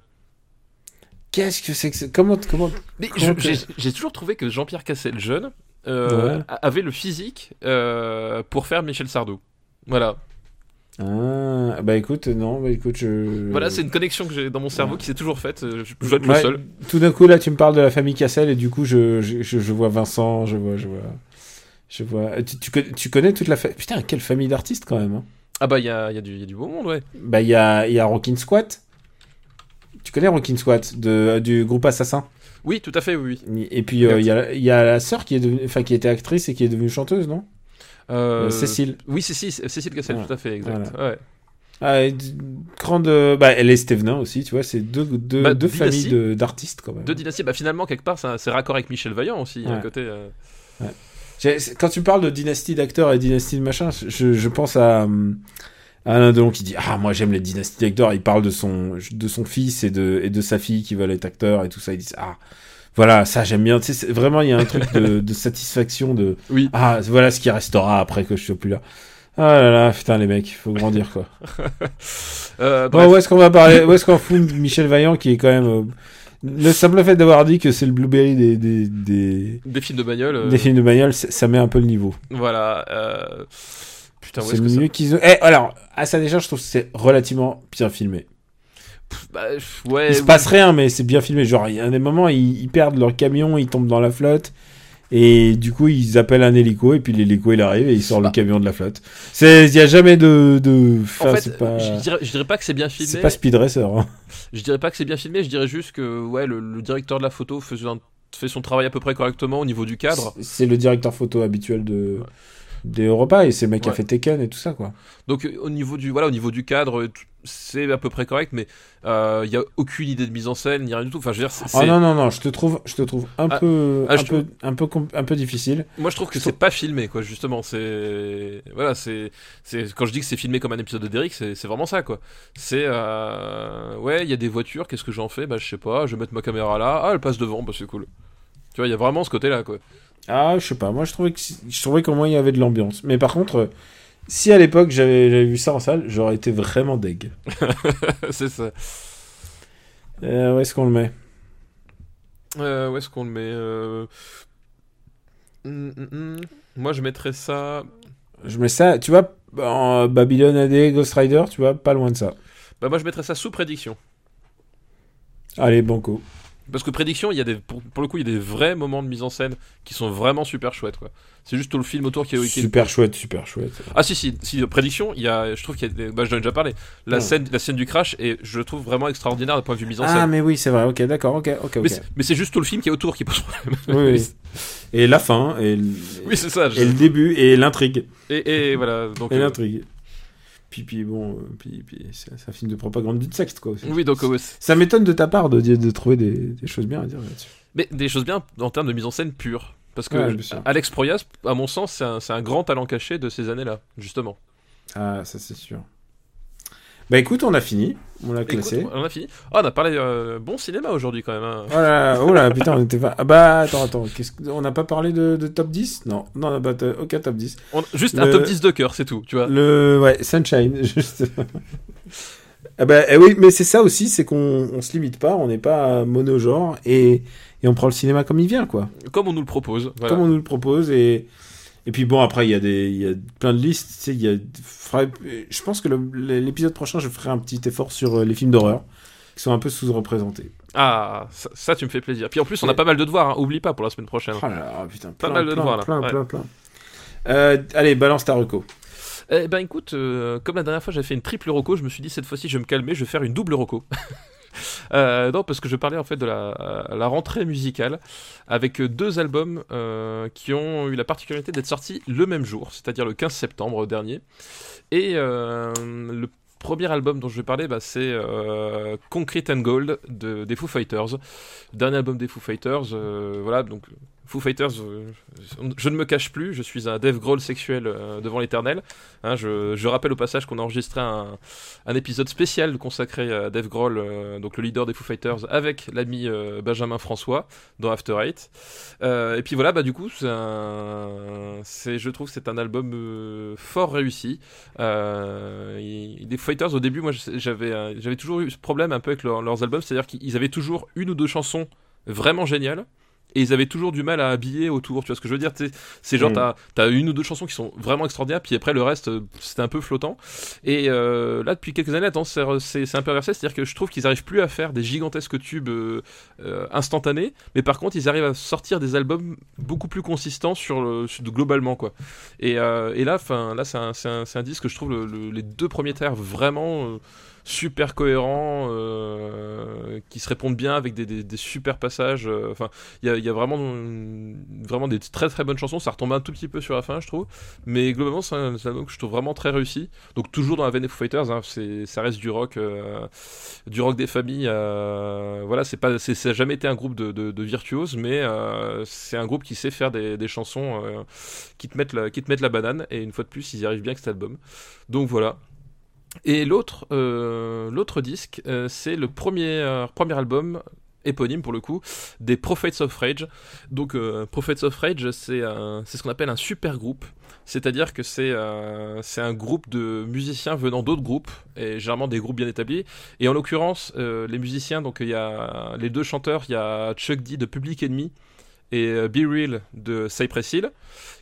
Qu'est-ce que c'est que c'est Comment, comment Mais Comment je- que- j'ai j'ai toujours trouvé que Jean-Pierre Cassel jeune euh, Ouais. avait le physique euh, pour faire Michel Sardou. Voilà. Ah, bah écoute, non, bah écoute, je. Voilà, c'est une connexion que j'ai dans mon cerveau qui s'est toujours faite. euh, Je je dois être Ouais, le seul. Tout d'un coup, là, tu me parles de la famille Cassel et du coup, je, je, vois Vincent, je vois, je vois. Je vois. Tu, tu, connais- tu connais toute la famille. Putain, quelle famille d'artistes quand même. hein. Ah bah il y a, y, a y a du beau monde, ouais. Bah, il y a, y a Rockin' Squat. Tu connais Rockin' Squat de, du groupe Assassin? Oui, tout à fait, oui. oui. Et puis, euh, il y, a, y a la sœur qui est devenue, qui était actrice et qui est devenue chanteuse, non? Euh, Euh, Cécile. Oui, Cécile, Cécile Cassel, tout à fait, exact. Voilà. Ouais. Ah, grande. euh, Bah, elle est Stevenin aussi, tu vois, c'est deux, deux, Bah, deux familles de- d'artistes quand même. Deux dynasties, bah finalement, quelque part, c'est raccord avec Michel Vaillant aussi, à Ouais. côté. euh. J'ai- c'est- Quand tu parles de dynastie d'acteurs et dynastie de machin, je, je pense à, à Alain Delon qui dit Ah, moi j'aime les dynasties d'acteurs. Il parle de son, de son fils et de, et de sa fille qui veulent être acteurs et tout ça. Ils disent Ah, voilà, ça j'aime bien. Tu sais, vraiment, il y a un truc de, de satisfaction de Oui. Ah, voilà ce qui restera après que je sois plus là. Ah là là, putain, les mecs, faut grandir quoi. Euh, Bon, où est-ce qu'on va parler Où est-ce qu'on fout Michel Vaillant qui est quand même. euh, le simple fait d'avoir dit que c'est le Blueberry des, des, des, Des films de bagnole. euh, des films de bagnole, ça ça met un peu le niveau. Voilà. euh, Putain, C'est ça... mieux qu'ils ont. Eh, alors, à sa décharge, je trouve que c'est relativement bien filmé. Bah, ouais. Il se passe rien, mais c'est bien filmé. Genre, il y a des moments, ils, ils perdent leur camion, ils tombent dans la flotte. Et du coup, ils appellent un hélico, et puis l'hélico, il arrive, et il sort Bah. le camion de la flotte. Il y a jamais de, de, En fait, pas, je, dirais, je dirais pas que c'est bien filmé. c'est pas Speed Racer, hein. Je dirais pas que c'est bien filmé. Je dirais juste que ouais, le, le directeur de la photo faisait un- fait son travail à peu près correctement au niveau du cadre. C'est le directeur photo habituel de, des Europa et c'est le mec qui a fait Tekken et tout ça quoi. Donc euh, au niveau du voilà au niveau du cadre, euh, c'est à peu près correct, mais euh, il y a aucune idée de mise en scène ni rien du tout. Enfin, je veux dire, Oh non non non, je te trouve je te trouve un Ah, peu ah, un je peu un peu un peu difficile. moi je trouve que c'est trouve- pas filmé quoi. Justement, c'est voilà, c'est c'est quand je dis que c'est filmé comme un épisode de Derrick, c'est c'est vraiment ça quoi. C'est euh... ouais, il y a des voitures. Qu'est-ce que j'en fais? Bah je sais pas. Je vais mettre ma caméra là. Ah, elle passe devant. Bah c'est cool. Tu vois, il y a vraiment ce côté là quoi. Ah, je sais pas. Moi, je trouvais que je trouvais qu'au moins il y avait de l'ambiance. Mais par contre, euh, si à l'époque j'avais vu ça en salle, j'aurais été vraiment deg. c'est ça. Euh, où est-ce qu'on le met? Euh, où est-ce qu'on le met euh... hum, hum, hum. Moi je mettrais ça. Je mets ça, tu vois, en Babylon AD, Ghost Rider, tu vois, pas loin de ça. Bah moi je mettrais ça sous prédiction. Allez, banco. Parce que prédiction, il y a des, pour, pour le coup, il y a des vrais moments de mise en scène qui sont vraiment super chouettes, quoi. C'est juste tout le film autour qui est. qui est- Super chouette, super chouette. Ah si si si prédiction, il y a, je trouve qu'il y a, des- bah j'en ai déjà parlé. La scène, la scène du crash et je le trouve vraiment extraordinaire d'un point de vue mise en Ah, scène. mais oui, c'est vrai, ok, d'accord, ok, ok. Mais c'est- juste tout le film qui est autour qui pose problème. Oui, oui. Et la fin, et, le- Oui, c'est ça. je- et le début, et l'intrigue. Et, et voilà. Donc. Et euh, l'intrigue. Puis, puis bon, euh, puis, puis c'est un film de propagande du sexe, quoi. aussi. oui, donc euh, ouais, Ça m'étonne de ta part de, de, trouver des, des choses bien à dire là-dessus. mais des choses bien en termes de mise en scène pure. Parce que Ouais. Alex Proyas, à mon sens, c'est un, c'est un grand talent caché de ces années-là, justement. Ah, ça c'est sûr. Bah écoute, on a fini. On l'a Écoute, classé. on a fini. Oh, on a parlé euh, bon cinéma aujourd'hui quand même. hein. Oh là, oh là, putain, on était pas. Ah bah attends, attends, que- on n'a pas parlé de, de top 10 Non, non, on n'a pas t- aucun top 10. On- juste Le- un top 10 de cœur, c'est tout, tu vois. Le ouais, Sunshine, juste. ah bah eh oui, mais c'est ça aussi, c'est qu'on on se limite pas, on n'est pas monogenre et, et on prend le cinéma comme il vient, quoi. Comme on nous le propose. Voilà. Comme on nous le propose et et puis bon après il y a des il y a plein de listes, tu sais, il y a je pense que l'épisode prochain je ferai un petit effort sur euh, les films d'horreur qui sont un peu sous-représentés. Ah, ça, ça, tu me fais plaisir. Puis en plus, on a pas mal de devoirs, hein. oublie pas pour la semaine prochaine. Oh là là, putain, Pas mal de plein, devoirs, là. plein, Ouais. plein, plein. Euh, allez, balance ta reco. Eh ben écoute, euh, comme la dernière fois j'avais fait une triple roco, je me suis dit cette fois-ci je vais me calmer, je vais faire une double roco. Euh, non, parce que je parlais en fait de la, la rentrée musicale avec deux albums euh, qui ont eu la particularité d'être sortis le même jour, c'est-à-dire le 15 septembre dernier. Et euh, le premier album dont je vais parler, bah, c'est euh, Concrete and Gold de, des Foo Fighters. Dernier album des Foo Fighters, euh, voilà, donc Foo Fighters, je ne me cache plus, je suis un Dave Grohl sexuel euh, devant l'éternel. Hein, je, rappelle au passage qu'on a enregistré un, épisode spécial consacré à Dave Grohl, euh, donc le leader des Foo Fighters, avec l'ami euh, Benjamin François dans After Eight. Et puis voilà, bah du coup, un, je trouve, c'est un album fort réussi. Les Fighters, au début, moi, j'avais, toujours eu ce problème un peu avec leur- leurs albums, c'est-à-dire qu'ils avaient toujours une ou deux chansons vraiment géniales. Et ils avaient toujours du mal à habiller autour, tu vois ce que je veux dire C'est genre, Mm. t'as, une ou deux chansons qui sont vraiment extraordinaires, puis après le reste, euh, c'était un peu flottant. Et euh, là, depuis quelques années, attends, c'est, un peu inversé, c'est-à-dire que je trouve qu'ils arrivent plus à faire des gigantesques tubes euh, euh, instantanés, mais par contre, ils arrivent à sortir des albums beaucoup plus consistants sur le, sur- globalement, quoi. Et, et là, là, c'est un, un, disque que je trouve le- le- les deux premiers tiers vraiment super cohérents, euh, qui se répondent bien avec des, des- des super passages. euh, Enfin, il y a, y a vraiment, vraiment des très très bonnes chansons. Ça retombe un tout petit peu sur la fin, je trouve. Mais globalement, c'est un, album que je trouve vraiment très réussi. Donc toujours dans la veine des Foo Fighters, hein, ça reste du rock, euh, du rock des familles. euh, voilà, c'est pas, ça n'a jamais été un groupe de, de- de virtuoses, mais euh, c'est un groupe qui sait faire des, des chansons qui te mettent la, qui te mettent la banane. Et une fois de plus, ils y arrivent bien avec cet album. Donc voilà. Et l'autre, euh, disque, euh, c'est le premier, euh, premier album éponyme pour le coup des Prophets of Rage. Donc Prophets of Rage, c'est c'est ce qu'on appelle un super groupe. C'est-à-dire que c'est un groupe de musiciens venant d'autres groupes, et généralement des groupes bien établis. Et en l'occurrence, les musiciens, donc il y a les deux chanteurs, il y a Chuck D de Public Enemy et euh, Be Real de Cypress Hill,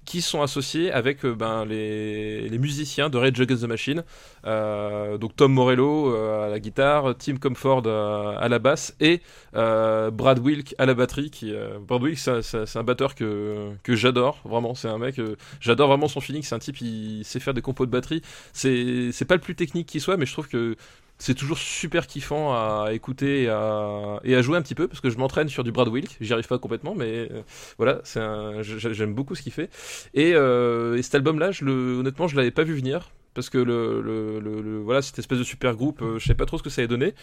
qui sont associés avec euh, ben, les, les musiciens de Rage Against the Machine. Euh, donc Tom Morello à la guitare, Tim Comfort euh, à la basse et Brad Wilk à la batterie. Qui, Brad Wilk, c'est un- batteur que, que j'adore, vraiment. C'est un mec, j'adore vraiment son feeling. C'est un type, il sait faire des compos de batterie. C'est pas le plus technique qui soit, mais je trouve que c'est toujours super kiffant à écouter et à, jouer un petit peu parce que je m'entraîne sur du Brad Wilk. J'y arrive pas complètement, mais euh, voilà, c'est j'aime beaucoup ce qu'il fait. Et, euh, et cet album-là, honnêtement, je l'avais pas vu venir parce que le, le, le- voilà, cette espèce de super groupe, euh, je sais pas trop ce que ça allait donner.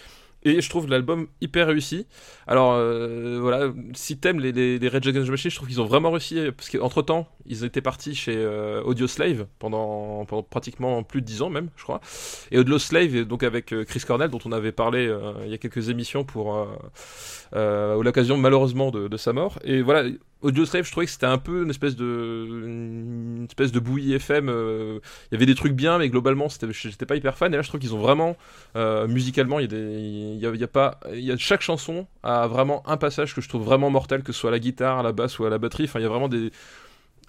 Et je trouve l'album hyper réussi. Alors euh, voilà, si t'aimes les, les, les Against the Machine, je trouve qu'ils ont vraiment réussi parce qu'entre temps, ils étaient partis chez euh, Audio Slave pendant, pendant pratiquement plus de 10 ans même, je crois. Et Audio Slave, donc avec euh, Chris Cornell, dont on avait parlé euh, il y a quelques émissions pour euh, euh, l'occasion malheureusement de, de sa mort. Et voilà, Audio Slave, je trouvais que c'était un peu une espèce de une espèce de bouillie FM. euh, Il y avait des trucs bien, mais globalement, j'étais pas hyper fan. Et là, je trouve qu'ils ont vraiment euh, musicalement, il y a des, il y a, il y a pas, il y a chaque chanson a vraiment un passage que je trouve vraiment mortel, que ce soit à la guitare, à la basse ou à la batterie. Enfin, il y a vraiment des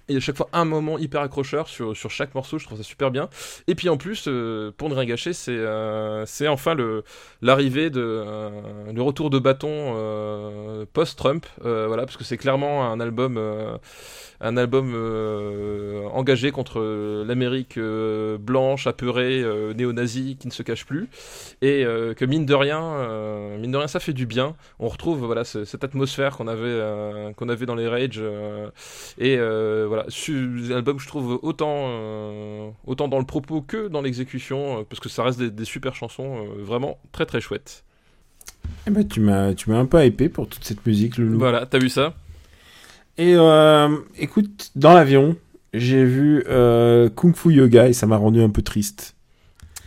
y a chaque fois un moment hyper accrocheur sur, sur chaque morceau, je trouve ça super bien. Et puis en plus, euh, pour ne rien gâcher, c'est euh, enfin l'arrivée de euh, le retour de bâton euh, post-Trump, euh, voilà, parce que c'est clairement un album euh, un album euh, engagé contre l'Amérique euh, blanche, apeurée, euh, néo-nazie, qui ne se cache plus, et euh, que mine de rien, euh, mine de rien, ça fait du bien. On retrouve voilà ce- cette atmosphère qu'on avait euh, qu'on avait dans les Rage, euh, et euh, voilà, album je trouve autant euh, autant dans le propos que dans l'exécution, euh, parce que ça reste des, des super chansons, euh, vraiment très très chouettes. Eh ben, tu m'as, tu m'as un peu hypé pour toute cette musique, Loulou. Voilà, t'as vu ça? Et euh, écoute, dans l'avion, j'ai vu euh, Kung Fu Yoga et ça m'a rendu un peu triste.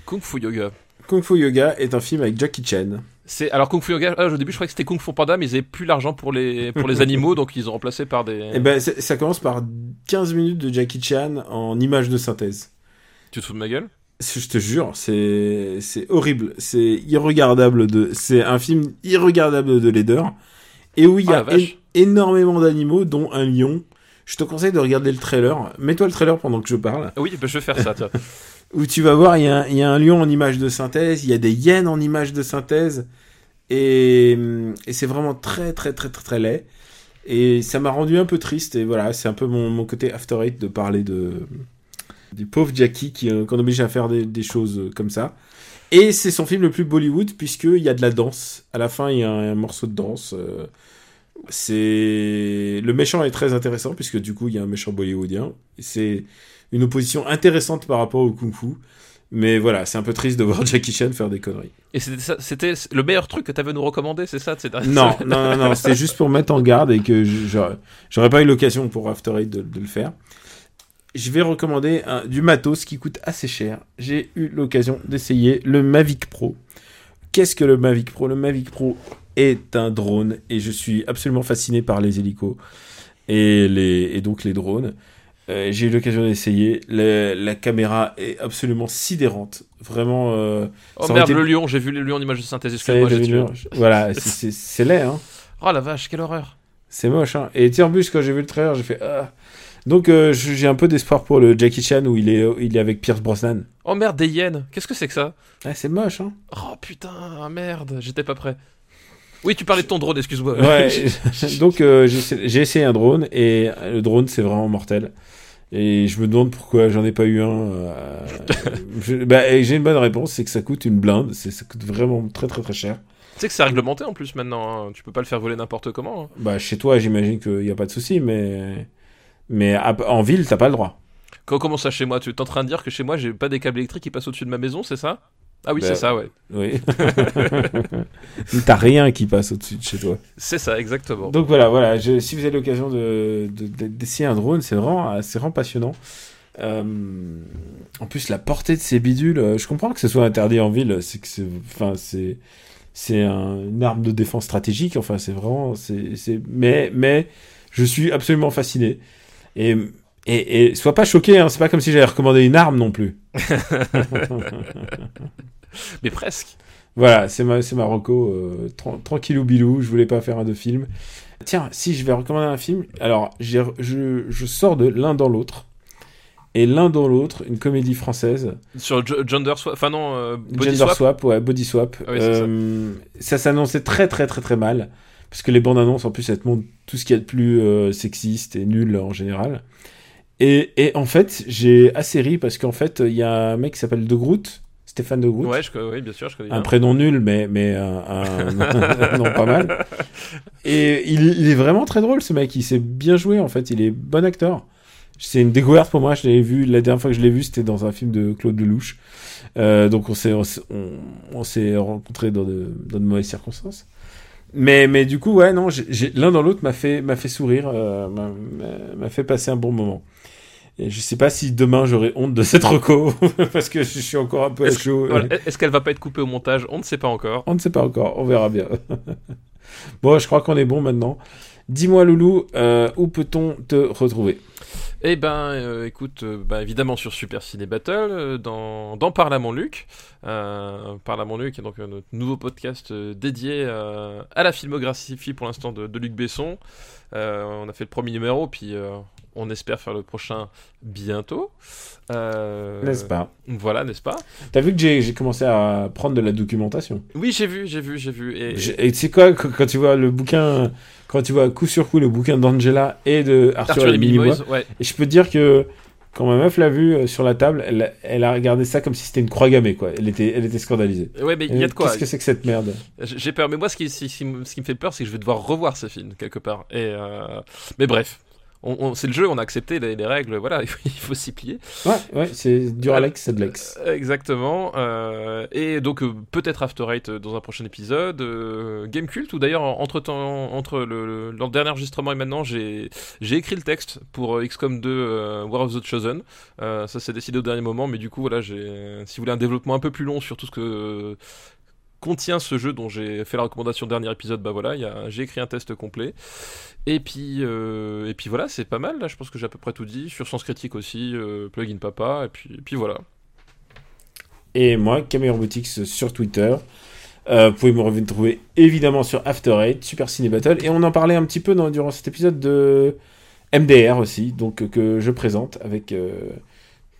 Kung Fu Yoga. Kung Fu Yoga est un film avec Jackie Chan. C'est alors Kung Fu Yoga. ah, au début, je croyais que c'était Kung Fu Panda, mais ils avaient plus l'argent pour les pour les animaux, donc ils ont remplacé par des. Et ben, c'est- ça commence par 15 minutes de Jackie Chan en images de synthèse. Tu te fous de ma gueule? Je te jure, c'est c'est horrible, c'est irregardable de c'est un film irregardable de laideur et où il y Ah, a énormément d'animaux dont un lion. Je te conseille de regarder le trailer. Mets-toi le trailer pendant que je parle. Oui, bah, je vais faire ça. Tiens. Où tu vas voir, il y, a un- lion en image de synthèse, il y a des hyènes en image de synthèse et, c'est vraiment très très très très très laid. Et ça m'a rendu un peu triste et voilà, c'est un peu mon, côté after eight de parler de du pauvre Jackie qui euh, qu'on oblige à faire des, choses euh, comme ça. Et c'est son film le plus Bollywood puisqu'il y a de la danse. À la fin, il y a un, un morceau de danse. euh, c'est le méchant est très intéressant puisque du coup il y a un méchant bollywoodien. C'est une opposition intéressante par rapport au kung-fu. Mais voilà, c'est un peu triste de voir Jackie Chan faire des conneries. Et c'était le meilleur truc que t'avais à nous recommander, c'est ça Non, non, non, non, c'était juste pour mettre en garde et que je- j'aurais j'aurais pas eu l'occasion pour After Eight de, de le faire. Je vais recommander un- du matos qui coûte assez cher. J'ai eu l'occasion d'essayer le Mavic Pro. Qu'est-ce que le Mavic Pro? Le Mavic Pro est un drone et je suis absolument fasciné par les hélicos et, les, et donc les drones. Euh, J'ai eu l'occasion d'essayer. La caméra est absolument sidérante. Vraiment. euh, Oh merde, été- le lion, j'ai vu le lion en image de synthèse, excuse-moi, j'ai tué. Voilà, c'est- laid, hein. Oh la vache, quelle horreur. C'est moche, hein. Et plus, quand j'ai vu le trailer, j'ai fait ah. Donc, euh, j'ai un peu d'espoir pour le Jackie Chan où il est, il est avec Pierce Brosnan. Oh merde, des hyènes, qu'est-ce que c'est que ça? Ah, c'est moche, hein. Oh putain, merde, j'étais pas prêt. Oui, tu parlais de ton drone, excuse-moi. Ouais. Donc, euh, j'ai essayé un drone et le drone, c'est vraiment mortel. Et je me demande pourquoi j'en ai pas eu un. euh, bah, et j'ai une bonne réponse, c'est que ça coûte une blinde. Ça coûte vraiment très très très cher. Tu sais que c'est réglementé en plus maintenant, hein. tu peux pas le faire voler n'importe comment. hein. Bah, chez toi, j'imagine qu'il n'y a pas de souci, mais. Mais à- en ville, t'as pas le droit. Quand- Comment ça chez moi? Tu es en train de dire que chez moi j'ai pas des câbles électriques qui passent au-dessus de ma maison, c'est ça? Ah oui, Bah, c'est ça, ouais. Oui. T'as rien qui passe au-dessus de chez toi. C'est ça, exactement. Donc voilà, voilà. je- si vous avez l'occasion de, de- de- d'essayer un drone, c'est vraiment, c'est vraiment passionnant. Euh, en plus, la portée de ces bidules, euh, je comprends que ce soit interdit en ville. C'est que c'est, enfin, c'est, c'est un- une arme de défense stratégique. Enfin, c'est vraiment, c'est, c'est, mais, mais, je suis absolument fasciné. Et, et, et sois pas choqué. Hein, c'est pas comme si j'avais recommandé une arme non plus. Mais presque. Voilà, c'est ma, c'est ma reco, euh, tran- tranquillou bilou, je voulais pas faire un de film. Tiens, si je vais recommander un film, alors j'ai- je, je sors de l'un dans l'autre. Et l'un dans l'autre, une comédie française, Sur Gender Swap, enfin non, euh, Body Gender Swap. Swap, ouais, Body Swap. Ah oui, c'est ça. Euh, ça s'annonçait très très très très mal, parce que les bandes annonces, en plus, elles te montrent tout ce qu'il y a de plus euh, sexiste et nul en général. Et, et en fait, j'ai assez ri, parce qu'en fait, il y a un mec qui s'appelle De Groot, Stéphane de Groot. Ouais, je, oui, bien sûr, je connais un bien. prénom nul, mais, mais un, un- non, pas mal. Et il, est- il est vraiment très drôle, ce mec. Il sait bien jouer, en fait. Il est bon acteur. C'est une découverte pour moi. Je l'avais vu, la dernière fois que je l'ai vu, c'était dans un film de Claude Lelouch. Euh, donc on s'est, on, s'est- on- s'est rencontrés dans de, dans de mauvaises circonstances. Mais, mais du coup, ouais, non, l'un dans l'autre m'a fait, m'a fait sourire, euh, m'a fait passer un bon moment. Et je sais pas si demain j'aurai honte de cette reco, parce que je suis encore un peu à Est-ce chaud. voilà, est-ce qu'elle va pas être coupée au montage? On ne sait pas encore. On ne sait pas encore, on verra bien. bon, je crois qu'on est bon maintenant. Dis-moi, Loulou, euh, où peut-on te retrouver? Eh ben, euh, écoute, euh, bah, évidemment sur Super Ciné Battle, euh, dans, dans Parle à mon Luc. Parle à mon Luc est donc notre nouveau podcast dédié à la filmographie pour l'instant de, de Luc Besson. On a fait le premier numéro, puis on espère faire le prochain bientôt. Euh, N'est-ce pas? Voilà, n'est-ce pas? T'as vu que j'ai commencé à prendre de la documentation Oui, j'ai vu, j'ai vu, j'ai vu. Et, tu sais quoi, quand tu vois le bouquin, quand tu vois coup sur coup le bouquin d'Angela et de Arthur, Arthur et Minimoys, Boys, ouais. et je peux te dire que quand ma meuf l'a vu euh, sur la table, elle, elle a regardé ça comme si c'était une croix gammée, quoi. Elle était, elle était scandalisée. Ouais, mais il y a Euh, de quoi. Qu'est-ce que c'est que cette merde? J'ai peur, mais moi, ce qui, ce qui me ce qui me fait peur, c'est que je vais devoir revoir ce film quelque part. Et euh, mais bref, on, on- c'est le jeu, on a accepté les, les règles, voilà, il faut, s'y plier. Ouais, ouais, c'est du Alex, c'est de l'ex. Euh, Exactement. euh, et donc euh, peut-être After Eight euh, dans un prochain épisode. Euh, Game Cult, ou d'ailleurs entre temps, entre le, dernier enregistrement et maintenant, j'ai j'ai écrit le texte pour euh, XCOM 2 euh, War of the Chosen. Euh, ça s'est décidé au dernier moment, mais du coup voilà, j'ai si vous voulez un développement un peu plus long sur tout ce que euh, contient ce jeu dont j'ai fait la recommandation dernier épisode, bah voilà, j'ai écrit un test complet. Et puis, euh, et puis voilà, c'est pas mal, là, je pense que j'ai à peu près tout dit. Sur Sens Critique aussi, euh, Plugin Papa, et puis, et puis voilà. Et moi, Camille Robotics sur Twitter. Euh, vous pouvez me retrouver évidemment sur After Eight, Super Ciné Battle. Et on en parlait un petit peu durant cet épisode de MDR aussi, donc que je présente avec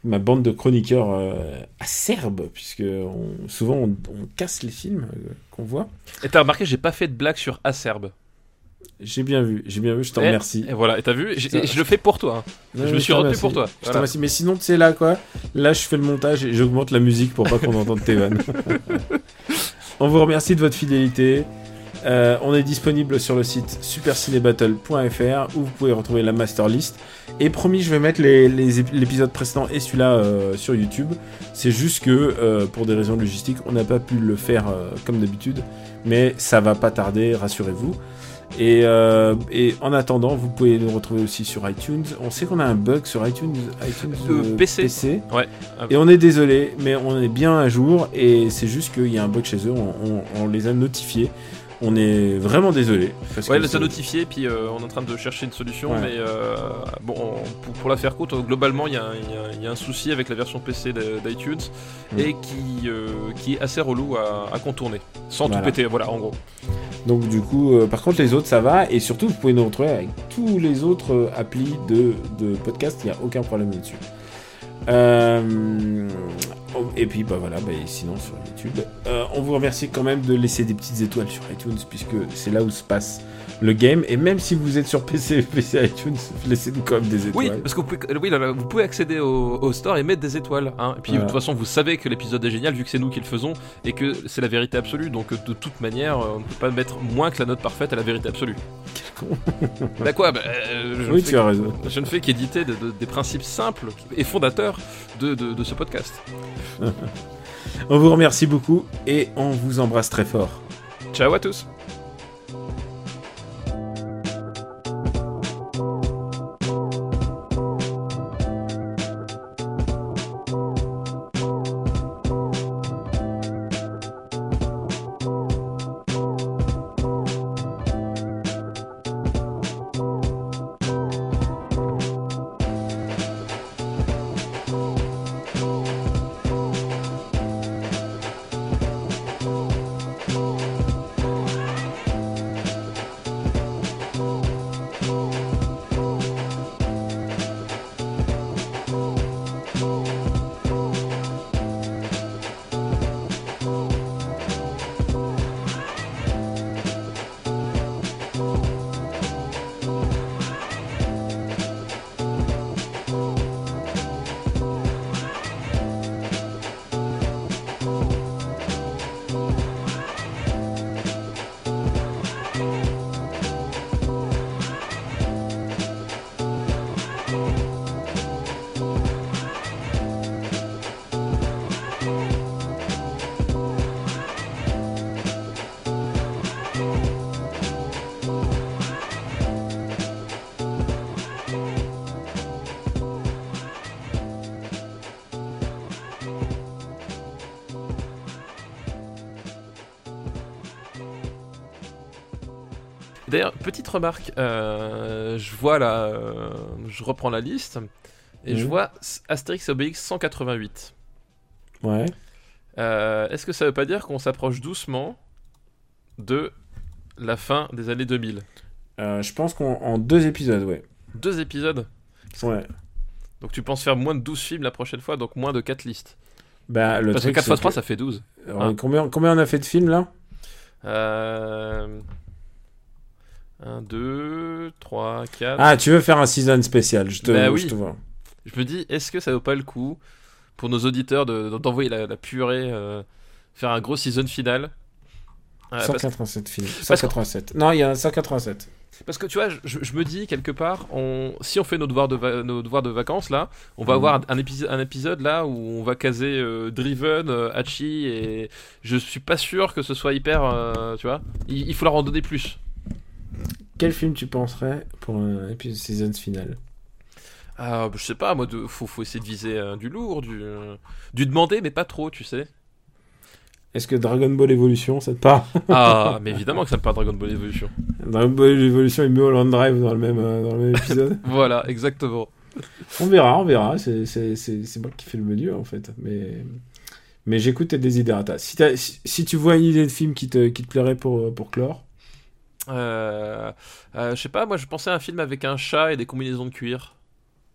ma bande de chroniqueurs euh, acerbes, puisque on- souvent on, on casse les films euh, qu'on voit. Et t'as remarqué, j'ai pas fait de blague sur Acerbe. J'ai bien vu, j'ai bien vu, je t'en Et- remercie. Et voilà, et t'as vu, je le fais pour toi. hein. Je me suis te retenu pour toi. Je Voilà. remercie. Mais sinon, tu sais là quoi Là, je fais le montage et j'augmente la musique pour pas qu'on entende tes vannes. on vous remercie de votre fidélité. Euh, on est disponible sur le site supercinébattle.fr où vous pouvez retrouver la master list. Et promis, je vais mettre les- les ép- l'épisode précédent et celui-là euh, sur YouTube. C'est juste que euh, pour des raisons logistiques, on n'a pas pu le faire comme d'habitude. Mais ça va pas tarder, rassurez-vous. Et, et en attendant, vous pouvez nous retrouver aussi sur iTunes. On sait qu'on a un bug sur iTunes, iTunes PC. Ouais. Et on est désolé, mais on est bien à jour. Et c'est juste qu'il y a un bug chez eux. On, on- on les a notifiés. On est vraiment désolé. parce Ouais, elle les a notifiés, puis euh, on est en train de chercher une solution, Ouais. mais euh, bon, on- pour, pour la faire courte, globalement, il y, a un- il y a- il y a un souci avec la version PC d'iTunes Mm. et qui, euh, qui est assez relou à, à contourner, sans Voilà. tout péter, voilà, en gros. Donc du coup, euh, par contre les autres ça va et surtout vous pouvez nous retrouver avec tous les autres euh, applis de, de podcast, il n'y a aucun problème là-dessus. Euh, et puis bah voilà, bah, sinon sur YouTube, euh, on vous remercie quand même de laisser des petites étoiles sur iTunes puisque c'est là où se passe le game et même si vous êtes sur PC, PC iTunes, laissez-nous quand même des étoiles. Oui, parce que vous pouvez, oui, là, vous pouvez accéder au, au store et mettre des étoiles. Hein. Et puis Voilà. de toute façon, vous savez que l'épisode est génial vu que c'est nous qui le faisons et que c'est la vérité absolue. Donc de toute manière, euh, on ne peut pas mettre moins que la note parfaite à la vérité absolue. bah quoi bah, euh, je, Oui, tu as raison. je ne fais qu'éditer de- de- des principes simples et fondateurs de- de ce podcast. On vous remercie beaucoup et on vous embrasse très fort. Ciao à tous remarque, euh, je vois là, euh, je reprends la liste et je Mhm. vois Astérix et Obélix 188. Ouais. Euh, Est-ce que ça veut pas dire qu'on s'approche doucement de la fin des années 2000 Euh, je pense qu'en en deux épisodes, ouais. Deux épisodes? Ouais. Donc tu penses faire moins de 12 films la prochaine fois, donc moins de 4 listes. Bah, le Parce que truc, 4 c'est x 3 que- ça fait 12. Alors, Ah. combien, combien on a fait de films là? Euh... 1, 2, 3, 4. Ah, tu veux faire un season spécial Je te, Bah je te vois. Je me dis, est-ce que ça vaut pas le coup pour nos auditeurs de- d'envoyer la, la purée, euh, faire un gros season final? Euh, parce, 187 films. parce que- 187. Non, il y a 187. parce que tu vois, je, je me dis quelque part, on, si on fait nos devoirs de, va- nos devoirs de vacances là, on va Mhm. avoir un, un épisode, un épisode là où on va caser euh, Driven, euh, Hachi et je suis pas sûr que ce soit hyper, euh, tu vois. Il, il faut leur en donner plus. Quel film tu penserais pour un épisode season final Ah, bah, je sais pas, moi, de, faut, faut essayer de viser euh, du lourd, du, euh, du demander, mais pas trop, tu sais. Est-ce que Dragon Ball Evolution, ça te parle Ah, mais évidemment que ça me parle Dragon Ball Evolution. Dragon Ball Evolution et Mulholland Drive dans le même, euh, dans le même épisode Voilà, exactement. On verra, on verra. C'est- moi qui fais le menu en fait. Mais, mais j'écoute tes desiderata. Si, si, si tu vois une idée de film qui te, qui te plairait pour, pour clore, Euh, euh, je sais pas, moi je pensais à un film avec un chat et des combinaisons de cuir.